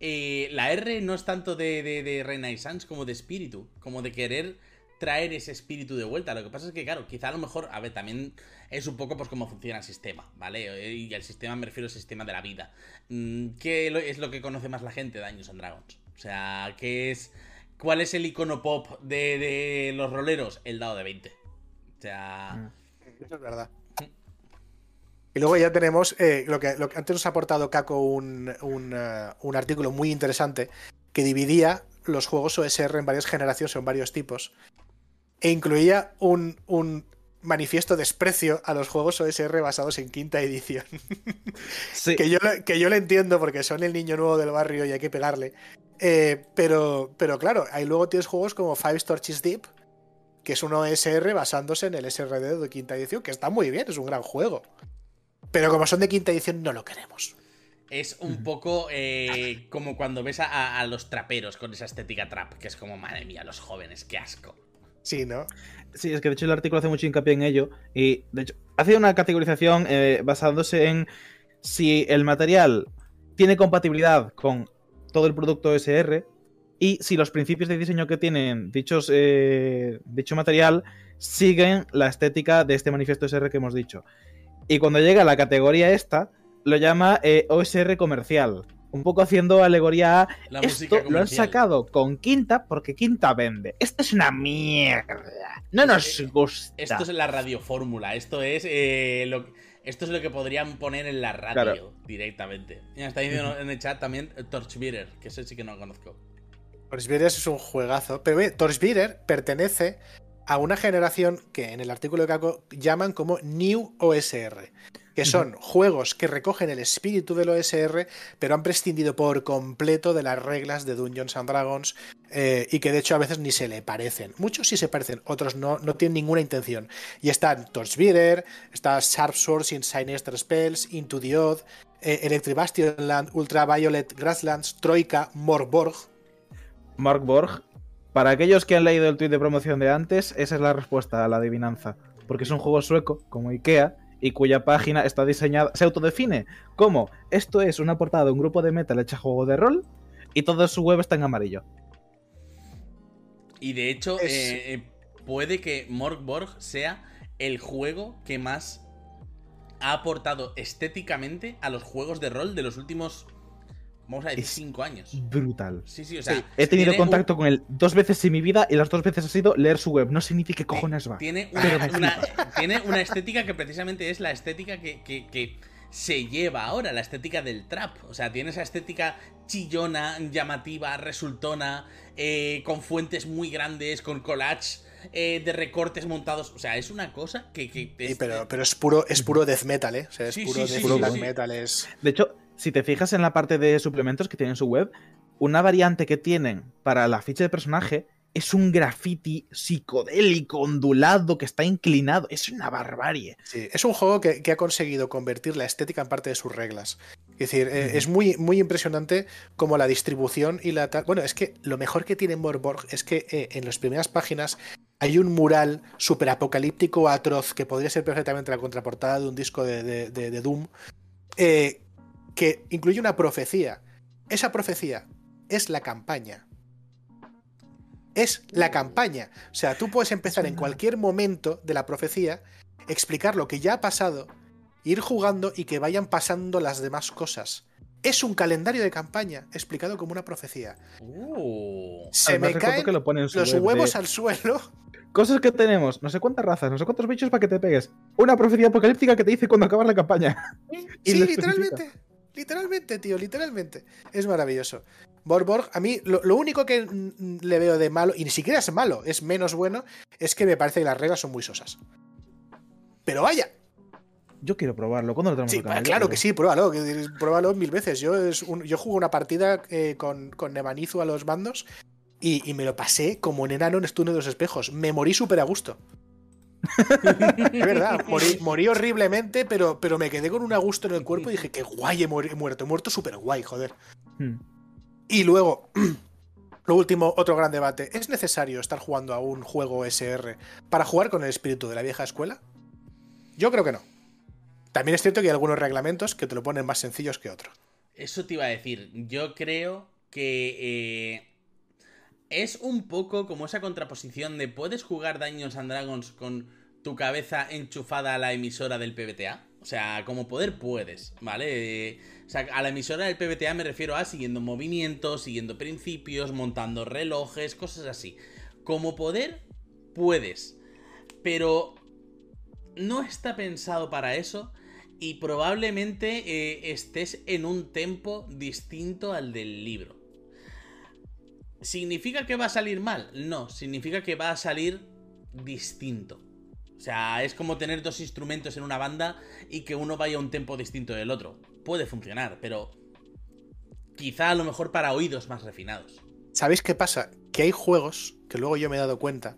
Eh, la R no es tanto de, de, de Renaissance como de espíritu, como de querer traer ese espíritu de vuelta. Lo que pasa es que, claro, quizá a lo mejor, a ver, también es un poco pues cómo funciona el sistema, ¿vale? Eh, Y el sistema me refiero al sistema de la vida. Mm, ¿Qué es lo que conoce más la gente de Dungeons and Dragons? O sea, ¿qué es. ¿Cuál es el icono pop de, de los roleros? El dado de 20. O sea. Eso es verdad. Y luego ya tenemos eh, lo, que, lo que antes nos ha aportado Caco un, un, eh, un artículo muy interesante que dividía los juegos OSR en varias generaciones o en varios tipos e incluía un, un manifiesto desprecio a los juegos OSR basados en quinta edición. Sí. que, yo, que yo lo entiendo porque son el niño nuevo del barrio y hay que pegarle. Eh, pero, pero claro, ahí luego tienes juegos como Five Torches Deep, que es un OSR basándose en el SRD de quinta edición, que está muy bien, es un gran juego. Pero como son de quinta edición, no lo queremos. Es un poco eh, como cuando ves a, a los traperos con esa estética trap, que es como, madre mía, los jóvenes, qué asco. Sí, ¿no? Sí, es que de hecho el artículo hace mucho hincapié en ello. Y de hecho, hace una categorización eh, basándose en si el material tiene compatibilidad con todo el producto SR y si los principios de diseño que tienen dichos, eh, dicho material siguen la estética de este manifiesto SR que hemos dicho. Y cuando llega a la categoría esta, lo llama eh, OSR comercial. Un poco haciendo alegoría a La esto lo han sacado con Quinta porque Quinta vende. Esto es una mierda. No nos Eh, gusta. Esto es la radiofórmula. Esto es eh, lo esto es lo que podrían poner en la radio Claro. directamente. Mira, está diciendo en el chat también Torchbearer, que ese sí que no lo conozco. Torchbearer es un juegazo. Pero pertenece a una generación que en el artículo de Caco llaman como New OSR. Que son juegos que recogen el espíritu del OSR, pero han prescindido por completo de las reglas de Dungeons and Dragons eh, y que de hecho a veces ni se le parecen. Muchos sí se parecen, otros no, no tienen ninguna intención. Y están Torchbearer, está Sharp Swords in Sinister Spells, Into the Odd, eh, Electric Bastionland, Ultraviolet Grasslands, Troika, Morborg, Mark Borg. Para aquellos que han leído el tweet de promoción de antes, esa es la respuesta a la adivinanza. Porque es un juego sueco, como IKEA, y cuya página está diseñada, se autodefine como esto es una portada de un grupo de metal hecha juego de rol y toda su web está en amarillo. Y de hecho, Es- eh, eh, puede que Morgborg sea el juego que más ha aportado estéticamente a los juegos de rol de los últimos, vamos a decir, Es- cinco años. Brutal. Sí, sí, o sea, He tenido un- contacto con él dos veces en mi vida y las dos veces ha sido leer su web. No sé ni qué cojones va. Tiene una, me una- tiene una estética que precisamente es la estética que, que- que se lleva ahora, la estética del trap. O sea, tiene esa estética chillona, llamativa, resultona, eh, con fuentes muy grandes, con collage eh, de recortes montados. O sea, es una cosa que... que Sí, pero, pero es puro, es puro death metal, ¿eh? O sea, es Sí, puro sí, death sí, sí, black sí. metal, es... De hecho, si te fijas en la parte de suplementos que tiene en su web, una variante que tienen para la ficha de personaje es un graffiti psicodélico, ondulado, que está inclinado. Es una barbarie. Sí, es un juego que, que ha conseguido convertir la estética en parte de sus reglas. Es decir, eh, es muy, muy impresionante como la distribución y la... Bueno, es que lo mejor que tiene Morborg es que eh, en las primeras páginas hay un mural súper apocalíptico, atroz, que podría ser perfectamente la contraportada de un disco de, de- de- de Doom, eh, que incluye una profecía. Esa profecía es la campaña. Es la campaña. O sea, tú puedes empezar en cualquier momento de la profecía, explicar lo que ya ha pasado, ir jugando y que vayan pasando las demás cosas. Es un calendario de campaña explicado como una profecía. Uh. Se me caen que lo los web de huevos al suelo. Cosas que tenemos, no sé cuántas razas, no sé cuántos bichos para que te pegues. Una profecía apocalíptica que te dice cuando acabas la campaña. Y Sí, literalmente. Literalmente, tío, literalmente. Es maravilloso. Borborg, a mí lo, lo único que le veo de malo, y ni siquiera es malo, es menos bueno, es que me parece que las reglas son muy sosas. Pero vaya, Yo quiero probarlo. ¿Cuándo lo tenemos Sí, al canal? claro Yo que sí, pruébalo, que- pruébalo mil veces. Yo, es un- yo jugué una partida eh, con, con Nebanizu a los bandos y, y me lo pasé como un enano en Estudio de los Espejos. Me morí súper a gusto. Es verdad, morí, morí horriblemente, pero, pero me quedé con un a gusto en el cuerpo y dije, qué guay he, muer- he muerto, he muerto súper guay, joder. Hmm. Y luego, lo último, otro gran debate. ¿Es necesario estar jugando a un juego SR para jugar con el espíritu de la vieja escuela? Yo creo que no. También es cierto que hay algunos reglamentos que te lo ponen más sencillos que otros. Eso te iba a decir. Yo creo que eh, es un poco como esa contraposición de puedes jugar Dungeons and Dragons con tu cabeza enchufada a la emisora del PBTA. O sea, como poder puedes, ¿vale? O sea, a la emisora del PBTA me refiero a siguiendo movimientos, siguiendo principios, montando relojes, cosas así. Como poder puedes. Pero no está pensado para eso y probablemente eh, estés en un tempo distinto al del libro. ¿Significa que va a salir mal? No, significa que va a salir distinto. O sea, es como tener dos instrumentos en una banda y que uno vaya a un tempo distinto del otro. Puede funcionar, pero quizá a lo mejor para oídos más refinados. ¿Sabéis qué pasa? Que hay juegos que luego yo me he dado cuenta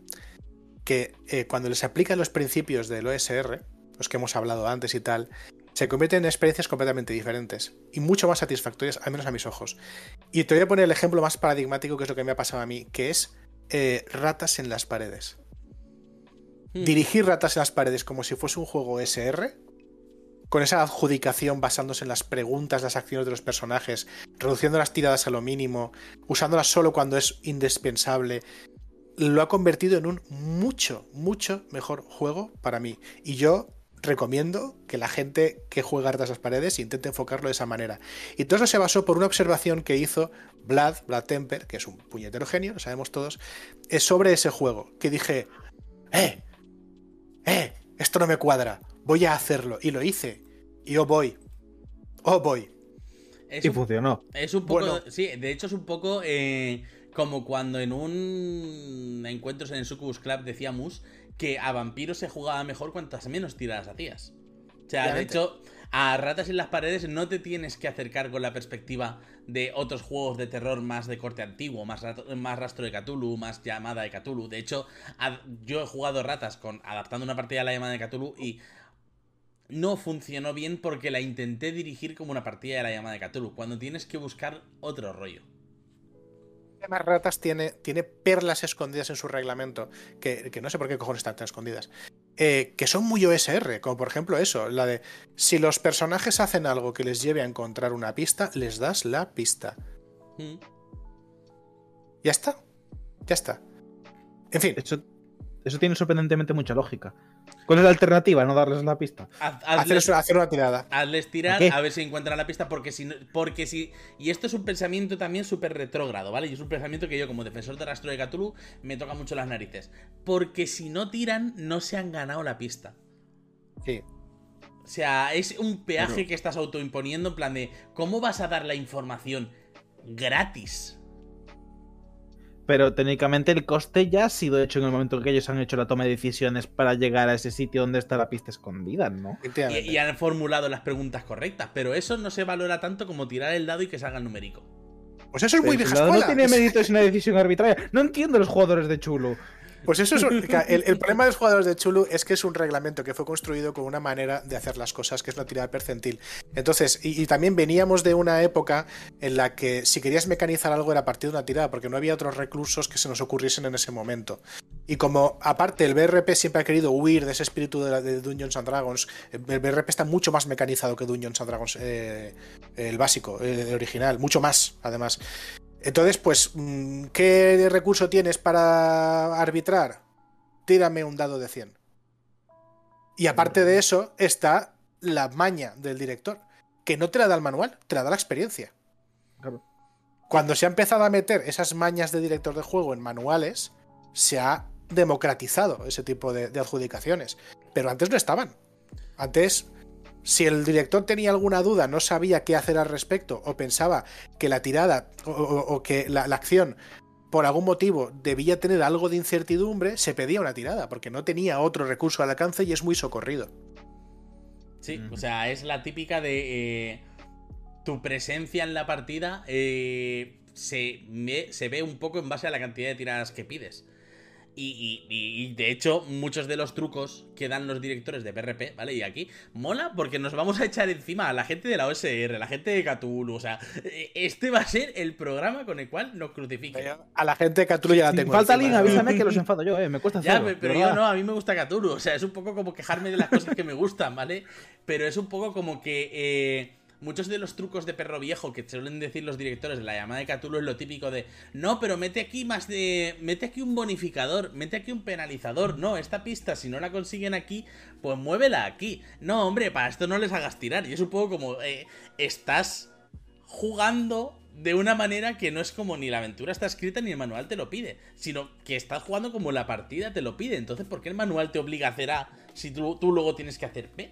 que eh, cuando les aplican los principios del OSR, los que hemos hablado antes y tal, se convierten en experiencias completamente diferentes y mucho más satisfactorias, al menos a mis ojos. Y te voy a poner el ejemplo más paradigmático, que es lo que me ha pasado a mí, que es eh, ratas en las paredes. Hmm. Dirigir ratas en las paredes como si fuese un juego SR con esa adjudicación basándose en las preguntas, las acciones de los personajes, reduciendo las tiradas a lo mínimo, usándolas solo cuando es indispensable, lo ha convertido en un mucho, mucho mejor juego para mí. Y yo recomiendo que la gente que juega a las paredes intente enfocarlo de esa manera. Y todo eso se basó por una observación que hizo Vlad, Vlad Temper, que es un puñetero genio, lo sabemos todos, es sobre ese juego. Que dije, ¡eh! ¡eh! Esto no me cuadra, voy a hacerlo. Y lo hice. Y oh voy. Oh voy. y funcionó. Es un poco. Sí, de hecho es un poco. Eh, como cuando en un encuentros en el Succubus Club decíamos que a vampiros se jugaba mejor cuantas menos tiradas hacías. O sea, de hecho, a ratas en las paredes no te tienes que acercar con la perspectiva de otros juegos de terror más de corte antiguo, más, más rastro de Cthulhu, más llamada de Cthulhu. De hecho, yo he jugado ratas con adaptando una partida a la llamada de Cthulhu y no funcionó bien porque la intenté dirigir como una partida de la llamada de Cthulhu, cuando tienes que buscar otro rollo. Además, Ratas tiene, tiene perlas escondidas en su reglamento, que, no sé por qué cojones están tan escondidas, eh, que son muy OSR, como por ejemplo eso, la de si los personajes hacen algo que les lleve a encontrar una pista, les das la pista. Mm. Ya está, ya está. En fin. Eso, eso tiene sorprendentemente mucha lógica. ¿Cuál es la alternativa? No darles la pista. hacer, una tirada. Hazles tirar a ver si encuentran la pista. Porque si, porque si. Y esto es un pensamiento también súper retrógrado, ¿vale? Y es un pensamiento que yo, como defensor de rastro de Cthulhu, me toca mucho las narices. Porque si no tiran, no se han ganado la pista. Sí. O sea, es un peaje que estás autoimponiendo en plan de. ¿Cómo vas a dar la información gratis? Pero técnicamente el coste ya ha sido hecho en el momento en que ellos han hecho la toma de decisiones para llegar a ese sitio donde está la pista escondida, ¿no? Y, han formulado las preguntas correctas, pero eso no se valora tanto como tirar el dado y que salga el numérico. Pues eso es muy vieja No tiene mérito, es una decisión arbitraria. No entiendo los jugadores de Chulo. Pues eso es el, problema de los jugadores de Chulu es que es un reglamento que fue construido con una manera de hacer las cosas, que es una tirada percentil. Entonces, y, también veníamos de una época en la que si querías mecanizar algo era a partir de una tirada, porque no había otros recursos que se nos ocurriesen en ese momento. Y como aparte el BRP siempre ha querido huir de ese espíritu de, de Dungeons and Dragons, el BRP está mucho más mecanizado que Dungeons and Dragons, eh, el básico, el original, mucho más, además. Entonces, pues, mm, ¿qué recurso tienes para arbitrar? Tírame un dado de 100. Y aparte de eso, está la maña del director, que no te la da el manual, te la da la experiencia. Cuando se ha empezado a meter esas mañas de director de juego en manuales, se ha democratizado ese tipo de, de adjudicaciones. Pero antes no estaban. Antes si el director tenía alguna duda, no sabía qué hacer al respecto, o pensaba que la tirada o, que la, acción por algún motivo debía tener algo de incertidumbre, se pedía una tirada, porque no tenía otro recurso al alcance y es muy socorrido. Sí, o sea, es la típica de eh, tu presencia en la partida eh, se, se ve un poco en base a la cantidad de tiradas que pides. Y, de hecho, muchos de los trucos que dan los directores de PRP, ¿vale? Y aquí mola porque nos vamos a echar encima a la gente de la OSR, la gente de Cthulhu. O sea, e, este va a ser el programa con el cual nos crucifiquen. A la gente de Cthulhu ya la tengo. Falta alguien, avísame que los enfado yo, eh. Me cuesta hacerlo. Ya, pero yo no, a mí me gusta Cthulhu. O sea, es un poco como quejarme de las cosas que me gustan, ¿vale? Pero es un poco como que. Eh, muchos de los trucos de perro viejo que suelen decir los directores de la llamada de Cthulhu es lo típico de no, pero mete aquí más de. mete aquí un bonificador, mete aquí un penalizador. No, esta pista, si no la consiguen aquí, pues muévela aquí. No, hombre, para esto no les hagas tirar. Y es un poco como. Eh, estás jugando de una manera que no es como ni la aventura está escrita ni el manual te lo pide, sino que estás jugando como la partida te lo pide. Entonces, ¿por qué el manual te obliga a hacer A si tú, tú luego tienes que hacer B?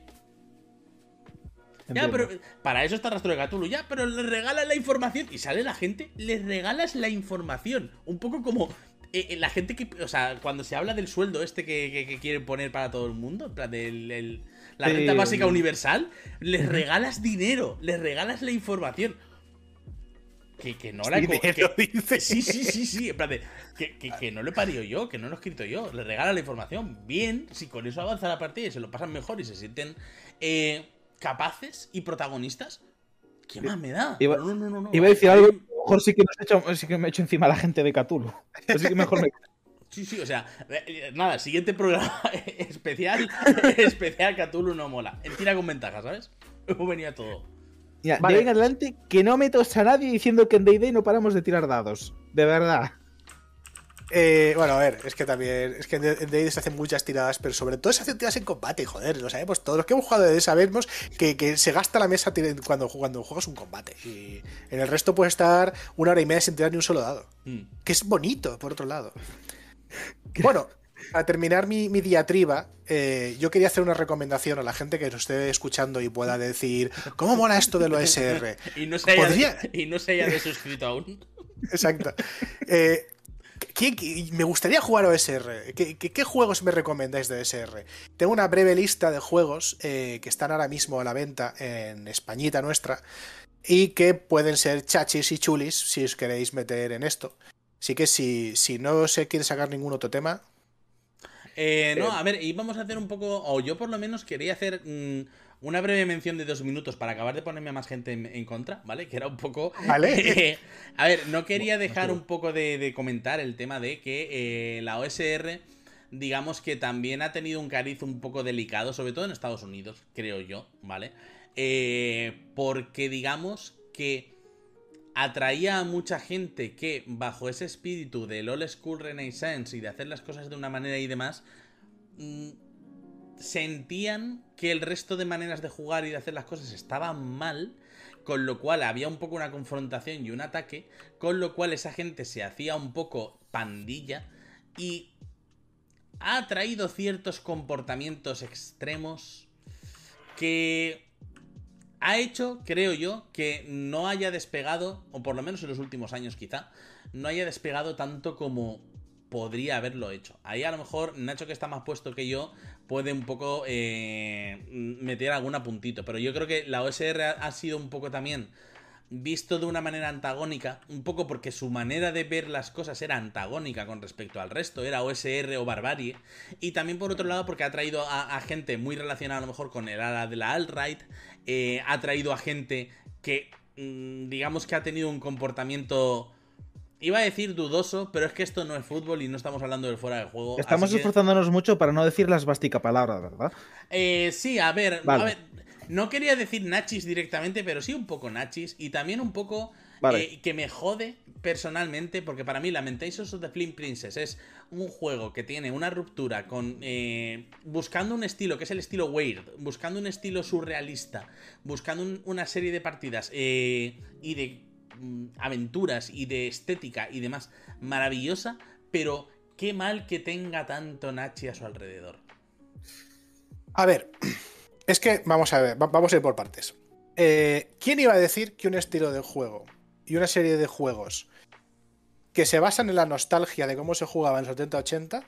Ya, pero para eso está Rastro de Cthulhu. Ya, pero le regalas la información y sale la gente, les regalas la información. Un poco como eh, eh, la gente que. O sea, cuando se habla del sueldo este que, quieren poner para todo el mundo, en plan, del, la renta básica universal, les regalas dinero, les regalas la información. Que, no la dice. Sí, sí, sí, sí. En plan de, que, no lo he parido yo, que no lo he escrito yo. Les regala la información. Bien, si con eso avanza la partida y se lo pasan mejor y se sienten. Eh, capaces y protagonistas, ¿qué más me da? Iba, no, no, no, iba a decir algo, mejor sí que, me he hecho encima la gente de Cthulhu. Así que mejor me... Sí, sí, o sea, eh, nada, siguiente programa especial, especial Cthulhu no mola. En tira con ventaja, ¿sabes? Hemos venido a todo. Mira, de ahí en adelante, que no metos a nadie diciendo que en D&D no paramos de tirar dados. De verdad. Eh, bueno, a ver, es que también. Es que en D&D se hacen muchas tiradas, pero sobre todo se hacen tiradas en combate, joder, lo sabemos. Todos los que hemos jugado de sabemos que, que, se gasta la mesa cuando, cuando juegas un combate. Y en el resto puedes estar una hora y media sin tirar ni un solo dado. Mm. Que es bonito, por otro lado. Bueno, para terminar mi, diatriba, eh, yo quería hacer una recomendación a la gente que nos esté escuchando y pueda decir, ¿cómo mola esto del OSR? y, no se haya, y no se haya de suscrito aún. Exacto. Eh, me gustaría jugar OSR. ¿Qué, juegos me recomendáis de OSR? Tengo una breve lista de juegos eh, que están ahora mismo a la venta en Españita nuestra y que pueden ser chachis y chulis si os queréis meter en esto. Así que si, si no se quiere sacar ningún otro tema. Eh, no, a ver, íbamos a hacer un poco. O yo por lo menos quería hacer. Mm, una breve mención de dos minutos para acabar de ponerme a más gente en, contra, ¿vale? Que era un poco. Vale. a ver, no quería dejar un poco de, comentar el tema de que eh, la OSR, digamos que también ha tenido un cariz un poco delicado, sobre todo en Estados Unidos, creo yo, ¿vale? Eh, porque digamos que atraía a mucha gente que, bajo ese espíritu del old school renaissance y de hacer las cosas de una manera y demás, mm, sentían que el resto de maneras de jugar y de hacer las cosas estaban mal, con lo cual había un poco una confrontación y un ataque, con lo cual esa gente se hacía un poco pandilla y ha traído ciertos comportamientos extremos que ha hecho, creo yo, que no haya despegado, o por lo menos en los últimos años quizá, no haya despegado tanto como podría haberlo hecho. Ahí a lo mejor Nacho, que está más puesto que yo, puede un poco eh, meter algún apuntito. Pero yo creo que la OSR ha sido un poco también visto de una manera antagónica, un poco porque su manera de ver las cosas era antagónica con respecto al resto, era OSR o barbarie, y también por otro lado porque ha traído a, gente muy relacionada a lo mejor con el ala de la alt-right, eh, ha traído a gente que mm, digamos que ha tenido un comportamiento... Iba a decir dudoso, pero es que esto no es fútbol y no estamos hablando del fuera de juego. Estamos esforzándonos mucho para no decir las básicas palabras, ¿verdad? Eh, sí, a ver, a ver, no quería decir Nachis directamente, pero sí un poco Nachis. Y también un poco eh, que me jode personalmente, porque para mí Lamentations of the Flame Princess es un juego que tiene una ruptura con. Eh, buscando un estilo, que es el estilo Weird, buscando un estilo surrealista, buscando una serie de partidas eh, y de aventuras y de estética y demás maravillosa, pero qué mal que tenga tanto Nachi a su alrededor. A ver. Es que, vamos a ver, vamos a ir por partes. Eh, ¿Quién iba a decir que un estilo de juego y una serie de juegos que se basan en la nostalgia de cómo se jugaba en los 70-80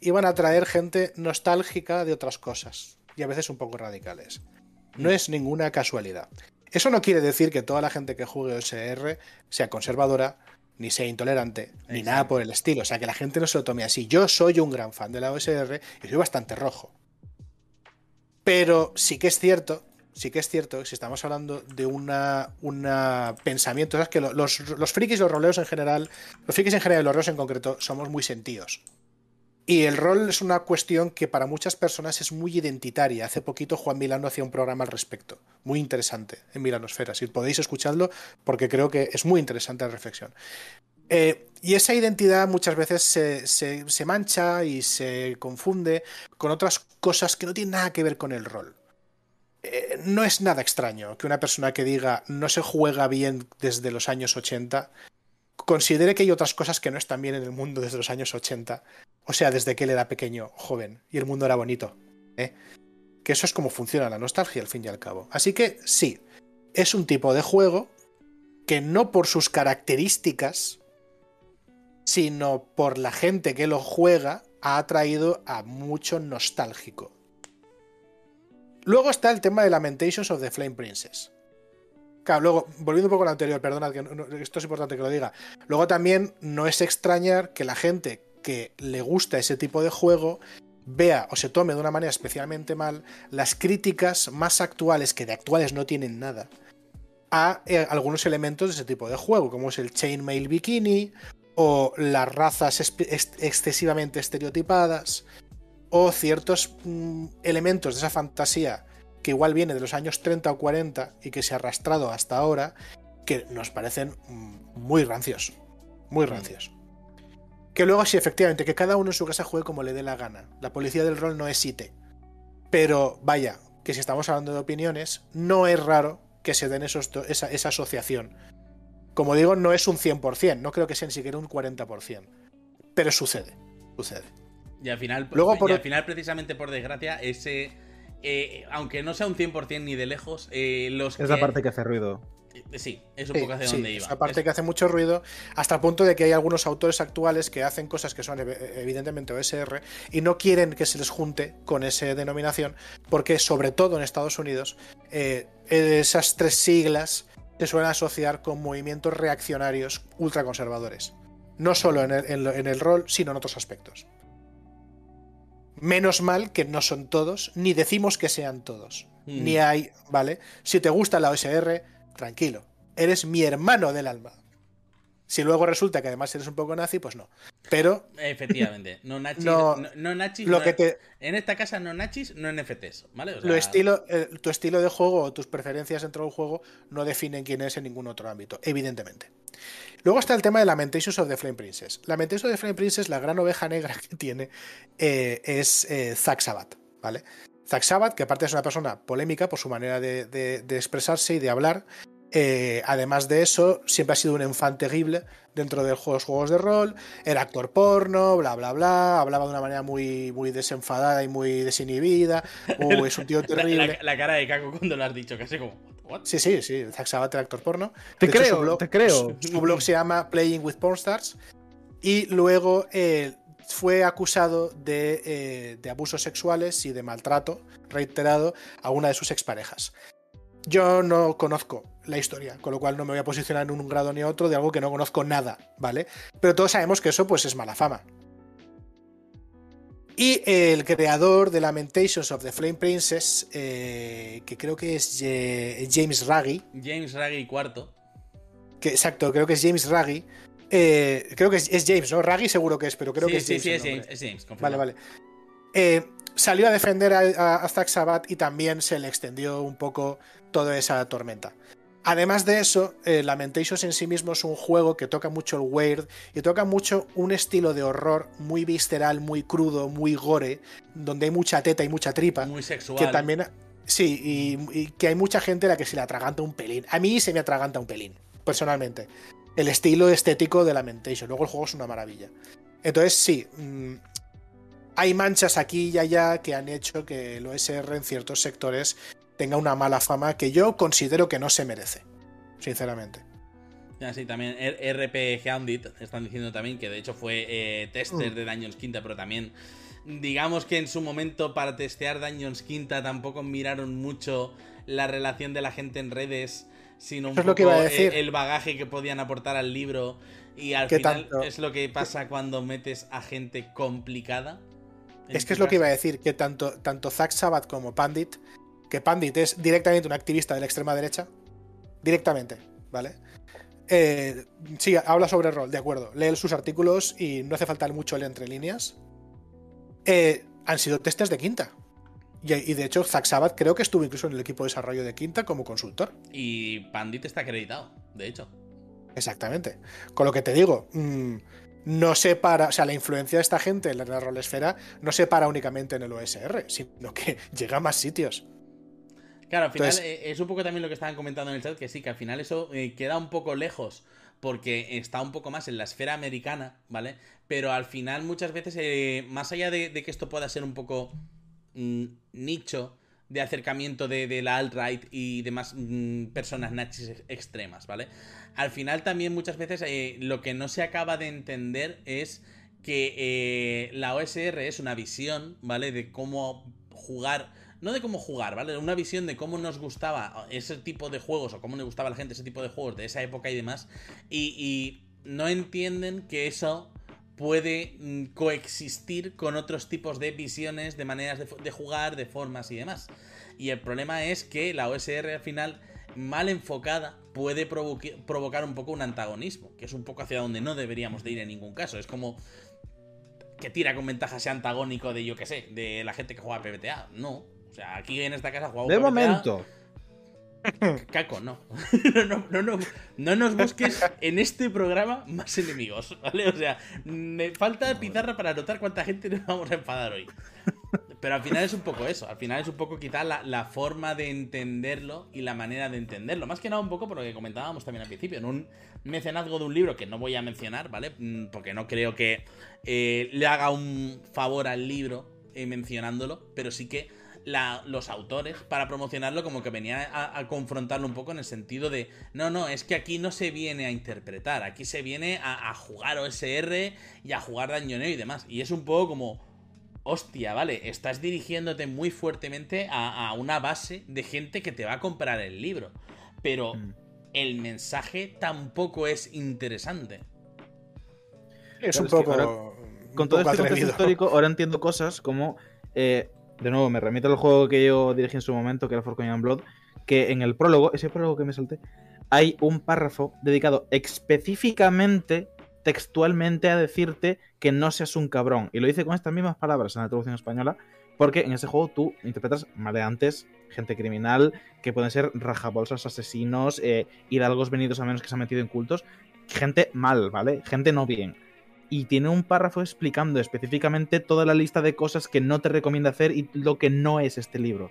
iban a traer gente nostálgica de otras cosas y a veces un poco radicales? No es ninguna casualidad. Eso no quiere decir que toda la gente que juegue OSR sea conservadora, ni sea intolerante, ni nada por el estilo. O sea, que la gente no se lo tome así. Yo soy un gran fan de la OSR y soy bastante rojo. Pero sí que es cierto, sí que es cierto que si estamos hablando de una, una pensamiento, ¿sabes? que los, los frikis, los roleos en general, los frikis en general y los roles en concreto, somos muy sentidos. Y el rol es una cuestión que para muchas personas es muy identitaria. Hace poquito Juan Milano hacía un programa al respecto, muy interesante en Milanosfera. Si podéis escucharlo, porque creo que es muy interesante la reflexión. Eh, y esa identidad muchas veces se, mancha y se confunde con otras cosas que no tienen nada que ver con el rol. Eh, no es nada extraño que una persona que diga no se juega bien desde los años 80 considere que hay otras cosas que no están bien en el mundo desde los años 80. O sea, desde que él era pequeño, joven, y el mundo era bonito. ¿eh? Que eso es como funciona la nostalgia al fin y al cabo. Así que sí, es un tipo de juego que no por sus características sino por la gente que lo juega, ha atraído a mucho nostálgico. Luego está el tema de Lamentations of the Flame Princess. Claro, luego, volviendo un poco a lo anterior, perdonad, que esto es importante que lo diga. Luego también no es extrañar que la gente que le gusta ese tipo de juego vea o se tome de una manera especialmente mal las críticas más actuales, que de actuales no tienen nada, a eh, algunos elementos de ese tipo de juego, como es el Chainmail Bikini o las razas excesivamente estereotipadas, o ciertos mm, elementos de esa fantasía que igual viene de los años 30 o 40 y que se ha arrastrado hasta ahora, que nos parecen mm, muy rancios. Muy rancios. Que luego sí, efectivamente, que cada uno en su casa juegue como le dé la gana. La policía del rol no es IT. Pero vaya, que si estamos hablando de opiniones, no es raro que se den esos, esa, esa asociación. Como digo, no es un 100%, no creo que sea ni siquiera un 40%. Pero sucede, sucede. Y al final, Luego, por... al final precisamente por desgracia, ese... Eh, aunque no sea un 100% ni de lejos, eh, los... Es la parte que hace ruido. Eh, sí, es un poco hacia donde iba. Esa parte que hace mucho ruido, hasta el punto de que hay algunos autores actuales que hacen cosas que son evidentemente OSR y no quieren que se les junte con esa denominación, porque sobre todo en Estados Unidos, esas tres siglas se suelen asociar con movimientos reaccionarios ultraconservadores. No solo en el, rol, sino en otros aspectos. Menos mal que no son todos, ni decimos que sean todos. Mm. Ni hay, ¿vale? Si te gusta la OSR, tranquilo. Eres mi hermano del alma. Si luego resulta que además eres un poco nazi, pues no. Pero. Efectivamente. No nachis. No, nachis. Lo que te... En esta casa no nachis, no NFTs, ¿vale? lo estilo, eh, tu estilo de juego o tus preferencias dentro del juego no definen quién es en ningún otro ámbito, evidentemente. Luego está el tema de Lamentations of the Flame Princess. Lamentations of the Flame Princess, la gran oveja negra que tiene eh, es eh, Zack Sabbath, ¿vale? Zack Sabbath, que aparte es una persona polémica por su manera de expresarse y de hablar, eh, además de eso, siempre ha sido un enfant terrible dentro de los juegos de rol, era actor porno, bla, bla, bla, hablaba de una manera muy, muy desenfadada y muy desinhibida, uh, es un tío terrible. La, cara de Caco cuando lo has dicho, casi como... Sí, sí, sí, Zack Sabat era actor porno. Te creo, te creo. Su, blog se llama Playing with Pornstars y luego eh, fue acusado de, eh, de abusos sexuales y de maltrato reiterado a una de sus exparejas. Yo no conozco la historia, con lo cual no me voy a posicionar en un grado ni otro de algo que no conozco nada, ¿vale? Pero todos sabemos que eso pues es mala fama. Y el creador de Lamentations of the Flame Princess, eh, que creo que es James Raggy. James Raggy IV. Que, exacto, creo que es James Raggy. Eh, creo que es, James, ¿no? Raggy seguro que es, pero creo que es James. Sí, sí, es James, Vale, vale. Eh, salió a defender a, a, Zack Sabbath y también se le extendió un poco toda esa tormenta. Además de eso, eh, Lamentations en sí mismo es un juego que toca mucho el weird y toca mucho un estilo de horror muy visceral, muy crudo, muy gore, donde hay mucha teta y mucha tripa. Muy sexual. Que también. Sí, y, que hay mucha gente a la que se le atraganta un pelín. A mí se me atraganta un pelín, personalmente. El estilo estético de Lamentation. Luego el juego es una maravilla. Entonces, sí. Mm, hay manchas aquí y allá que han hecho que el OSR en ciertos sectores tenga una mala fama que yo considero que no se merece, sinceramente. sí, también RP Hounded están diciendo también que de hecho fue eh, tester mm. de Dungeons Quinta, pero también digamos que en su momento para testear Dungeons Quinta tampoco miraron mucho la relación de la gente en redes, sino un poco el bagaje que podían aportar al libro y al final es lo que pasa cuando metes a gente complicada. Es que es lo que iba a decir, que tanto, tanto Zack Sabbath como Pandit que Pandit es directamente un activista de la extrema derecha. Directamente, ¿vale? Eh, sí, habla sobre el rol, de acuerdo. Lee sus artículos y no hace falta mucho leer entre líneas. Eh, han sido testes de quinta. Y, de hecho, Zack Sabbath creo que estuvo incluso en el equipo de desarrollo de quinta como consultor. Y Pandit está acreditado, de hecho. Exactamente. Con lo que te digo, mm, no se para, o sea, la influencia de esta gente en la rolesfera no se para únicamente en el OSR, sino que llega a más sitios. Claro, al final eh, es un poco también lo que estaban comentando en el chat, que sí, que al final eso eh, queda un poco lejos porque está un poco más en la esfera americana, ¿vale? Pero al final muchas veces, eh, más allá de, que esto pueda ser un poco mm, nicho de acercamiento de, la alt-right y demás mm, personas nazis extremas, ¿vale? Al final también muchas veces lo que no se acaba de entender es que la OSR es una visión, ¿vale? De cómo jugar no de cómo jugar, ¿vale? Una visión de cómo nos gustaba ese tipo de juegos o cómo le gustaba a la gente ese tipo de juegos de esa época y demás. Y, no entienden que eso puede mm, coexistir con otros tipos de visiones, de maneras de, jugar, de formas y demás. Y el problema es que la OSR al final mal enfocada, puede provocar un poco un antagonismo, que es un poco hacia donde no deberíamos de ir en ningún caso. Es como que tira con ventaja ese antagónico de, yo que sé, de la gente que juega PBTA. No. O sea, aquí en esta casa jugamos De momento. Caco, no. No, no, no. No nos busques en este programa más enemigos, ¿vale? O sea, me falta pizarra para anotar cuánta gente nos vamos a enfadar hoy. Pero al final es un poco eso, al final es un poco quizá la, forma de entenderlo y la manera de entenderlo. Más que nada un poco por lo que comentábamos también al principio, en un mecenazgo de un libro que no voy a mencionar, ¿vale? Mm, porque no creo que eh, le haga un favor al libro eh, mencionándolo, pero sí que los autores para promocionarlo como que venía a, confrontarlo un poco en el sentido de, no, no, es que aquí no se viene a interpretar, aquí se viene a, jugar OSR y a jugar dañoneo y demás. Y es un poco como hostia, vale, estás dirigiéndote muy fuertemente a, una base de gente que te va a comprar el libro. Pero mm. el mensaje tampoco es interesante. Es un poco. con todo este contexto histórico, ahora entiendo cosas como. Eh, de nuevo, me remito al juego que yo dirigí en su momento, que era For Coin Blood. Que en el prólogo, ese prólogo que me salté, hay un párrafo dedicado específicamente textualmente a decirte que no seas un cabrón. Y lo dice con estas mismas palabras en la traducción española, porque en ese juego tú interpretas maleantes, gente criminal, que pueden ser rajabolsas, asesinos, eh, hidalgos venidos a menos que se han metido en cultos, gente mal, ¿vale? Gente no bien y tiene un párrafo explicando específicamente toda la lista de cosas que no te recomienda hacer y lo que no es este libro.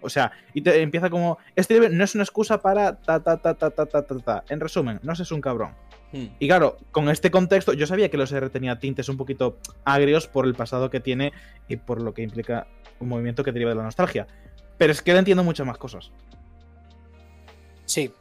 O sea, y te empieza como, este libro no es una excusa para ta ta ta ta ta ta ta. ta. En resumen, no seas un cabrón. Hmm. Y claro, con este contexto, yo sabía que los R tenía tintes un poquito agrios por el pasado que tiene y por lo que implica un movimiento que deriva de la nostalgia. Pero es que le entiendo muchas más cosas. Sí.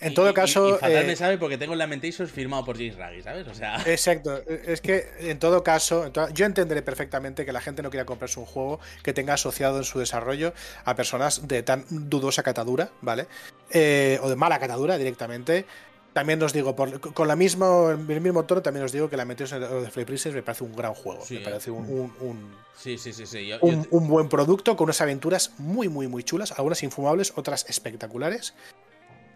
En todo caso. Y, me eh, sabe porque tengo el Lamentations firmado por James Raggi, ¿sabes? O sea. Exacto. Es que en todo caso, yo entenderé perfectamente que la gente no quiera comprarse un juego que tenga asociado en su desarrollo a personas de tan dudosa catadura, ¿vale? Eh, o de mala catadura directamente. También os digo, con la misma, el mismo tono, también os digo que la Meteos de Flay Princess me parece un gran juego. me parece un, un, sí, sí, sí, un, buen producto con unas aventuras muy, muy, muy chulas. Algunas infumables, otras espectaculares.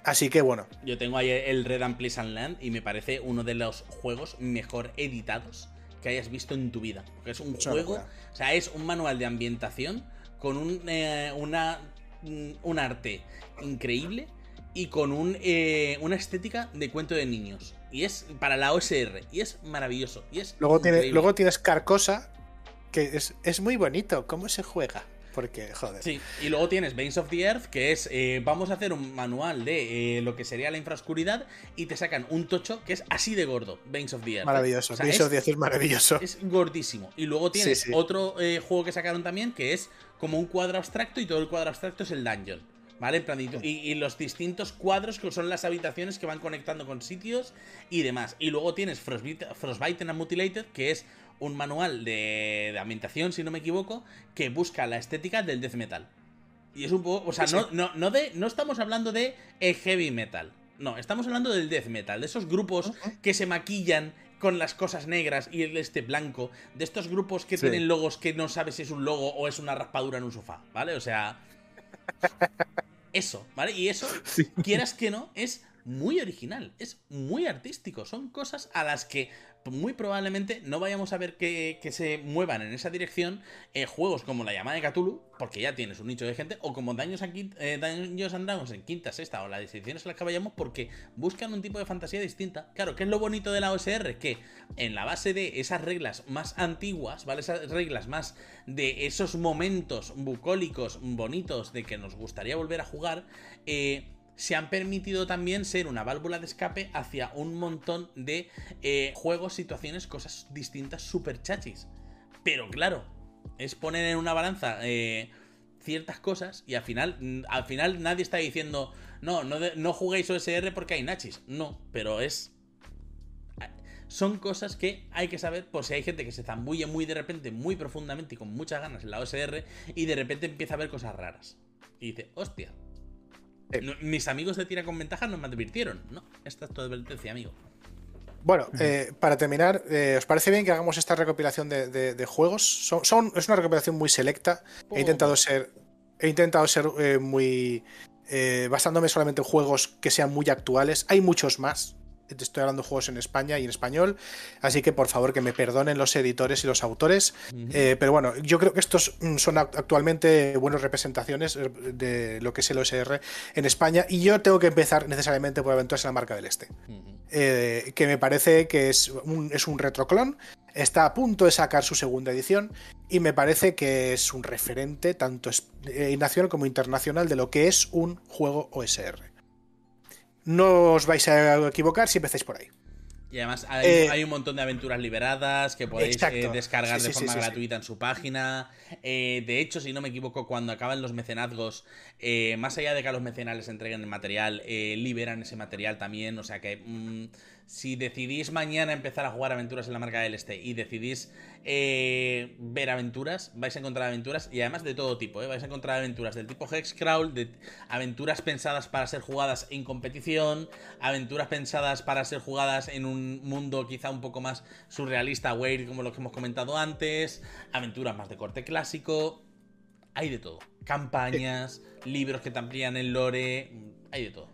Así que bueno. Yo tengo ahí el Red and Pleasant Land y me parece uno de los juegos mejor editados que hayas visto en tu vida. Porque es un juego, o sea, es un manual de ambientación con un, eh, una, un arte increíble y con un, eh, una estética de cuento de niños. Y es para la OSR. Y es maravilloso. Y es luego, tiene, luego tienes Carcosa, que es, es muy bonito. ¿Cómo se juega? Porque, joder. Sí, y luego tienes Veins of the Earth, que es, eh, vamos a hacer un manual de eh, lo que sería la infraoscuridad y te sacan un tocho que es así de gordo, Veins of the Earth. Maravilloso, Veins of the Earth es maravilloso. Es gordísimo. Y luego tienes otro juego que sacaron también, que es como un cuadro abstracto y todo el cuadro abstracto es el dungeon. ¿Vale? y, y, los distintos cuadros que son las habitaciones que van conectando con sitios y demás. Y luego tienes Frostbite, Frostbite and Mutilated, que es un manual de, ambientación, si no me equivoco, que busca la estética del death metal. Y es un poco. O sea, no, no, no, de, no estamos hablando de heavy metal. No, estamos hablando del death metal, de esos grupos que se maquillan con las cosas negras y el este blanco, de estos grupos que tienen logos que no sabes si es un logo o es una raspadura en un sofá, ¿vale? O sea, eso, ¿vale? Y eso, quieras que no, es muy original, es muy artístico, son cosas a las que muy probablemente no vayamos a ver que, se muevan en esa dirección eh, juegos como la llamada de Cthulhu, porque ya tienes un nicho de gente, o como Daños, eh, and Dragons en quinta, sexta o las ediciones en las que vayamos, porque buscan un tipo de fantasía distinta. Claro, ¿qué es lo bonito de la OSR? Que en la base de esas reglas más antiguas, ¿vale? Esas reglas más de esos momentos bucólicos bonitos de que nos gustaría volver a jugar, eh, se han permitido también ser una válvula de escape hacia un montón de eh, juegos, situaciones, cosas distintas, super chachis. Pero claro, es poner en una balanza eh, ciertas cosas y al final, al final nadie está diciendo, no, no, no juguéis OSR porque hay nachis. No, pero es son cosas que hay que saber por si hay gente que se zambulle muy de repente, muy profundamente y con muchas ganas en la OSR y de repente empieza a ver cosas raras. Y dice, hostia, mis amigos de tira con ventaja no me advirtieron. No, esta es tu advertencia, amigo. Bueno, eh, para terminar, eh, ¿os parece bien que hagamos esta recopilación de, juegos? Son, es una recopilación muy selecta. He intentado ser, he intentado ser eh, muy eh, basándome solamente en juegos que sean muy actuales. Hay muchos más, estoy hablando de juegos en España y en español, así que por favor que me perdonen los editores y los autores, eh, pero bueno, yo creo que estos mm, son actualmente buenas representaciones eh, de lo que es el OSR en España y yo tengo que empezar necesariamente por Aventuras en la Marca del Este, eh, que me parece que es un, es un retroclon, está a punto de sacar su segunda edición y me parece que es un referente tanto nacional como internacional de lo que es un juego OSR no os vais a equivocar si empezáis por ahí. Y además hay, eh, un montón de aventuras liberadas que podéis eh, descargar de forma gratuita en su página. Eh, de hecho, si no me equivoco, cuando acaban los mecenazgos, más allá de que a los mecenales entreguen el material, liberan ese material también. O sea que mm, si decidís mañana empezar a jugar aventuras en la marca del este y decidís eh, ver aventuras, vais a encontrar aventuras y además de todo tipo, ¿eh? vais a encontrar aventuras del tipo Hexcrawl, de aventuras pensadas para ser jugadas en competición, aventuras pensadas para ser jugadas en un mundo quizá un poco más surrealista, weird, como lo que hemos comentado antes, aventuras más de corte clásico, hay de todo, campañas, libros que te amplían el lore, hay de todo.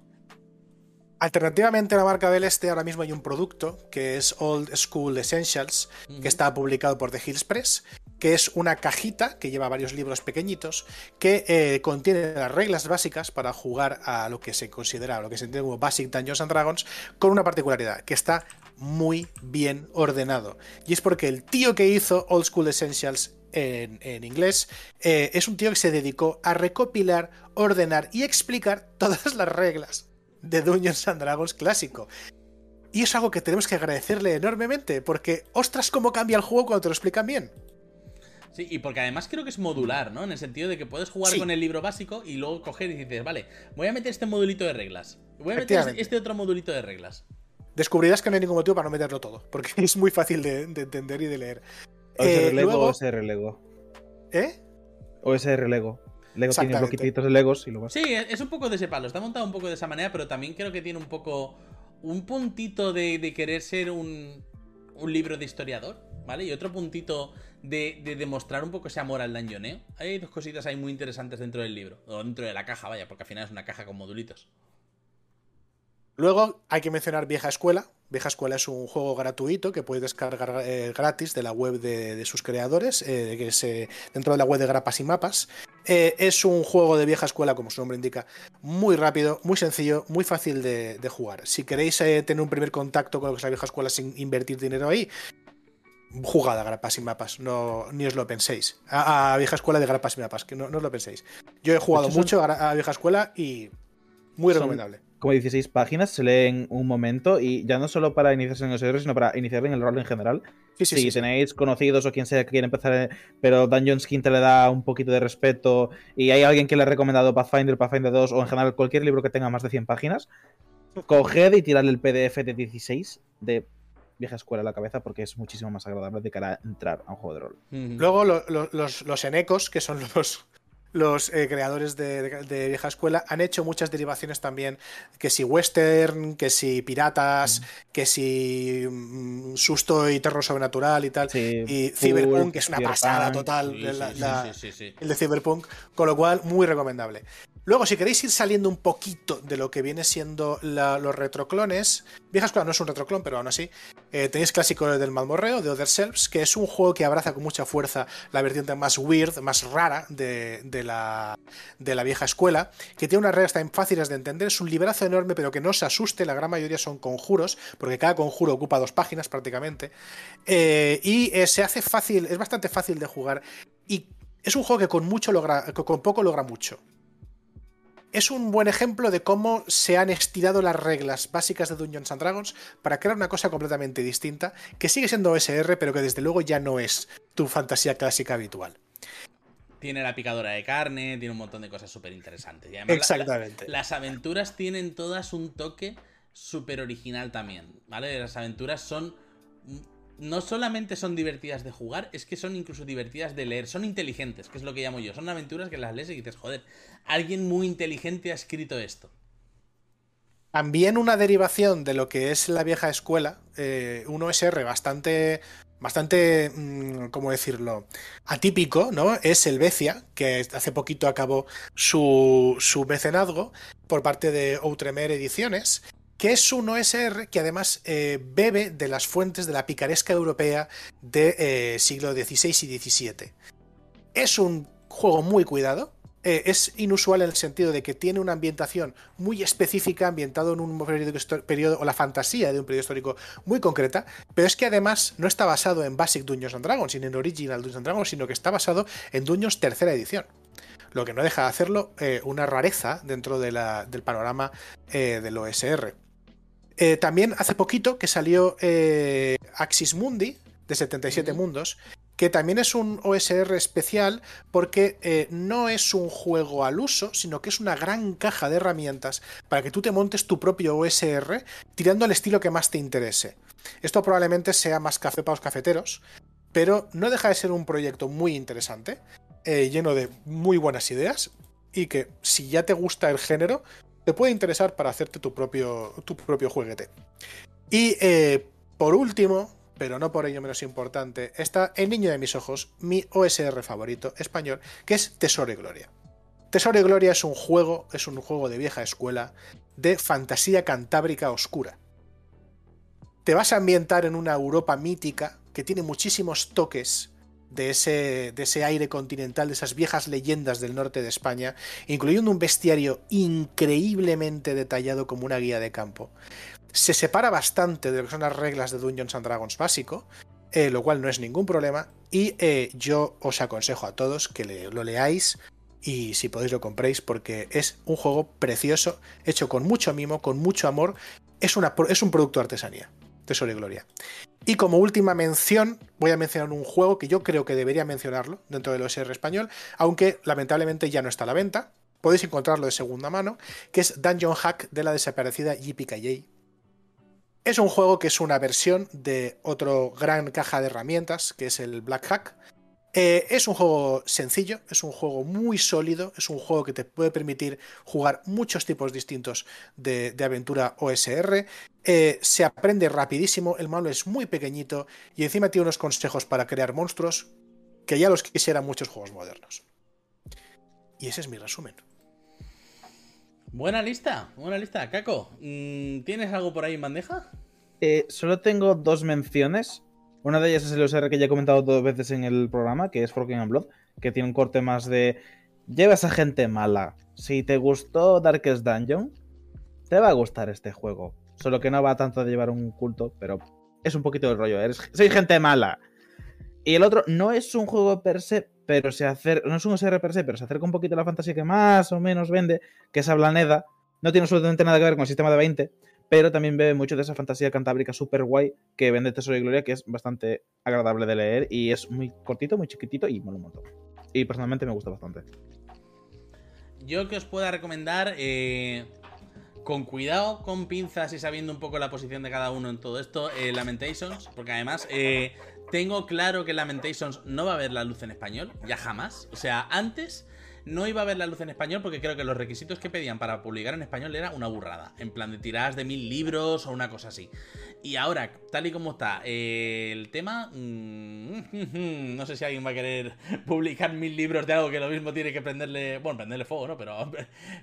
Alternativamente a la marca del este ahora mismo hay un producto que es Old School Essentials, que está publicado por The Hills Press, que es una cajita que lleva varios libros pequeñitos que eh, contiene las reglas básicas para jugar a lo que se considera, lo que se entiende como Basic Dungeons and Dragons, con una particularidad, que está muy bien ordenado. Y es porque el tío que hizo Old School Essentials en, inglés, eh, es un tío que se dedicó a recopilar, ordenar y explicar todas las reglas de Dungeons and Dragons clásico. Y es algo que tenemos que agradecerle enormemente, porque ostras, cómo cambia el juego cuando te lo explican bien. Sí, y porque además creo que es modular, ¿no? En el sentido de que puedes jugar con el libro básico y luego coger y dices, vale, voy a meter este modulito de reglas. Voy a meter este otro modulito de reglas. Descubrirás que no hay ningún motivo para no meterlo todo, porque es muy fácil de, entender y de leer. OSR Lego o OSR Lego. ¿Eh? OSR Lego. Lego tiene bloquititos de Legos y luego. Sí, es un poco de ese palo. Está montado un poco de esa manera, pero también creo que tiene un poco. Un puntito de, querer ser un, un, libro de historiador, ¿vale? Y otro puntito de, demostrar un poco ese amor al dungeoneo. Hay dos cositas ahí muy interesantes dentro del libro. O dentro de la caja, vaya, porque al final es una caja con modulitos. Luego hay que mencionar Vieja Escuela. Vieja Escuela es un juego gratuito que puedes descargar eh, gratis de la web de, sus creadores, eh, que es eh, dentro de la web de Grapas y Mapas. es un juego de vieja escuela, como su nombre indica, muy rápido, muy sencillo, muy fácil de, jugar. Si queréis tener un primer contacto con lo que es la vieja escuela sin invertir dinero ahí, jugad a Grapas y Mapas, no, ni os lo penséis. A, vieja escuela de Grapas y Mapas, que no, os lo penséis. Yo he jugado mucho a, vieja escuela y muy recomendable como 16 páginas, se lee en un momento y ya no solo para iniciarse en el server, sino para iniciar en el rol en general. si tenéis conocidos o quien sea que quiere empezar, eh, pero Dungeons Quinta le da un poquito de respeto y hay alguien que le ha recomendado Pathfinder, Pathfinder 2 o en general cualquier libro que tenga más de 100 páginas, coged y tirad el PDF de 16 de vieja escuela a la cabeza porque es muchísimo más agradable de cara a entrar a un juego de rol. Luego los, los enecos, que son los, los eh, creadores de, vieja escuela han hecho muchas derivaciones también, que si western, que si piratas, que si mm, susto y terror sobrenatural y tal, y cyberpunk, que es una pasada total, el de cyberpunk, con lo cual muy recomendable. Luego, si queréis ir saliendo un poquito de lo que viene siendo los retroclones, Vieja Escuela no es un retroclon, pero aún así, eh, tenéis clásico del Malmorreo, de Other Selves, que es un juego que abraza con mucha fuerza la vertiente más weird, más rara de, la, vieja escuela, que tiene unas reglas tan fáciles de entender, es un librazo enorme, pero que no se asuste, la gran mayoría son conjuros, porque cada conjuro ocupa dos páginas prácticamente, eh, y eh, se hace fácil, es bastante fácil de jugar, y es un juego que con, mucho logra, con poco logra mucho es un buen ejemplo de cómo se han estirado las reglas básicas de Dungeons and Dragons para crear una cosa completamente distinta, que sigue siendo OSR, pero que desde luego ya no es tu fantasía clásica habitual. Tiene la picadora de carne, tiene un montón de cosas súper interesantes. Exactamente. las aventuras tienen todas un toque súper original también, ¿vale? Las aventuras son no solamente son divertidas de jugar, es que son incluso divertidas de leer. Son inteligentes, que es lo que llamo yo. Son aventuras que las lees y dices, joder, alguien muy inteligente ha escrito esto. También una derivación de lo que es la vieja escuela, eh, un OSR bastante bastante, mm, ¿cómo decirlo?, atípico, ¿no? Es el Becia, que hace poquito acabó su, su mecenazgo por parte de Outremer Ediciones, que es un OSR que además eh, bebe de las fuentes de la picaresca europea de eh, siglo XVI y XVII. Es un juego muy cuidado, eh, es inusual en el sentido de que tiene una ambientación muy específica, ambientado en un periodo, o la fantasía de un periodo histórico muy concreta, pero es que además no está basado en Basic Dungeons and Dragons, sino en Original Dungeons and Dragons, sino que está basado en Dungeons tercera edición. Lo que no deja de hacerlo una rareza dentro del panorama del OSR. También hace poquito que salió Axis Mundi, de 77 mundos, que también es un OSR especial porque eh, no es un juego al uso, sino que es una gran caja de herramientas para que tú te montes tu propio OSR tirando al estilo que más te interese. Esto probablemente sea más café para los cafeteros, pero no deja de ser un proyecto muy interesante, eh, lleno de muy buenas ideas y que si ya te gusta el género, te puede interesar para hacerte tu propio, tu propio jueguete. Y eh, por último, pero no por ello menos importante, está El Niño de mis Ojos, mi OSR favorito español, que es Tesoro y Gloria. Tesoro y Gloria es un juego, es un juego de vieja escuela, de fantasía cantábrica oscura. Te vas a ambientar en una Europa mítica que tiene muchísimos toques de ese, de ese aire continental, de esas viejas leyendas del norte de España, incluyendo un bestiario increíblemente detallado como una guía de campo se separa bastante de lo que son las reglas de Dungeons and Dragons básico, eh, lo cual no es ningún problema. Y eh, yo os aconsejo a todos que lo leáis y si podéis lo compréis porque es un juego precioso, hecho con mucho mimo, con mucho amor. Es, una, es un producto de artesanía. Tesoro y Gloria. Y como última mención, voy a mencionar un juego que yo creo que debería mencionarlo dentro del OSR español, aunque lamentablemente ya no está a la venta. Podéis encontrarlo de segunda mano, que es Dungeon Hack de la desaparecida JPKJ, es un juego que es una versión de otro gran caja de herramientas, que es el Black Hack. Eh, es un juego sencillo, es un juego muy sólido, es un juego que te puede permitir jugar muchos tipos distintos de, aventura OSR. Eh, se aprende rapidísimo, el manual es muy pequeñito y encima tiene unos consejos para crear monstruos que ya los quisieran muchos juegos modernos. Y ese es mi resumen. Buena lista, buena lista. Caco, mm, ¿tienes algo por ahí en bandeja? Eh, solo tengo dos menciones. Una de ellas es el OSR que ya he comentado dos veces en el programa, que es Forking and Blood, que tiene un corte más de. Llevas a gente mala. Si te gustó Darkest Dungeon, te va a gustar este juego. Solo que no va tanto de llevar un culto, pero es un poquito el rollo. Soy gente mala. Y el otro no es un juego per se, pero se acerca, no es un OSR per se, pero se acerca un poquito a la fantasía que más o menos vende, que es Ablaneda. No tiene absolutamente nada que ver con el sistema de 20, pero también bebe mucho de esa fantasía cantábrica super guay que vende Tesoro y Gloria, que es bastante agradable de leer y es muy cortito, muy chiquitito y mola. Y personalmente me gusta bastante. Yo que os pueda recomendar, eh, con cuidado, con pinzas y sabiendo un poco la posición de cada uno en todo esto, eh, Lamentations, porque además eh, tengo claro que Lamentations no va a ver la luz en español, ya jamás. O sea, antes no iba a ver la luz en español porque creo que los requisitos que pedían para publicar en español era una burrada. En plan de tiradas de mil libros o una cosa así. Y ahora, tal y como está eh, el tema, mm, no sé si alguien va a querer publicar mil libros de algo que lo mismo tiene que prenderle, bueno, prenderle fuego, ¿no? Pero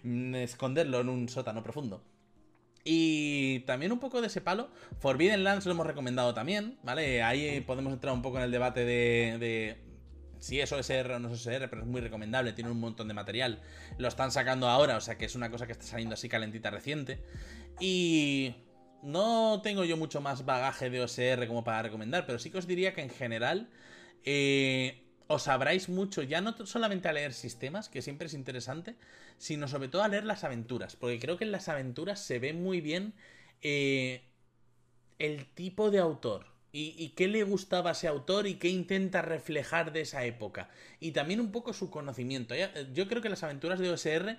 esconderlo en un sótano profundo. Y también un poco de ese palo, Forbidden Lands lo hemos recomendado también, ¿vale? Ahí podemos entrar un poco en el debate de, si es OSR o no es OSR, pero es muy recomendable, tiene un montón de material. Lo están sacando ahora, o sea que es una cosa que está saliendo así calentita reciente. Y no tengo yo mucho más bagaje de OSR como para recomendar, pero sí que os diría que en general eh, os abráis mucho, ya no solamente a leer sistemas, que siempre es interesante, sino sobre todo a leer las aventuras, porque creo que en las aventuras se ve muy bien eh, el tipo de autor. Y, qué le gustaba a ese autor y qué intenta reflejar de esa época. Y también un poco su conocimiento. Yo creo que las aventuras de OSR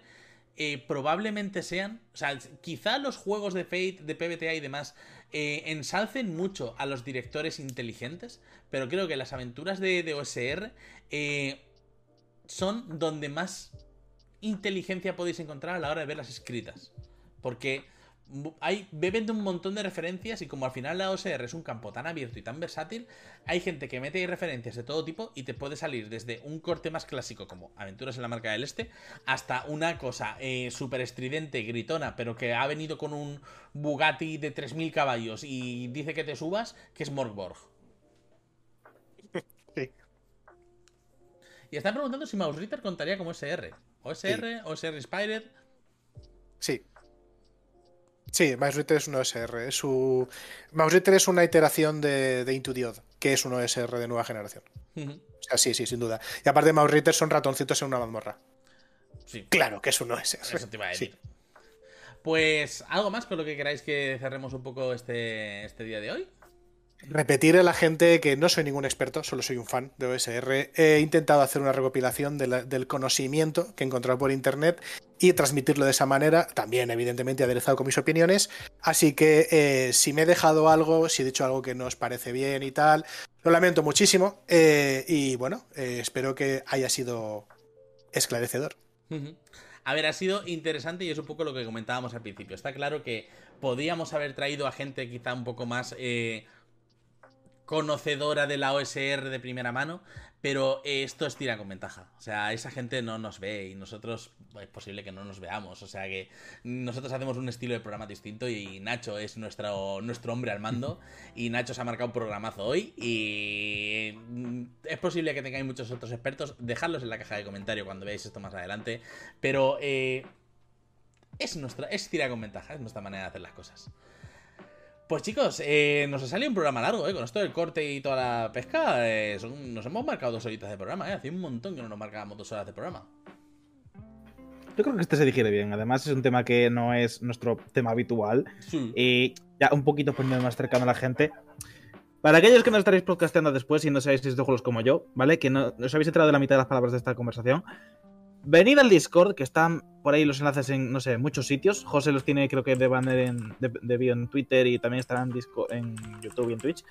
eh, probablemente sean, o sea, quizá los juegos de Fate, de PBTA y demás eh, ensalcen mucho a los directores inteligentes, pero creo que las aventuras de, OSR eh, son donde más inteligencia podéis encontrar a la hora de verlas escritas. Porque hay, beben de un montón de referencias y como al final la OSR es un campo tan abierto y tan versátil, hay gente que mete referencias de todo tipo y te puede salir desde un corte más clásico como Aventuras en la Marca del Este hasta una cosa eh, súper estridente, gritona, pero que ha venido con un Bugatti de 3.000 caballos y dice que te subas, que es Morgborg. Sí. Y están preguntando si Mouse Ritter contaría como SR. OSR, OSR Inspired. Sí. Sí, Mouse Ritter es un OSR. Es su... Es una iteración de, de que es un OSR de nueva generación. Ujú. O sea, sí, sí, sin duda. Y aparte, Mouse Ritter son ratoncitos en una mazmorra. Sí, Claro que es un OSR. eso te iba a Sí. decir. Pues, ¿algo más con lo que queráis que cerremos un poco este, este día de hoy? Repetir a la gente que no soy ningún experto, solo soy un fan de OSR. He intentado hacer una recopilación de la- del conocimiento que he encontrado por internet y transmitirlo de esa manera, también evidentemente aderezado con mis opiniones. Así que eh, si me he dejado algo, si he dicho algo que no os parece bien y tal, lo lamento muchísimo. eh, y bueno, eh, espero que haya sido esclarecedor. A ver, ha sido interesante y es un poco lo que comentábamos al principio. Está claro que podríamos haber traído a gente quizá un poco más conocedora de la OSR de primera mano, pero eh, esto es tira con ventaja. O sea, esa gente no nos ve y nosotros es posible que no nos veamos. O sea que nosotros hacemos un estilo de programa distinto y Nacho es nuestro, nuestro hombre al mando y Nacho se ha marcado un programazo hoy y mm, es posible que tengáis muchos otros expertos. Dejadlos en la caja de comentario cuando veáis esto más adelante. Pero eh, es nuestra, es tira con ventaja, es nuestra manera de hacer las cosas. Pues chicos, eh, nos ha salido un programa largo, ¿eh? Con esto del corte y toda la pesca, eh, son- nos hemos marcado dos horitas de programa, ¿eh? Hace un montón que no nos marcábamos dos horas de programa. Yo creo que este se digiere bien. Además, es un tema que no es nuestro tema habitual. Sí. Y ya un poquito poniendo más cercano a la gente. Para aquellos que no estaréis podcasteando después y no sabéis de juegos como yo, ¿vale? Que no os habéis enterado de la mitad de las palabras de esta conversación. Venid al Discord, que están por ahí los enlaces en, no sé, muchos sitios. José los tiene, creo que de banner en, de, de bio en Twitter y también estarán en, Disco- en YouTube y en Twitch.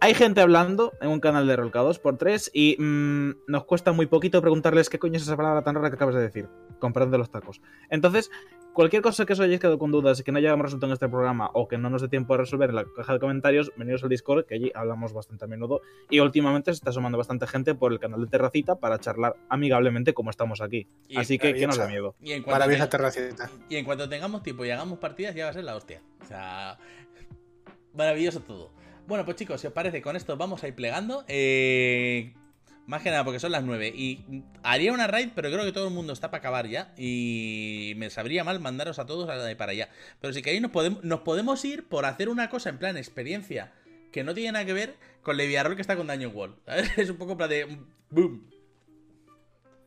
Hay gente hablando en un canal de Rolcados por 3 y mm, nos cuesta muy poquito preguntarles qué coño es esa palabra tan rara que acabas de decir, comprando los tacos. Entonces, cualquier cosa que os hayáis quedado con dudas y que no hayamos resuelto en este programa o que no nos dé tiempo a resolver en la caja de comentarios, venidos al Discord, que allí hablamos bastante a menudo. Y últimamente se está sumando bastante gente por el canal de Terracita para charlar amigablemente como estamos aquí. Y Así que que no maravillosa. miedo. Y en, cuanto Maravillosa te- terracita. y en cuanto tengamos tiempo y hagamos partidas, ya va a ser la hostia. O sea, maravilloso todo. Bueno, pues chicos, si os parece, con esto vamos a ir plegando. Eh, más que nada porque son las 9. Y haría una raid, pero creo que todo el mundo está para acabar ya. Y me sabría mal mandaros a todos para allá. Pero si queréis, nos podemos, nos podemos ir por hacer una cosa en plan experiencia que no tiene nada que ver con Leviarol que está con Daño Wall. ¿sabes? Es un poco en plan de. ¡Boom!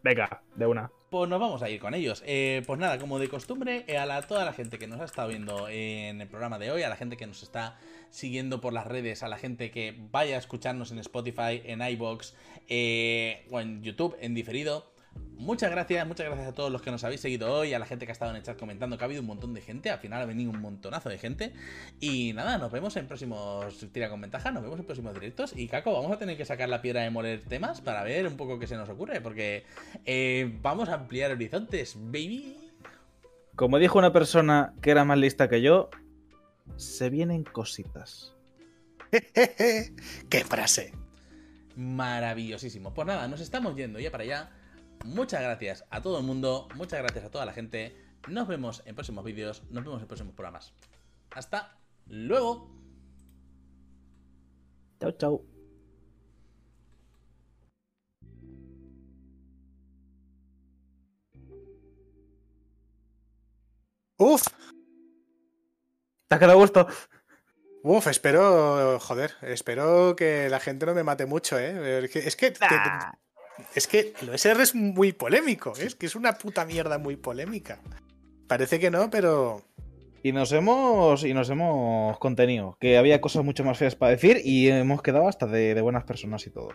Venga, de una. Pues nos vamos a ir con ellos. Eh, pues nada, como de costumbre, eh, a la- toda la gente que nos ha estado viendo en el programa de hoy, a la gente que nos está siguiendo por las redes, a la gente que vaya a escucharnos en Spotify, en iBox eh, o en YouTube en diferido. Muchas gracias, muchas gracias a todos los que nos habéis seguido hoy, a la gente que ha estado en el chat comentando, que ha habido un montón de gente, al final ha venido un montonazo de gente. Y nada, nos vemos en próximos Tira con Ventaja, nos vemos en próximos directos. Y Caco, vamos a tener que sacar la piedra de moler temas para ver un poco qué se nos ocurre, porque eh, vamos a ampliar horizontes, baby. Como dijo una persona que era más lista que yo, se vienen cositas. ¡Qué frase! Maravillosísimo. Pues nada, nos estamos yendo ya para allá. Muchas gracias a todo el mundo, muchas gracias a toda la gente. Nos vemos en próximos vídeos, nos vemos en próximos programas. Hasta luego. Chao, chao. ¡Uf! ¿Te ha quedado gusto? Uf, espero, joder, espero que la gente no me mate mucho, ¿eh? Es que, es que, es que el OSR es muy polémico, ¿eh? es que es una puta mierda muy polémica. Parece que no, pero Y nos hemos. Y nos hemos contenido. Que había cosas mucho más feas para decir. Y hemos quedado hasta de, de buenas personas y todo.